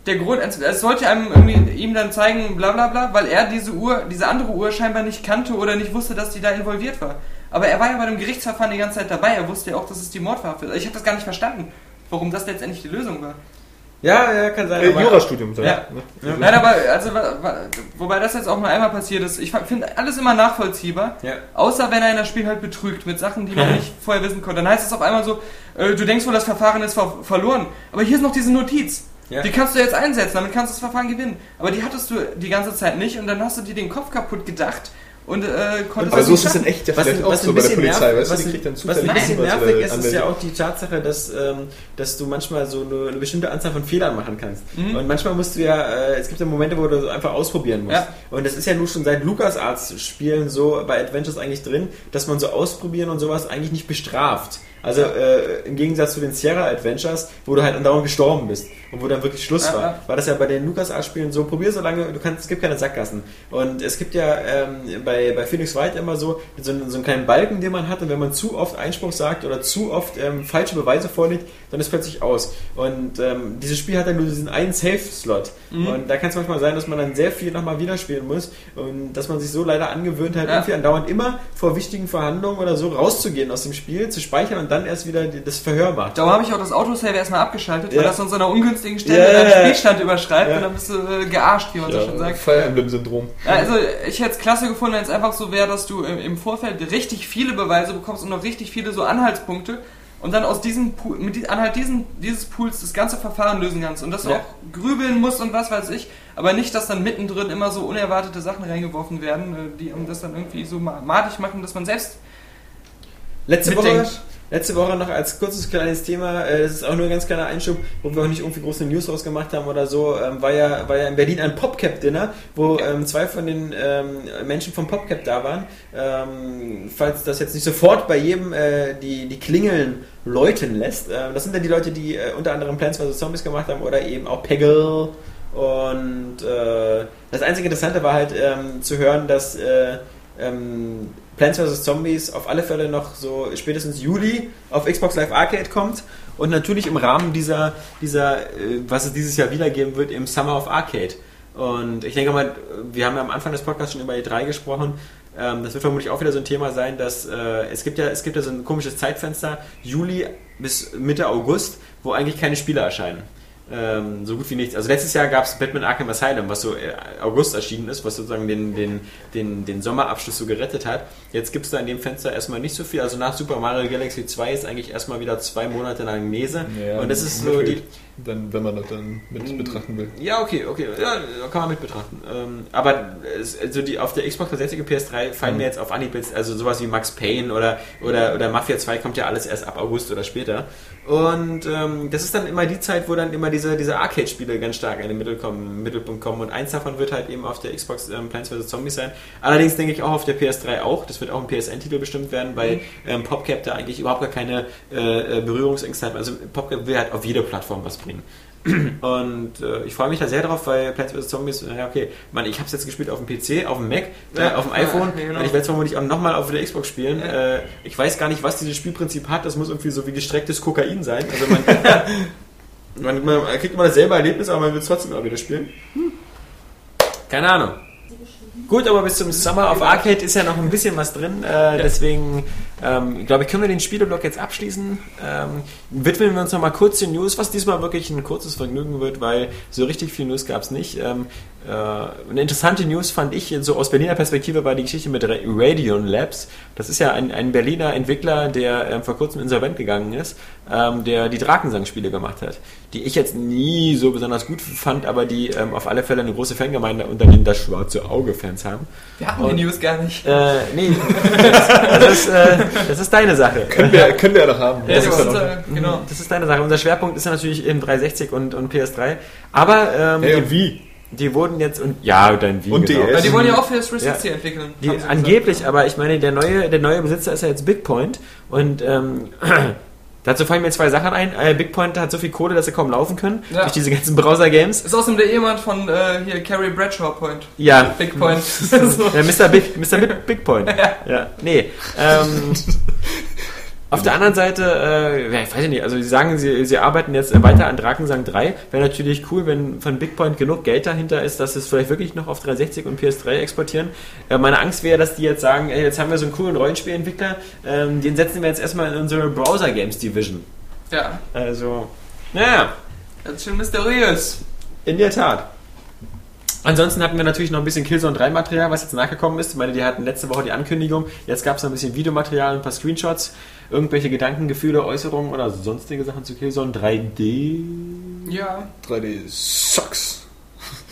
der Grund, es es sollte einem irgendwie ihm dann zeigen, bla bla bla, weil er diese Uhr, diese andere Uhr scheinbar nicht kannte oder nicht wusste, dass die da involviert war. Aber er war ja bei dem Gerichtsverfahren die ganze Zeit dabei, er wusste ja auch, dass es die Mordwaffe ist. Ich habe das gar nicht verstanden, warum das letztendlich die Lösung war. Ja, ja, kann sein. Äh, Jurastudium. ich, Ja. ne? Nein, aber also wobei das jetzt auch nur einmal passiert ist, ich finde alles immer nachvollziehbar, Ja. außer wenn einer das Spiel halt betrügt mit Sachen, die man nicht vorher wissen konnte. Dann heißt es auf einmal so, äh, du denkst wohl, das Verfahren ist ver verloren, aber hier ist noch diese Notiz. Ja. Die kannst du jetzt einsetzen, damit kannst du das Verfahren gewinnen. Aber die hattest du die ganze Zeit nicht und dann hast du dir den Kopf kaputt gedacht und äh, konntest Aber das so nicht ist es in echt ja Was, vielleicht auch was so bei der Polizei, nervig, weißt du? was, Die kriegt dann was ein zufällig bisschen was, nervig ist, ist ja auch die Tatsache, dass, ähm, dass du manchmal so eine, eine bestimmte Anzahl von Fehlern machen kannst. Mhm. Und manchmal musst du ja, äh, es gibt ja Momente, wo du so einfach ausprobieren musst. Ja. Und das ist ja nun schon seit LucasArts Spielen so bei Adventures eigentlich drin, dass man so ausprobieren und sowas eigentlich nicht bestraft. Also äh, im Gegensatz zu den Sierra Adventures, wo du halt andauernd gestorben bist und wo dann wirklich Schluss Ja, war, war das ja bei den LucasArts-Spielen so, probier so lange, du kannst, es gibt keine Sackgassen. Und es gibt ja ähm, bei, bei Phoenix Wright immer so, so, einen, so einen kleinen Balken, den man hat und wenn man zu oft Einspruch sagt oder zu oft ähm, falsche Beweise vorlegt, dann ist plötzlich aus. Und ähm, dieses Spiel hat dann nur diesen einen Safe-Slot. Mhm. Und da kann es manchmal sein, dass man dann sehr viel nochmal wieder spielen muss und dass man sich so leider angewöhnt hat, Ja. irgendwie andauernd immer vor wichtigen Verhandlungen oder so rauszugehen aus dem Spiel, zu speichern und dann erst wieder das Verhör macht. Darum habe ich auch das Autosave erstmal abgeschaltet, Ja. weil das an so einer ungünstigen Stelle Ja, ja, deinen. Spielstand überschreibt Ja. und dann bist du äh, gearscht, wie man so schön sagt. Fire Emblem-Syndrom. Also ich hätte es klasse gefunden, wenn es einfach so wäre, dass du im, im Vorfeld richtig viele Beweise bekommst und noch richtig viele so Anhaltspunkte und dann aus diesem Pool, mit die, anhalt diesen, dieses Pools das ganze Verfahren lösen kannst und dass du Ja. auch grübeln musst und was weiß ich, aber nicht, dass dann mittendrin immer so unerwartete Sachen reingeworfen werden, äh, die um das dann irgendwie so ma- madig machen, dass man selbst Letzte Woche, mitdenkt. Letzte Woche noch als kurzes kleines Thema, äh, das ist auch nur ein ganz kleiner Einschub, wo wir auch nicht irgendwie große News rausgemacht haben oder so, ähm, war, ja, war ja in Berlin ein PopCap-Dinner, wo ähm, zwei von den ähm, Menschen vom PopCap da waren. Ähm, falls das jetzt nicht sofort bei jedem äh, die, die Klingeln läuten lässt, äh, das sind dann die Leute, die äh, unter anderem Plants vs. Zombies gemacht haben oder eben auch Peggle und äh, das einzige Interessante war halt ähm, zu hören, dass äh, ähm, Plants vs. Zombies auf alle Fälle noch so spätestens Juli auf Xbox Live Arcade kommt und natürlich im Rahmen dieser, dieser äh, was es dieses Jahr wiedergeben wird, im Summer of Arcade. Und ich denke mal, wir haben ja am Anfang des Podcasts schon über E3 gesprochen. Ähm, das wird vermutlich auch wieder so ein Thema sein, dass äh, es gibt ja es gibt ja so ein komisches Zeitfenster, Juli bis Mitte August, wo eigentlich keine Spiele erscheinen. Ähm, so gut wie nichts. Also letztes Jahr gab es Batman Arkham Asylum, was so äh, August erschienen ist, was sozusagen den, den, den, den Sommerabschluss so gerettet hat. Jetzt gibt es da in dem Fenster erstmal nicht so viel. Also nach Super Mario Galaxy 2 ist eigentlich erstmal wieder zwei Monate lang Mese. und das ist so die. Dann, wenn man das dann mit betrachten will. Ja, okay, okay, ja, kann man mit betrachten. Ähm, aber es, also die, auf der Xbox 360 und PS3 fallen mir jetzt auf Anhieb jetzt, also sowas wie Max Payne oder, oder, oder Mafia 2 kommt ja alles erst ab August oder später. Und ähm, das ist dann immer die Zeit, wo dann immer diese, diese Arcade-Spiele ganz stark in den Mittelpunkt kommen. Und eins davon wird halt eben auf der Xbox ähm, Plants vs. Zombies sein. Allerdings denke ich auch auf der PS3 auch. Das wird auch ein PSN-Titel bestimmt werden, weil ähm, PopCap da eigentlich überhaupt gar keine äh, äh, Berührungsängste hat. Also PopCap will halt auf jede Plattform was bringen. Und äh, ich freue mich da sehr drauf, weil Plants vs. Zombies, ja okay, man, ich habe es jetzt gespielt auf dem PC, auf dem Mac, äh, Ja, auf dem iPhone ja, genau. und ich werde es vermutlich auch nochmal auf der Xbox spielen. Ja. Äh, ich weiß gar nicht, was dieses Spielprinzip hat, das muss irgendwie so wie gestrecktes Kokain sein. Also man, man, man kriegt immer dasselbe Erlebnis, aber man will es trotzdem immer wieder spielen. Keine Ahnung. Gut, aber bis zum Summer of Arcade ist ja noch ein bisschen was drin. Äh, Deswegen, ähm, glaube ich, können wir den Spieleblock jetzt abschließen. Ähm, widmen wir uns noch mal kurz den News, was diesmal wirklich ein kurzes Vergnügen wird, weil so richtig viel News gab es nicht. Ähm, äh, eine interessante News fand ich so aus Berliner Perspektive war die Geschichte mit Ra- Radion Labs. Das ist ja ein, ein Berliner Entwickler, der ähm, vor kurzem insolvent gegangen ist, ähm, der die Drakensang-Spiele gemacht hat, die ich jetzt nie so besonders gut fand, aber die ähm, auf alle Fälle eine große Fangemeinde unter den das schwarze Auge-Fans haben. Wir haben die News gar nicht. Äh, nee, das, das, ist, äh, das ist deine Sache. Können wir, können wir ja noch haben. Ja, Das das ist ja genau. Das ist deine Sache. Unser Schwerpunkt ist ja natürlich in 360 und, und PS3. Aber ähm, Hey, die, und wie? die wurden jetzt und ja, dein wie Und genau. DS. Weil die wollen ja auch für das 360 entwickeln. Die, angeblich, gesagt. aber ich meine, der neue, der neue Besitzer ist ja jetzt Bigpoint und ähm, dazu fallen mir zwei Sachen ein. Äh, Bigpoint hat so viel Kohle, dass sie kaum laufen können Ja. durch diese ganzen Browser-Games. Ist außerdem der Ehemann von äh, hier Carrie Bradshaw Point. Ja, Big Point. so. Ja, Mr. Big, Mr. Big, Big Point. Ja. Nee. Ähm, auf der anderen Seite, äh, ja, ich weiß nicht, also sie sagen, sie, sie arbeiten jetzt weiter an Drakensang 3. Wäre natürlich cool, wenn von Big Point genug Geld dahinter ist, dass sie es vielleicht wirklich noch auf 360 und PS3 exportieren. Äh, meine Angst wäre, dass die jetzt sagen, ey, jetzt haben wir so einen coolen Rollenspielentwickler, ähm, den setzen wir jetzt erstmal in unsere Browser Games Division. Ja, Also, naja, das ist schon mysteriös. in der Tat. Ansonsten hatten wir natürlich noch ein bisschen Killzone 3 Material, was jetzt nachgekommen ist. Ich meine, die hatten letzte Woche die Ankündigung. Jetzt gab es noch ein bisschen Videomaterial, ein paar Screenshots, irgendwelche Gedanken, Gefühle, Äußerungen oder sonstige Sachen zu Killzone 3D. Ja. 3D sucks.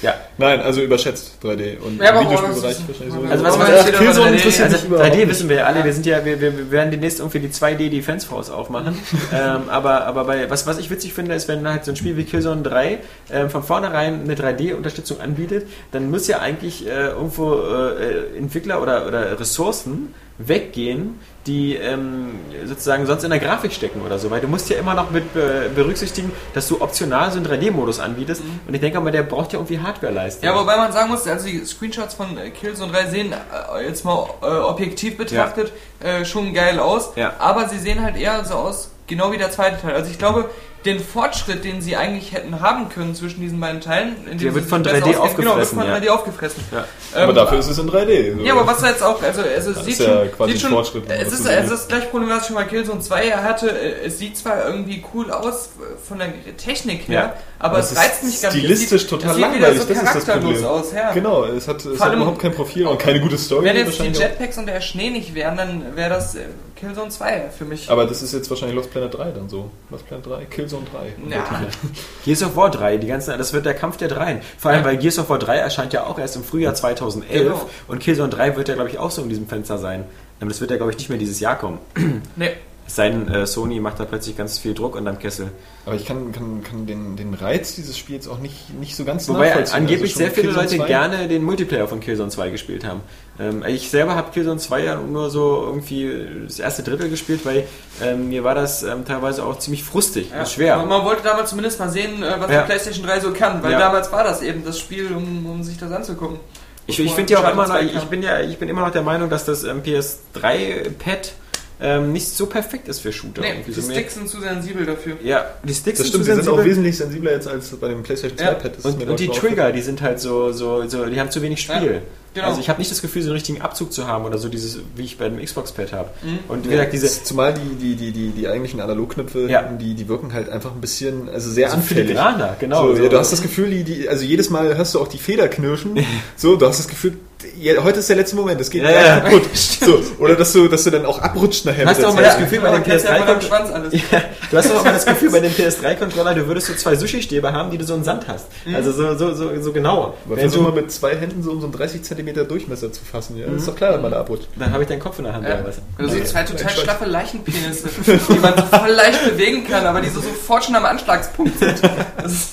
Ja, Nein, also überschätzt 3D. Und Ja, im Videospielbereich wahrscheinlich so. Also was Aber man- jetzt Killzone aber 3D. interessiert also mich überhaupt 3D nicht. wissen wir ja alle. Wir sind ja, wir, wir, werden demnächst irgendwie die 2D Defense Force aufmachen. ähm, aber aber bei, was, was ich witzig finde, ist, wenn halt so ein Spiel wie Killzone 3 ähm, von vornherein eine 3D-Unterstützung anbietet, dann muss ja eigentlich äh, irgendwo äh, Entwickler oder, oder Ressourcen weggehen, die ähm, sozusagen sonst in der Grafik stecken oder so, weil du musst ja immer noch mit berücksichtigen, dass du optional so einen 3D-Modus anbietest und ich denke mal, der braucht ja irgendwie Hardware-Leistung. Ja, wobei man sagen muss, also die Screenshots von äh, Killzone 3 sehen äh, jetzt mal äh, objektiv betrachtet äh, schon geil aus, Ja. aber sie sehen halt eher so aus, genau wie der zweite Teil. Also ich glaube, den Fortschritt, den sie eigentlich hätten haben können zwischen diesen beiden Teilen, in dem Der wird von sich besser 3D auskennen, genau, wird aufgefressen, von ja. 3D aufgefressen. Ja. Ähm, Aber dafür ist es in 3D. so. Ja, aber was jetzt auch, also, also es Das sieht ist ja schon, quasi sieht ein schon es das ist, es ist gleich problematisch schon bei Killzone 2 er hatte, es sieht zwar irgendwie cool aus von der Technik her, Ja. aber es reizt mich gar nicht. stilistisch Es sieht, total es sieht langweilig, wieder so das ist das charakterlos Problem. aus, ja. Genau, es hat, es hat überhaupt kein Profil und keine gute Story. Wenn jetzt die. Jetpacks und der Schnee nicht wären, dann wäre das äh, Killzone 2 für mich. Aber das ist jetzt wahrscheinlich Lost Planet 3 dann so. Lost Planet 3, Killzone 3. Ja. Gears of War 3, die ganzen, das wird der Kampf der Dreien. Vor allem, weil Gears of War 3 erscheint ja auch erst im Frühjahr 2011 Genau. und Killzone 3 wird ja, glaube ich, auch so in diesem Fenster sein. Das wird ja, glaube ich, nicht mehr dieses Jahr kommen. Nee. Es sei denn, äh, Sony macht da plötzlich ganz viel Druck unterm Kessel. Aber ich kann, kann, kann den, den Reiz dieses Spiels auch nicht, nicht so ganz Wobei nachvollziehen. angeblich Also schon sehr viele Killzone Leute 2 gerne den Multiplayer von Killzone 2 gespielt haben. Ähm, ich selber habe Killzone 2 ja nur so irgendwie das erste Drittel gespielt, weil ähm, mir war das ähm, teilweise auch ziemlich frustig Ja. und schwer. Man, man wollte damals zumindest mal sehen, äh, was Ja. die PlayStation 3 so kann, weil Ja. damals war das eben das Spiel, um, um sich das anzugucken. Ich, ich finde ja auch immer noch, 2 ich bin ja, ich bin immer noch der Meinung, dass das ähm, PS3-Pad ähm, nicht so perfekt ist für Shooter. Nee, die so mehr- Sticks sind zu sensibel dafür. Ja, die Sticks Das sind stimmt, zu die sind auch sensibel. wesentlich sensibler jetzt als bei dem PlayStation 2 Ja. Pad. Und, und die Trigger, die sind halt so, so, so die haben zu wenig Spiel. Ja, genau. Also ich habe nicht das Gefühl, so einen richtigen Abzug zu haben oder so dieses, wie ich bei dem Xbox-Pad habe. Mhm. Und wie gesagt, diese Zumal die, die, die, die, die eigentlichen Analogknöpfe, Ja. die, die wirken halt einfach ein bisschen, also sehr so anfällig. filigraner, genau. So, so. ja, du hast das Gefühl, die, die, also jedes Mal hörst du auch die Feder knirschen. So, du hast das Gefühl, ja, heute ist der letzte Moment, es geht Ja, ja. kaputt. So, oder dass du, dass du dann auch abrutscht nachher. Hast du auch mal das. Gefühl, bei dem kennst ja PS3 von deinem kommt- Schwanz alles. Ja, du hast doch immer das Gefühl, bei dem PS3-Controller, du würdest so zwei Sushi-Stäbe haben, die du so in Sand hast. Also so, so, so, so genau. Aber Wenn versuch mal du, mit zwei Händen so um so einen 30 cm Durchmesser zu fassen. Ja? Das ist doch klar, wenn man da abrutscht. dann habe ich deinen Kopf in der Hand. Ja. oder was? Also so zwei total schlaffe Leichenpenisse, die man so voll leicht bewegen kann, aber die so sofort schon am Anschlagspunkt sind. Das ist,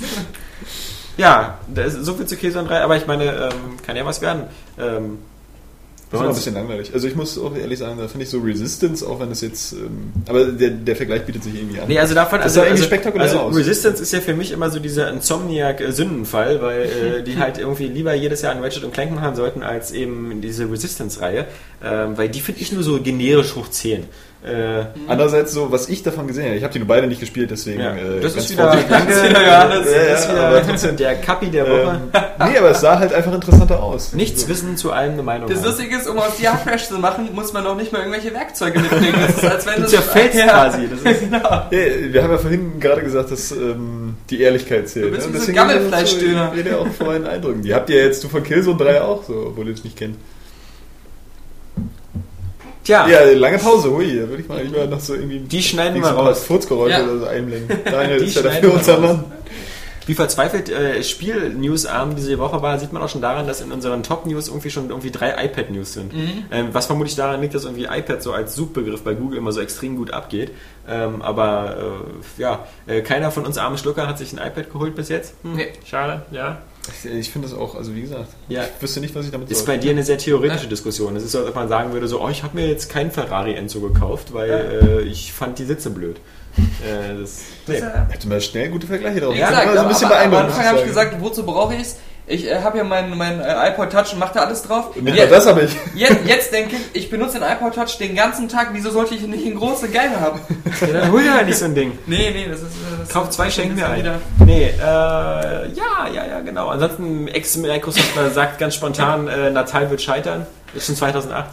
Ja, so viel zu Killzone 3, aber ich meine, ähm, kann ja was werden. Ähm, Das ist immer ein bisschen langweilig. Also ich muss auch ehrlich sagen, da finde ich so Resistance, auch wenn das jetzt, ähm, aber der, der Vergleich bietet sich irgendwie an. Nee, also davon, Das also, sah irgendwie also, spektakulär also aus. Resistance ist ja für mich immer so dieser Insomniac-Sündenfall, weil äh, die halt irgendwie lieber jedes Jahr ein Ratchet und Clank machen sollten, als eben diese Resistance-Reihe, ähm, weil die finde ich nur so generisch hoch 10. Äh, Andererseits so, was ich davon gesehen habe, ich habe die nur beide nicht gespielt, deswegen. ja, äh, das ist wieder, danke, wieder Johannes. das Ja, ist ja, wieder aber trotzdem. der Kapi der Woche. Ähm, nee, aber es sah halt einfach interessanter aus. Nichts wissen zu allem eine Meinung das. Lustige ist, um aus die Hardcrash zu machen, muss man noch nicht mal irgendwelche Werkzeuge mitbringen. Das ist, als wenn Du das zerfällst quasi. Das ist, genau. Ja, wir haben ja vorhin gerade gesagt, dass ähm, die Ehrlichkeit zählt. Du bist ne? wie so Deswegen Gammelfleischdöner. Ich rede auch vorhin Eindrücken. Die habt ihr jetzt du von Killzone 3 auch so, obwohl ihr es nicht kennt. Tja, Ja, lange Pause, hui, da würde ich mal lieber noch so irgendwie die schneiden wir raus. Furzgeräusche Ja. oder so einblenden. Daniel Die ist ja dafür unser. Mann. Wie verzweifelt äh, Spiel-News-Arm diese Woche war, sieht man auch schon daran, dass in unseren Top-News irgendwie schon irgendwie drei iPad-News sind. Ähm, was vermutlich daran liegt, dass irgendwie iPad so als Suchbegriff bei Google immer so extrem gut abgeht. Ähm, aber äh, ja, äh, keiner von uns armen Schlucker hat sich ein iPad geholt bis jetzt. Hm, Nee. Schade, ja. Ich, ich finde das auch, also wie gesagt, Ja. ich wüsste nicht, was ich damit Ist soll. bei dir eine sehr theoretische Diskussion. Es ist so, als ob man sagen würde, so, oh, ich habe mir jetzt keinen Ferrari Enzo gekauft, weil äh, ich fand die Sitze blöd. Äh, das, nee. Hätte mal schnell gute Vergleiche drauf. Ja, gesagt, also ein aber, bisschen aber am beeindruckend. Anfang habe ich gesagt, wozu brauche ich es? Ich äh, habe ja mein, mein äh, iPod Touch und mache da alles drauf. Nicht Jetzt- das habe ich. Jetzt, jetzt denke ich, ich benutze den iPod Touch den ganzen Tag. Wieso sollte ich nicht einen großen Geil haben? Ja, dann hol dir halt nicht so ein Ding. Nee, nee, das ist. äh, Das Kauf zwei, ist schenk mir ein bisschen Nee, äh, ja, ja, ja, genau. Ansonsten, Ex-Microsoft sagt ganz spontan, äh, Natal wird scheitern. Das ist schon 2008.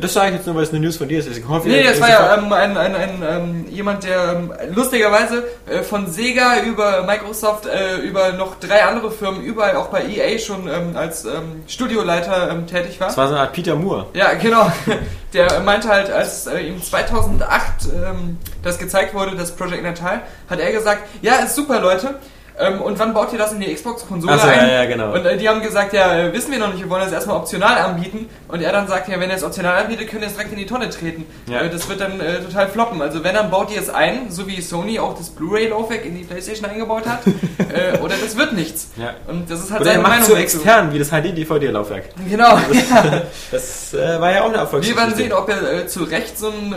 Das sage ich jetzt nur, weil es eine News von dir ist. Ich hoffe, Nee, das war ja ähm, ein, ein, ein, ähm, jemand, der ähm, lustigerweise äh, von Sega über Microsoft, äh, über noch drei andere Firmen, überall auch bei EA schon ähm, als ähm, Studioleiter ähm, tätig war. das war so eine Art Peter Moore. Ja, genau. Der meinte halt, als äh, ihm 2008 ähm, das gezeigt wurde, das Project Natal, hat er gesagt, ja, ist super, Leute. Ähm, und wann baut ihr das in die Xbox-Konsole so, ein? ja, ja, genau. Und äh, die haben gesagt, ja, äh, wissen wir noch nicht, wir wollen das erstmal optional anbieten. Und er dann sagt, ja, wenn ihr es optional anbietet, könnt ihr es direkt in die Tonne treten. Ja. Äh, das wird dann äh, total floppen. Also wenn, dann baut ihr es ein, so wie Sony auch das Blu-ray-Laufwerk in die Playstation eingebaut hat. äh, oder das wird nichts. Ja. Und das ist halt Oder er seine Meinung so extern, wie das HD-DVD-Laufwerk. Genau. ja. Das äh, war ja auch eine Erfolgsgeschichte. Wir werden sehen, ob er zu Recht so ein,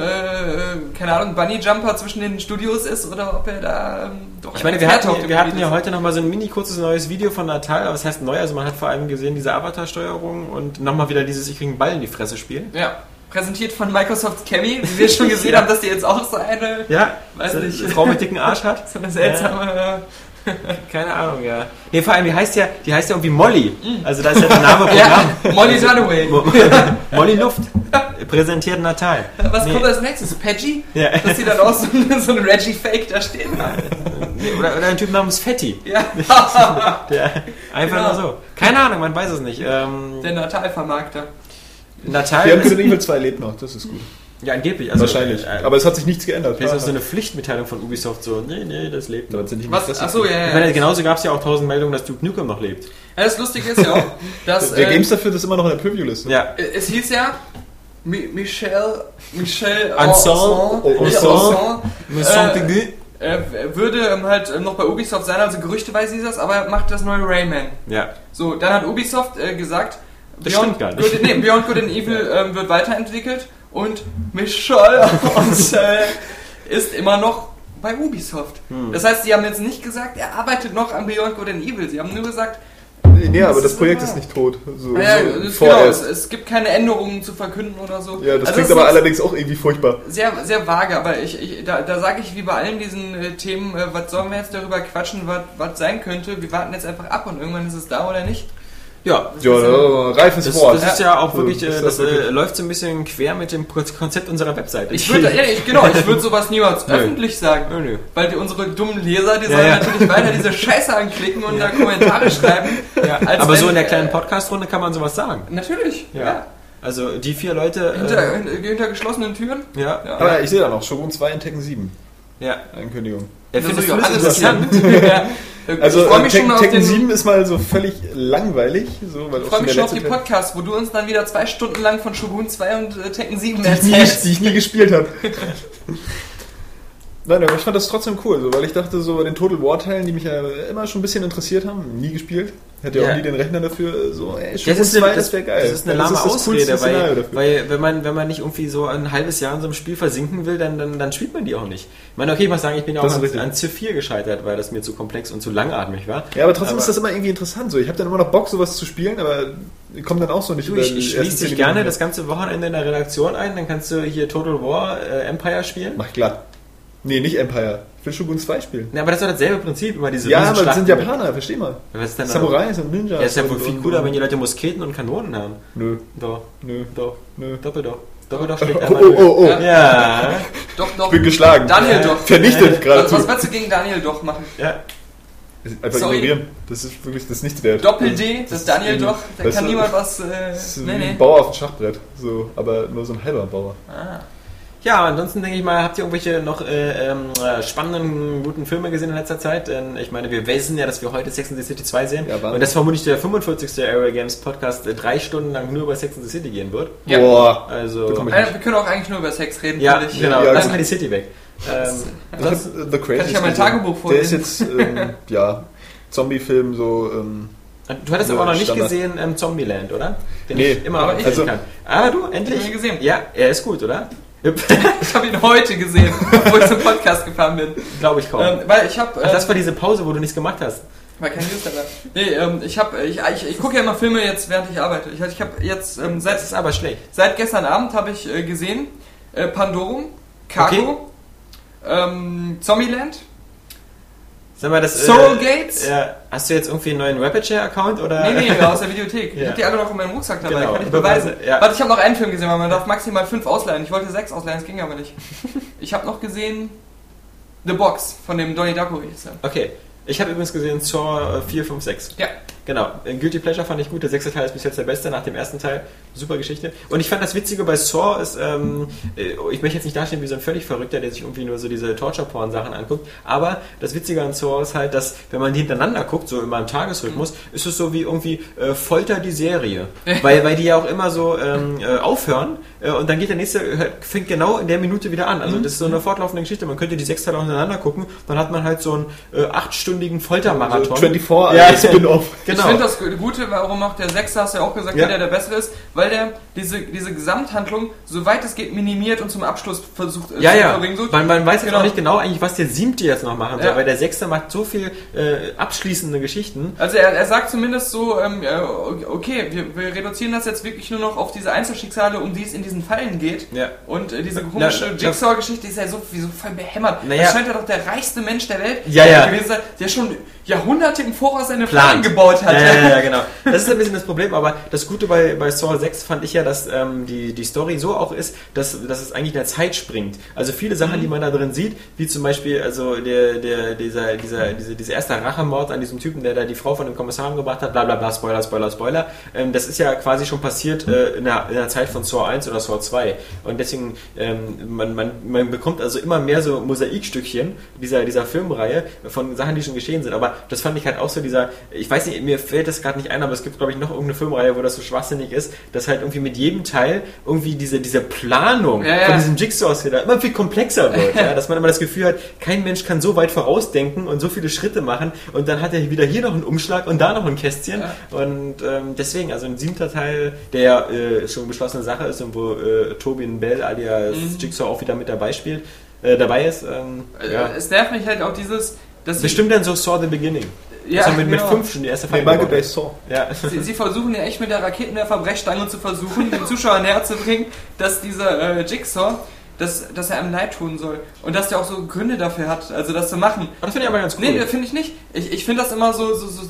keine Ahnung, Bunny-Jumper zwischen den Studios ist oder ob er da ähm, doch Ich meine, wir hatten, wir hatten Gebiet ja heute nochmal so ein mini kurzes neues Video von Natal, aber was heißt neu? Also man hat vor allem gesehen diese Avatar-Steuerung und nochmal wieder dieses Ich krieg einen Ball in die Fresse Spiel. Ja, präsentiert von Microsoft Cammy, wie wir schon gesehen haben, dass die jetzt auch so eine, Ja, Weiß so nicht. eine Frau mit dicken Arsch hat. so eine seltsame... Keine Ahnung, ja. Nee, vor allem, die heißt ja, die heißt ja irgendwie Molly. Also da ist ja der Name Äh, ja, Programm. Molly Dunaway. Molly Luft. Präsentiert Natal. Was Nee. kommt als nächstes? Peggy? Ja. Dass die dann auch so, so ein Reggie-Fake da stehen Nee, Oder, oder ein Typ namens Fetti. Ja, Der, einfach Genau. nur so. Keine Ahnung, man weiß es nicht. Ähm, der Natal-Vermarkter. Natal. Wir haben Resident Evil 2 lebt noch, das ist gut. Ja, angeblich. Also, Wahrscheinlich. Äh, Aber es hat sich nichts geändert. Vielleicht ist das so eine Pflichtmitteilung von Ubisoft, so, nee, nee, das lebt noch. Nicht Was? Achso, ja, Ich meine, ja. genauso gab es ja auch tausend Meldungen, dass Duke Nukem noch lebt. ja. Das Lustige ist ja auch, dass... Der äh, Games dafür das ist immer noch in der Preview-Liste. Ja. Es hieß ja, Mi Michel, Michel Ansel, Ansel, äh, äh, würde ähm, halt ähm, noch bei Ubisoft sein, also gerüchteweise hieß das, aber er macht das neue Rayman. Ja. So, dann hat Ubisoft äh, gesagt, Das stimmt gar nicht. Good, nee, Beyond Good and Evil ähm, wird weiterentwickelt und Michel Ansel ist immer noch bei Ubisoft. Hm. Das heißt, sie haben jetzt nicht gesagt, er arbeitet noch an Beyond Good and Evil, sie haben nur gesagt, Nee, aber Das das ist Projekt ist nicht tot. So, ja, so das, genau, es, es gibt keine Änderungen zu verkünden oder so. Ja, das Also klingt es aber allerdings auch irgendwie furchtbar. sehr, sehr vage, aber ich, ich, da, da sage ich wie bei allen diesen äh, Themen, äh, was sollen wir jetzt darüber quatschen, was sein könnte? Wir warten jetzt einfach ab und irgendwann ist es da oder nicht. Ja. Ja, äh, reifes Das, Wort. das ist ja auch So, wirklich, das äh, das wirklich- äh, läuft so ein bisschen quer mit dem Konzept unserer Webseite. Ich würde, ja, ich, genau, ich würde sowas niemals Nö. öffentlich sagen. Nö, nö. Weil die, unsere dummen Leser, die Ja, sollen ja. natürlich weiter diese Scheiße anklicken und da Kommentare schreiben. Aber so wenn, in der kleinen Podcast-Runde kann man sowas sagen. Natürlich, ja. Ja. Also die vier Leute. Hinter, Äh, hinter, geschlossenen Türen. ja, Ja. Aber ich sehe da noch, Shogun 2 in Tekken 7. ja. Ankündigung. Er Das findet alles interessant. ja. Also ich äh, mich Tekken, schon auf Tekken den, 7 ist mal so völlig langweilig. So, weil Ich freue mich schon auf die Podcasts, wo du uns dann wieder zwei Stunden lang von Shogun 2 und äh, Tekken 7 die ich, nie, erzählst. die ich nie gespielt habe. Nein, aber ich fand das trotzdem cool, so, weil ich dachte, so bei den Total War Teilen, die mich ja immer schon ein bisschen interessiert haben, nie gespielt, hätte ja auch nie den Rechner dafür, so, ey, Das ist, 2, eine, das, das das ist eine lahme Ausrede, weil, weil wenn, man, wenn man nicht irgendwie so ein halbes Jahr in so einem Spiel versinken will, dann, dann, dann spielt man die auch nicht. Ich meine, okay, ich muss sagen, ich bin ja auch an, an Civ 4 gescheitert, weil das mir zu komplex und zu langatmig war. Ja, aber trotzdem Aber- ist das immer irgendwie interessant. So, ich habe dann immer noch Bock, sowas zu spielen, aber ich komme dann auch so nicht Du, ich, ich schließe dich gerne das ganze Wochenende in der Redaktion ein, dann kannst du hier Total War äh, Empire spielen. Mach ich glatt. Nee, nicht Empire. Ich will Shogun 2 spielen. Ja, aber das ist doch dasselbe Prinzip, immer diese Ja, aber das sind mit- Japaner, versteh mal. Was ist denn? Samurais und Ninjas. Ja, ist ja wohl viel und- cooler, wenn die Leute Musketen und Kanonen haben. Nö, Doch, nö, doch, nö. Doppeldoch. Doppeldoch schlägt Oh, einmal oh, durch. oh, oh. Ja, Doch, doch. Bin geschlagen. Daniel doch. Vernichtet Was, geradezu. was willst du gegen Daniel doch machen? ja. Einfach Sorry. ignorieren. Das ist wirklich das ist nichts wert. Doppel-D, das ist Daniel doch, da kann niemand was. Äh, Das ist nee, wie nee. ein Bauer auf dem Schachbrett. So, aber nur so ein halber Bauer. Ah. Ja, ansonsten denke ich mal, habt ihr irgendwelche noch äh, ähm, äh, spannenden, guten Filme gesehen in letzter Zeit? Denn ich meine, wir wissen ja, dass wir heute Sex and the City 2 sehen. Ja, und das vermutlich der 45. Area Games Podcast äh, drei Stunden lang nur über Sex and the City gehen wird. Ja. Boah. Also, Äh, wir können auch eigentlich nur über Sex reden. ja, ich. genau. Ja, Lass mal die City weg. Ähm, äh, The Crazies Kann ich ja mein. Tagebuch Der ist vorlesen. jetzt, ähm, ja, Zombie-Film, so, ähm, du hattest Ja, aber noch nicht Standard. gesehen ähm, Zombieland, oder? Den Nee, ich immer aber noch ich- nicht also- kann. Aber du, endlich. Ich gesehen. Ja, er ist gut, oder? Ich habe ihn heute gesehen, bevor ich zum Podcast gefahren bin. Glaube ich kaum. Ähm, weil ich habe. Ach, das war diese Pause, wo du nichts gemacht hast. War kein News dabei. Nee, ähm, ich habe, ich, ich, ich gucke ja immer Filme jetzt, während ich arbeite. Ich, ich habe jetzt ähm, seit, Das ist aber schlecht. seit gestern Abend habe ich äh, gesehen äh, Pandorum, Cargo, ähm, Zombieland. Sag mal, das. Soul Gates? Äh, hast du jetzt irgendwie einen neuen Rapid-Share-Account oder? Nee, nee, aus der Videothek. Ich Ja. habe die alle noch in meinem Rucksack dabei, Genau, kann ich beweisen. Beweise, ja. Warte, ich habe noch einen Film gesehen, weil man darf maximal fünf ausleihen. Ich wollte sechs ausleihen, das ging aber nicht. Ich habe noch gesehen The Box von dem Donnie Darko. Okay. Ich habe übrigens gesehen Saw äh, 4, 5, 6. Ja, Genau, äh, Guilty Pleasure fand ich gut. Der sechste Teil ist bis jetzt der beste nach dem ersten Teil. Super Geschichte. Und ich fand das Witzige bei Saw ist, ähm, äh, ich möchte jetzt nicht dastehen wie so ein völlig Verrückter, der sich irgendwie nur so diese Torture-Porn-Sachen anguckt. Aber das Witzige an Saw ist halt, dass wenn man die hintereinander guckt, so immer im Tagesrhythmus, ist es so wie irgendwie äh, Folter die Serie. weil, weil die ja auch immer so ähm, äh, aufhören äh, und dann geht der nächste, äh, fängt genau in der Minute wieder an. Also das ist so eine fortlaufende Geschichte. Man könnte die sechs Teile auch hintereinander gucken, dann hat man halt so einen äh, achtstündigen Foltermarathon. 24 Ja. als Spin-off. Ich Genau. finde das Gute, warum auch der Sechser, hast du ja auch gesagt, Ja. der der bessere ist, weil der diese, diese Gesamthandlung, soweit es geht, minimiert und zum Abschluss versucht äh, Ja, zu ja. verbringen. So, Man, man weiß jetzt Genau. auch nicht genau eigentlich, was der siebte jetzt noch machen soll, Ja. weil der sechste macht so viel äh, abschließende Geschichten. Also er, er sagt zumindest so, ähm, okay, wir, wir reduzieren das jetzt wirklich nur noch auf diese Einzelschicksale, um die es in diesen Fallen geht. Ja. Und äh, diese komische Jigsaw-Geschichte ist ja so, wie so voll behämmert. Naja. Das scheint ja doch der reichste Mensch der Welt Ja, ja. gewesen sein, der schon Jahrhunderte im Voraus seine. Fallen gebaut hat. Ja, ja, ja, genau. Das ist ein bisschen das Problem, aber das Gute bei, bei Saw 6 fand ich ja, dass ähm, die, die Story so auch ist, dass, dass es eigentlich in der Zeit springt. Also viele Sachen, Mhm. die man da drin sieht, wie zum Beispiel also der, der, dieser, dieser, diese, dieser erste Rachemord an diesem Typen, der da die Frau von dem Kommissar umgebracht hat, bla bla bla, Spoiler, Spoiler, Spoiler, ähm, das ist ja quasi schon passiert äh, in, der, in der Zeit von Saw 1 oder Saw 2. Und deswegen, ähm, man, man, man bekommt also immer mehr so Mosaikstückchen dieser, dieser Filmreihe von Sachen, die schon geschehen sind. Aber das fand ich halt auch so dieser, ich weiß nicht, mir fällt das gerade nicht ein, aber es gibt, glaube ich, noch irgendeine Filmreihe, wo das so schwachsinnig ist, dass halt irgendwie mit jedem Teil irgendwie diese, diese Planung Ja, ja. von diesem Jigsaws wieder immer viel komplexer wird. ja? Dass man immer das Gefühl hat, kein Mensch kann so weit vorausdenken und so viele Schritte machen und dann hat er wieder hier noch einen Umschlag und da noch ein Kästchen. Und ähm, deswegen, also ein siebter Teil, der äh, schon beschlossene Sache ist und wo äh, Tobin Bell alias Mhm. Jigsaw auch wieder mit dabei spielt, äh, dabei ist. Ähm, Äh, ja. Es nervt mich halt auch dieses, sie, Bestimmt dann so Saw the Beginning. Ja, also mit, mit genau. fünf schon die erste Nee, Folge gebaut. Bay Saw. Ja. Sie, sie versuchen ja echt mit der Raketenwerfer-Brechstange zu versuchen, dem Zuschauer näher zu bringen, dass dieser äh, Jigsaw, dass, dass er einem leid tun soll. Und dass der auch so Gründe dafür hat, also das zu machen. Aber das finde ich aber ganz cool. Nee, finde ich nicht. Ich, ich finde das immer so. so, so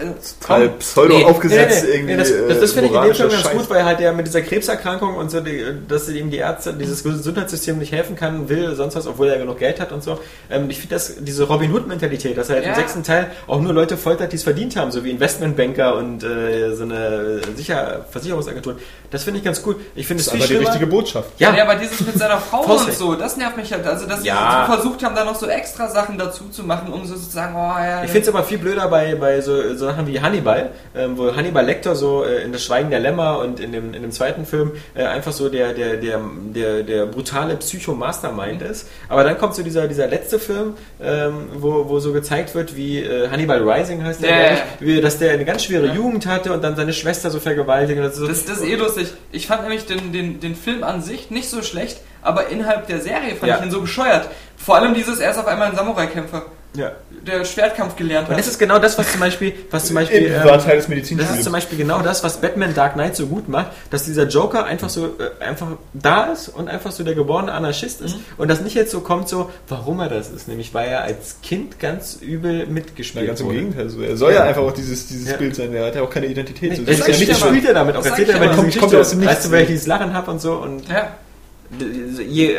äh, Total pseudo Nee. aufgesetzt Nee, nee, irgendwie. nee, das, das, das finde ich in dem Film ganz Scheiß. gut, weil halt der mit dieser Krebserkrankung und so, die, dass ihm die Ärzte, dieses Gesundheitssystem nicht helfen kann, will, sonst was, obwohl er genug Geld hat und so. Ähm, ich finde das, diese Robin Hood-Mentalität, dass er halt Ja. im sechsten Teil auch nur Leute foltert, die es verdient haben, so wie Investmentbanker und äh, so eine Sicher Versicherungsagentur. Das finde ich ganz gut. Ich finde es viel aber die richtige Botschaft. Ja, Ja, aber dieses mit seiner Frau und Faustrecht. so, das nervt mich halt. Also, dass Ja. sie versucht haben, da noch so extra Sachen dazu zu machen, um so zu sagen, oh ja. Ich finde es aber viel blöder bei, bei so, so Sachen wie Hannibal, ähm, wo Hannibal Lecter so äh, in das Schweigen der Lämmer und in dem, in dem zweiten Film äh, einfach so der, der, der, der, der brutale Psycho-Mastermind ist. Aber dann kommt so dieser, dieser letzte Film, ähm, wo, wo so gezeigt wird, wie äh, Hannibal Rising heißt der, Ja, ja, ich, wie, dass der eine ganz schwere Jugend hatte und dann seine Schwester so vergewaltigt. Und so. Das, das ist eh lustig. Ich fand nämlich den, den, den Film an sich nicht so schlecht, aber innerhalb der Serie fand Ja. ich ihn so bescheuert. Vor allem dieses, er ist auf einmal ein Samurai-Kämpfer, ja. der Schwertkampf gelernt Und hat. das ist genau das, was zum Beispiel, was zum Beispiel, ähm, war Teil des Das ist zum Beispiel genau das, was Batman Dark Knight so gut macht, dass dieser Joker einfach so äh, einfach da ist und einfach so der geborene Anarchist ist und das nicht jetzt so kommt so, warum er das ist, nämlich weil er als Kind ganz übel mitgespielt ganz im wurde. Gegenteil. So. Er soll ja, einfach auch dieses, dieses Ja. Bild sein. Er hat ja auch keine Identität. so. Das Das er ja aber. spielt er damit auch. Das Erzählt er diese Kommt- kommt aus dem Nichts. weißt du, weil ich dieses Lachen habe und so und ja.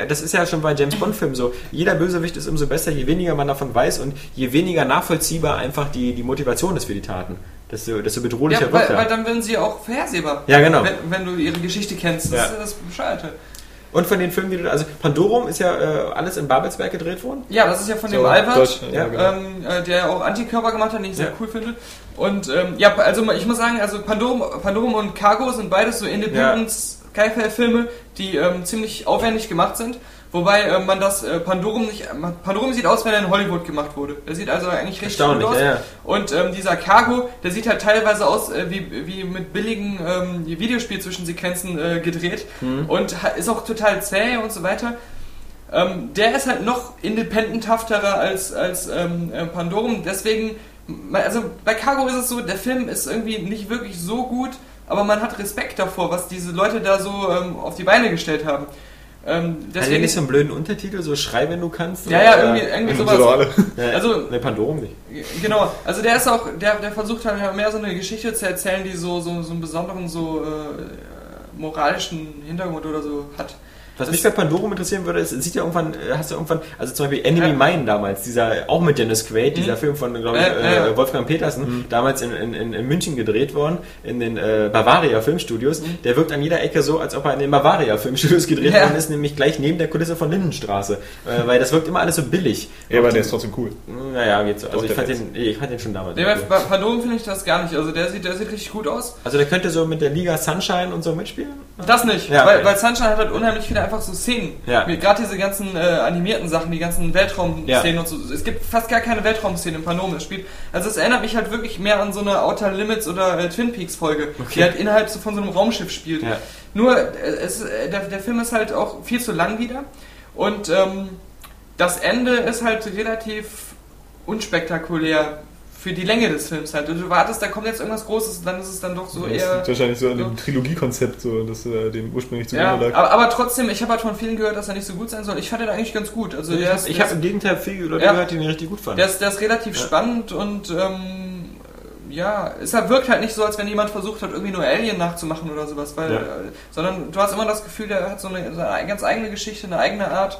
Das ist ja schon bei James Bond Filmen so. Jeder Bösewicht ist umso besser, je weniger man davon weiß und je weniger nachvollziehbar einfach die, die Motivation ist für die Taten. Desto, desto bedrohlicher Ja, wird weil, er. weil dann werden sie auch vorhersehbar. Ja, genau. Wenn, wenn du ihre Geschichte kennst. Das Ja. ist das Bescheuerte. Und von den Filmen, die du, also Pandorum ist ja äh, alles in Babelsberg gedreht worden. Ja, das ist ja von dem So, Albert, Deutsch, ja, Ja, genau. ähm, äh, der auch Antikörper gemacht hat, den ich sehr cool finde. Und ähm, ja, also ich muss sagen, also Pandorum, Pandorum und Cargo sind beides so Independence Sci-Fi-Filme, die ähm, ziemlich aufwendig gemacht sind. Wobei äh, man das äh, Pandorum nicht. Pandorum sieht aus, wenn er in Hollywood gemacht wurde. Der sieht also eigentlich richtig gut aus. ja, ja. Und ähm, dieser Cargo, der sieht halt teilweise aus äh, wie, wie mit billigen ähm, Videospielzwischensequenzen äh, gedreht Mhm. und ist auch total zäh und so weiter. Ähm, der ist halt noch independenthafterer als, als ähm, äh, Pandorum. Deswegen, also bei Cargo ist es so, der Film ist irgendwie nicht wirklich so gut, aber man hat Respekt davor, was diese Leute da so ähm, auf die Beine gestellt haben. Ähm, Hat der deswegen, nicht so einen blöden Untertitel, so Schrei, wenn du kannst? ja, ja, irgendwie, irgendwie sowas. Ja, Also- ne, Pandorum nicht. Genau, also der ist auch, der, der versucht halt mehr so eine Geschichte zu erzählen, die so, so, so einen besonderen, so äh, moralischen Hintergrund oder so hat. Was mich bei Pandorum interessieren würde, ist, sieht ja irgendwann, äh, hast du irgendwann, also zum Beispiel Enemy Ja. Mine damals, dieser, auch mit Dennis Quaid, dieser Film von, glaube ich, Äh, äh, äh. Wolfgang Petersen, damals in, in, in, München gedreht worden, in den äh, Bavaria Filmstudios. Der wirkt an jeder Ecke so, als ob er in den Bavaria Filmstudios gedreht Ja. worden ist, nämlich gleich neben der Kulisse von Lindenstraße. Äh, weil das wirkt immer alles so billig. Ja, aber der ist trotzdem cool. Naja, geht so. Also Doch, ich fand, den, ich fand den schon damals. Nee, cool. bei Pandorum finde ich das gar nicht. Also der sieht, der sieht richtig gut aus. Also der könnte so mit der Liga Sunshine und so mitspielen? Das nicht, Ja, weil, okay. weil Sunshine hat halt unheimlich viele einfach so Szenen. Ja. Gerade diese ganzen äh, animierten Sachen, die ganzen Weltraum-Szenen Ja. und so. Es gibt fast gar keine Weltraum-Szenen im Panom, das Spiel. Also es erinnert mich halt wirklich mehr an so eine Outer Limits oder äh, Twin Peaks Folge, die halt innerhalb so von so einem Raumschiff spielt. Ja. Nur, äh, es, äh, der, der Film ist halt auch viel zu lang wieder. Und ähm, das Ende ist halt relativ unspektakulär für die Länge des Films halt. Du wartest, da kommt jetzt irgendwas Großes und dann ist es dann doch so Das eher... liegt wahrscheinlich so an so. dem Trilogiekonzept, so, dass äh, dem ursprünglich Ja, zugrunde lag. aber, aber trotzdem, ich habe halt von vielen gehört, dass er nicht so gut sein soll. Ich fand ihn eigentlich ganz gut. Also Ich der habe hab im Gegenteil viele Leute Ja. gehört, die ihn richtig gut fanden. der, ist, der ist relativ spannend und ähm, ja, es wirkt halt nicht so, als wenn jemand versucht hat, irgendwie nur Alien nachzumachen oder sowas, weil, Ja. äh, sondern du hast immer das Gefühl, der hat so eine, so eine ganz eigene Geschichte, eine eigene Art.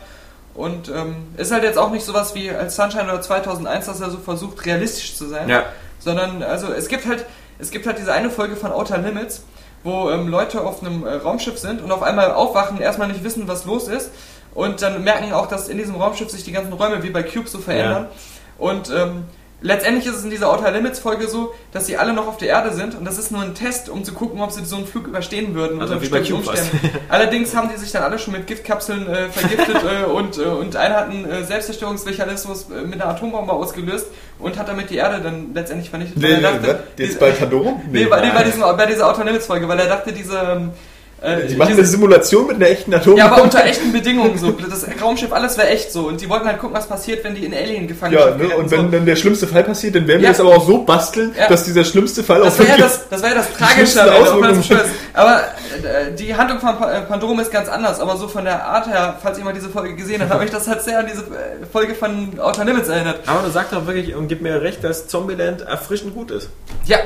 Und ähm, ist halt jetzt auch nicht sowas wie als Sunshine oder 2001, dass er so versucht, realistisch zu sein. ja. sondern also es gibt halt es gibt halt diese eine Folge von Outer Limits, wo ähm, Leute auf einem äh, Raumschiff sind und auf einmal aufwachen, erstmal nicht wissen, was los ist und dann merken auch, dass in diesem Raumschiff sich die ganzen Räume wie bei Cube so verändern und ähm, letztendlich ist es in dieser Outer Limits Folge so, dass sie alle noch auf der Erde sind und das ist nur ein Test, um zu gucken, ob sie so einen Flug überstehen würden Also unter bestimmten. Umständen. Allerdings haben die sich dann alle schon mit Giftkapseln äh, vergiftet äh, und, äh, und einer hat einen äh, Selbstzerstörungsmechanismus äh, mit einer Atombombe ausgelöst und hat damit die Erde dann letztendlich vernichtet. Nee, nee, dachte? Jetzt bei Pandorum? Nee, bei, nee, bei, diesem, bei dieser Outer Limits Folge, weil er dachte, diese. Äh, Die machen diese- eine Simulation mit einer echten Atombombe. ja, aber unter echten Bedingungen so. Das Raumschiff, alles wäre echt so. Und die wollten halt gucken, was passiert, wenn die in Alien gefangen Ja, ne? und wenn dann der schlimmste Fall passiert, dann werden wir Ja. das aber auch so basteln, Ja. dass dieser schlimmste Fall Das auch wäre ja wirklich- das, das, wär ja das Tragische, ist. aber äh, die Handlung von äh, Pandorum ist ganz anders. Aber so von der Art her, falls jemand diese Folge gesehen hat, habe ich das halt sehr an diese äh, Folge von Outer Limits erinnert. Aber du sagst doch wirklich und gib mir recht, dass Zombieland erfrischend gut ist. Ja,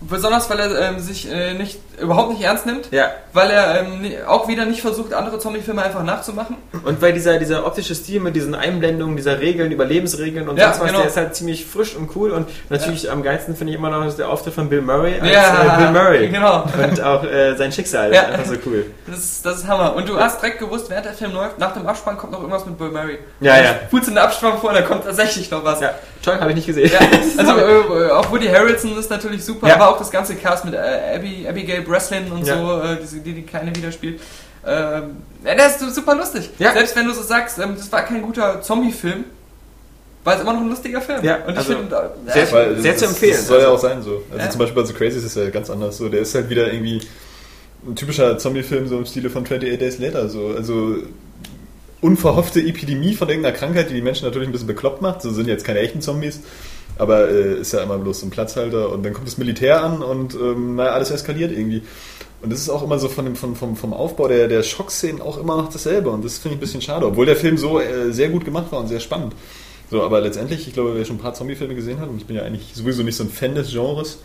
besonders weil er ähm, sich äh, nicht überhaupt nicht ernst nimmt. Ja. Weil er ähm, auch wieder nicht versucht, andere Zombie-Filme einfach nachzumachen. Und weil dieser, dieser optische Stil mit diesen Einblendungen, dieser Regeln, Überlebensregeln und Ja, sonst was, genau. der ist halt ziemlich frisch und cool. Und natürlich am geilsten finde ich immer noch der Auftritt von Bill Murray als Ja, äh, Bill Murray. genau. Und auch äh, sein Schicksal Ja. ist einfach so cool. Das ist, das ist Hammer. Und du hast direkt gewusst, während der Film läuft, nach dem Abspann kommt noch irgendwas mit Bill Murray. Ja, ja. Putz in der Abspann vor, da kommt tatsächlich noch was. Ja, toll, habe ich nicht gesehen. Ja, also äh, auch Woody Harrelson ist natürlich super, Ja. aber auch das ganze Cast mit äh, Abby, Abigail Breslin und Ja. so, äh, diese, die die keine wieder spielt. Ähm, der ist super lustig. Ja. Selbst wenn du so sagst, ähm, das war kein guter Zombie-Film, war es immer noch ein lustiger Film. Ja, und ich also finde, äh, sehr- Weil Sehr das, zu empfehlen. Das soll ja Also- auch sein so. Also Ja. zum Beispiel bei The Crazy ist es ja ganz anders so. Der ist halt wieder irgendwie ein typischer Zombie-Film so im Stile von 28 Days Later. So. Also unverhoffte Epidemie von irgendeiner Krankheit, die die Menschen natürlich ein bisschen bekloppt macht. So sind jetzt keine echten Zombies. Aber äh, ist ja immer bloß so ein Platzhalter und dann kommt das Militär an und ähm, naja, alles eskaliert irgendwie. Und das ist auch immer so von dem, von, vom, vom Aufbau der, der Schockszenen auch immer noch dasselbe. Und das finde ich ein bisschen schade, obwohl der Film so äh, sehr gut gemacht war und sehr spannend. So, aber letztendlich, ich glaube, wer schon ein paar Zombie-Filme gesehen hat, und ich bin ja eigentlich sowieso nicht so ein Fan des Genres,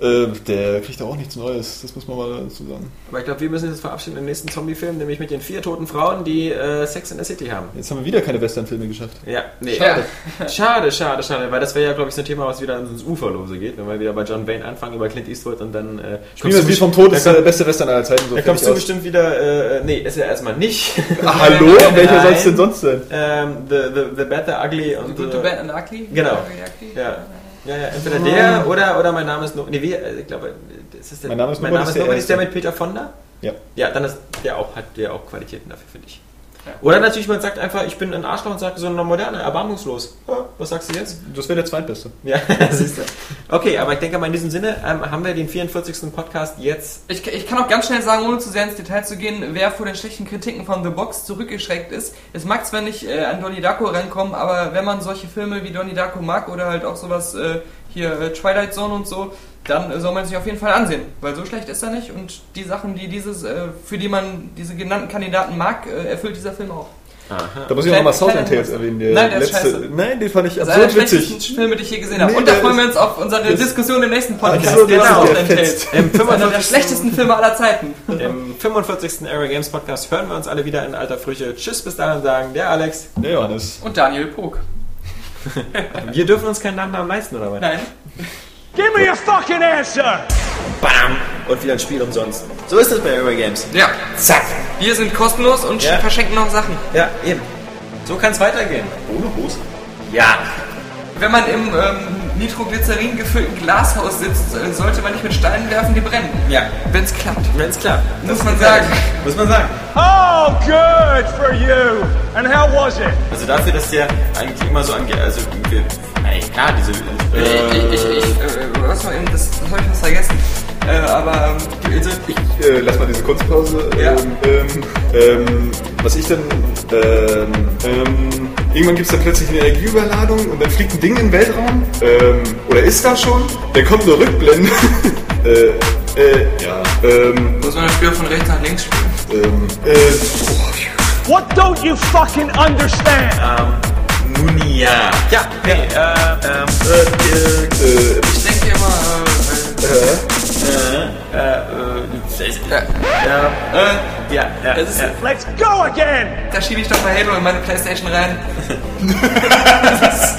äh, der kriegt da auch nichts Neues. Das muss man mal dazu sagen. Aber ich glaube, wir müssen jetzt verabschieden im nächsten Zombie-Film, nämlich mit den vier toten Frauen, die äh, Sex in the City haben. Jetzt haben wir wieder keine Western-Filme geschafft. Ja, nee. Schade. Schade, schade, schade, weil das wäre ja, glaube ich, so ein Thema, was wieder ins Uferlose geht, wenn wir wieder bei John Wayne anfangen über Clint Eastwood und dann äh, Spielen wir das Lied vom Tod, ist der beste Western aller Zeiten. So da kommst du aus. bestimmt wieder, äh, nee, ist ja erstmal nicht. Ah, hallo? Nein. Welcher soll es denn sonst sein? ähm, the, the, the Bad, the Ugly und Good, the, the Bad and Ugly? Genau. Ugly, Ugly? Ja. Ja, ja, entweder der oder, oder mein Name ist no nee, wie, äh, ich glaube, ist das der, Mein Name ist mein Nobody Name ist ist der Nobody, ist der mit Peter Fonda? Ja. Ja, dann ist der auch, hat der auch Qualitäten dafür, finde ich. Oder natürlich, man sagt einfach, ich bin ein Arschloch und sagt so eine moderne, erbarmungslos. Ja, was sagst du jetzt? Das wäre der zweitbeste. Ja, siehst du. Okay, aber ich denke mal, in diesem Sinne ähm, haben wir den 44. Podcast jetzt. Ich, ich kann auch ganz schnell sagen, ohne zu sehr ins Detail zu gehen, wer vor den schlechten Kritiken von The Box zurückgeschreckt ist. Es mag zwar nicht äh, an Donnie Darko rankommen, aber wenn man solche Filme wie Donnie Darko mag oder halt auch sowas äh, hier äh, Twilight Zone und so, dann soll man sich auf jeden Fall ansehen, weil so schlecht ist er nicht und die Sachen, die dieses, äh, für die man diese genannten Kandidaten mag, äh, erfüllt dieser Film auch. Da muss ich auch nochmal kleiner- Tales erwähnen. Der Nein, der ist letzte, scheiße. nein, den fand ich Das ist einer der absurd schlechtesten witzig. Filme, die ich je gesehen habe. Nee, Und da freuen wir ist- uns auf unsere das- Diskussion im nächsten Podcast. So, Der das ist Southland der Tales. Einer der 45. schlechtesten Filme aller Zeiten. Im 45. Area Games Podcast hören wir uns alle wieder in alter Frische. Tschüss, bis dahin sagen der Alex. Der Johannes. Und Daniel Pog. Wir dürfen uns keinen Nachnamen leisten, oder was? Nein. Give me a fucking answer! Bam! Und wieder ein Spiel umsonst. So ist es bei Area Games. Ja. Zack! Wir sind kostenlos und Ja. verschenken noch Sachen. Ja, eben. So kann es weitergehen. Ohne Hose? Ja. Wenn man im ähm, Nitroglycerin gefüllten Glashaus sitzt, äh, sollte man nicht mit Steinen werfen, die brennen. Ja. Wenn es klappt. Wenn's klappt. Muss man sagen. Muss man sagen. Oh, good for you! And how was it? Also dafür, dass der eigentlich immer so angeht, also irgendwie, ey, klar, diese, Ich, äh, ich, ich, ich, äh, was war eben, das, das habe ich fast vergessen. Äh, aber, ähm, also, ich, Äh, lass mal diese Kunstpause. Ja. Ähm, ähm, ähm, was ich dann. Ähm, ähm, irgendwann gibt es dann plötzlich eine Energieüberladung und dann fliegt ein Ding in den Weltraum. Ähm, oder ist da schon? Dann kommt eine Rückblende. äh, äh, ja. Ähm, muss man das Spiel von rechts nach links spielen. ähm, äh, oh, What don't you fucking understand? Munia. Ja, hey, äh, ähm, äh, äh, Ich denke immer, äh, äh, äh, äh, äh, ja, ja, Das ist- ja. Let's go again! da schiebe ich doch mal Halo in meine Playstation rein. das ist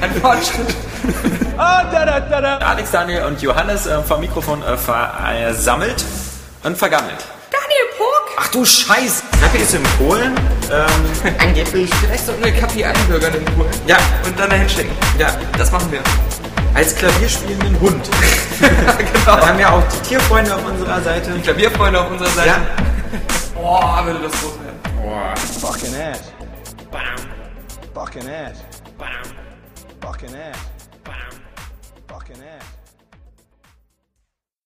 ein Fortschritt. Ah, da da da da. Alex, Daniel und Johannes äh, vom Mikrofon äh, versammelt und vergammelt. Daniel Pog! Ach du Scheiß! Kaffee ist in Polen? Ähm, angeblich. Vielleicht sollten wir Kapi einbürgern in Polen. Ja, Und dann dahin schicken. ja. Das machen wir. Als klavierspielenden Hund. genau. Wir haben ja auch die Tierfreunde auf unserer Seite. Klavierfreunde auf unserer Seite. Ja. Boah, würde das groß werden. Fucking ass. Bam, Fucking ass. bam, Fucking ass. bam. Fucking ass.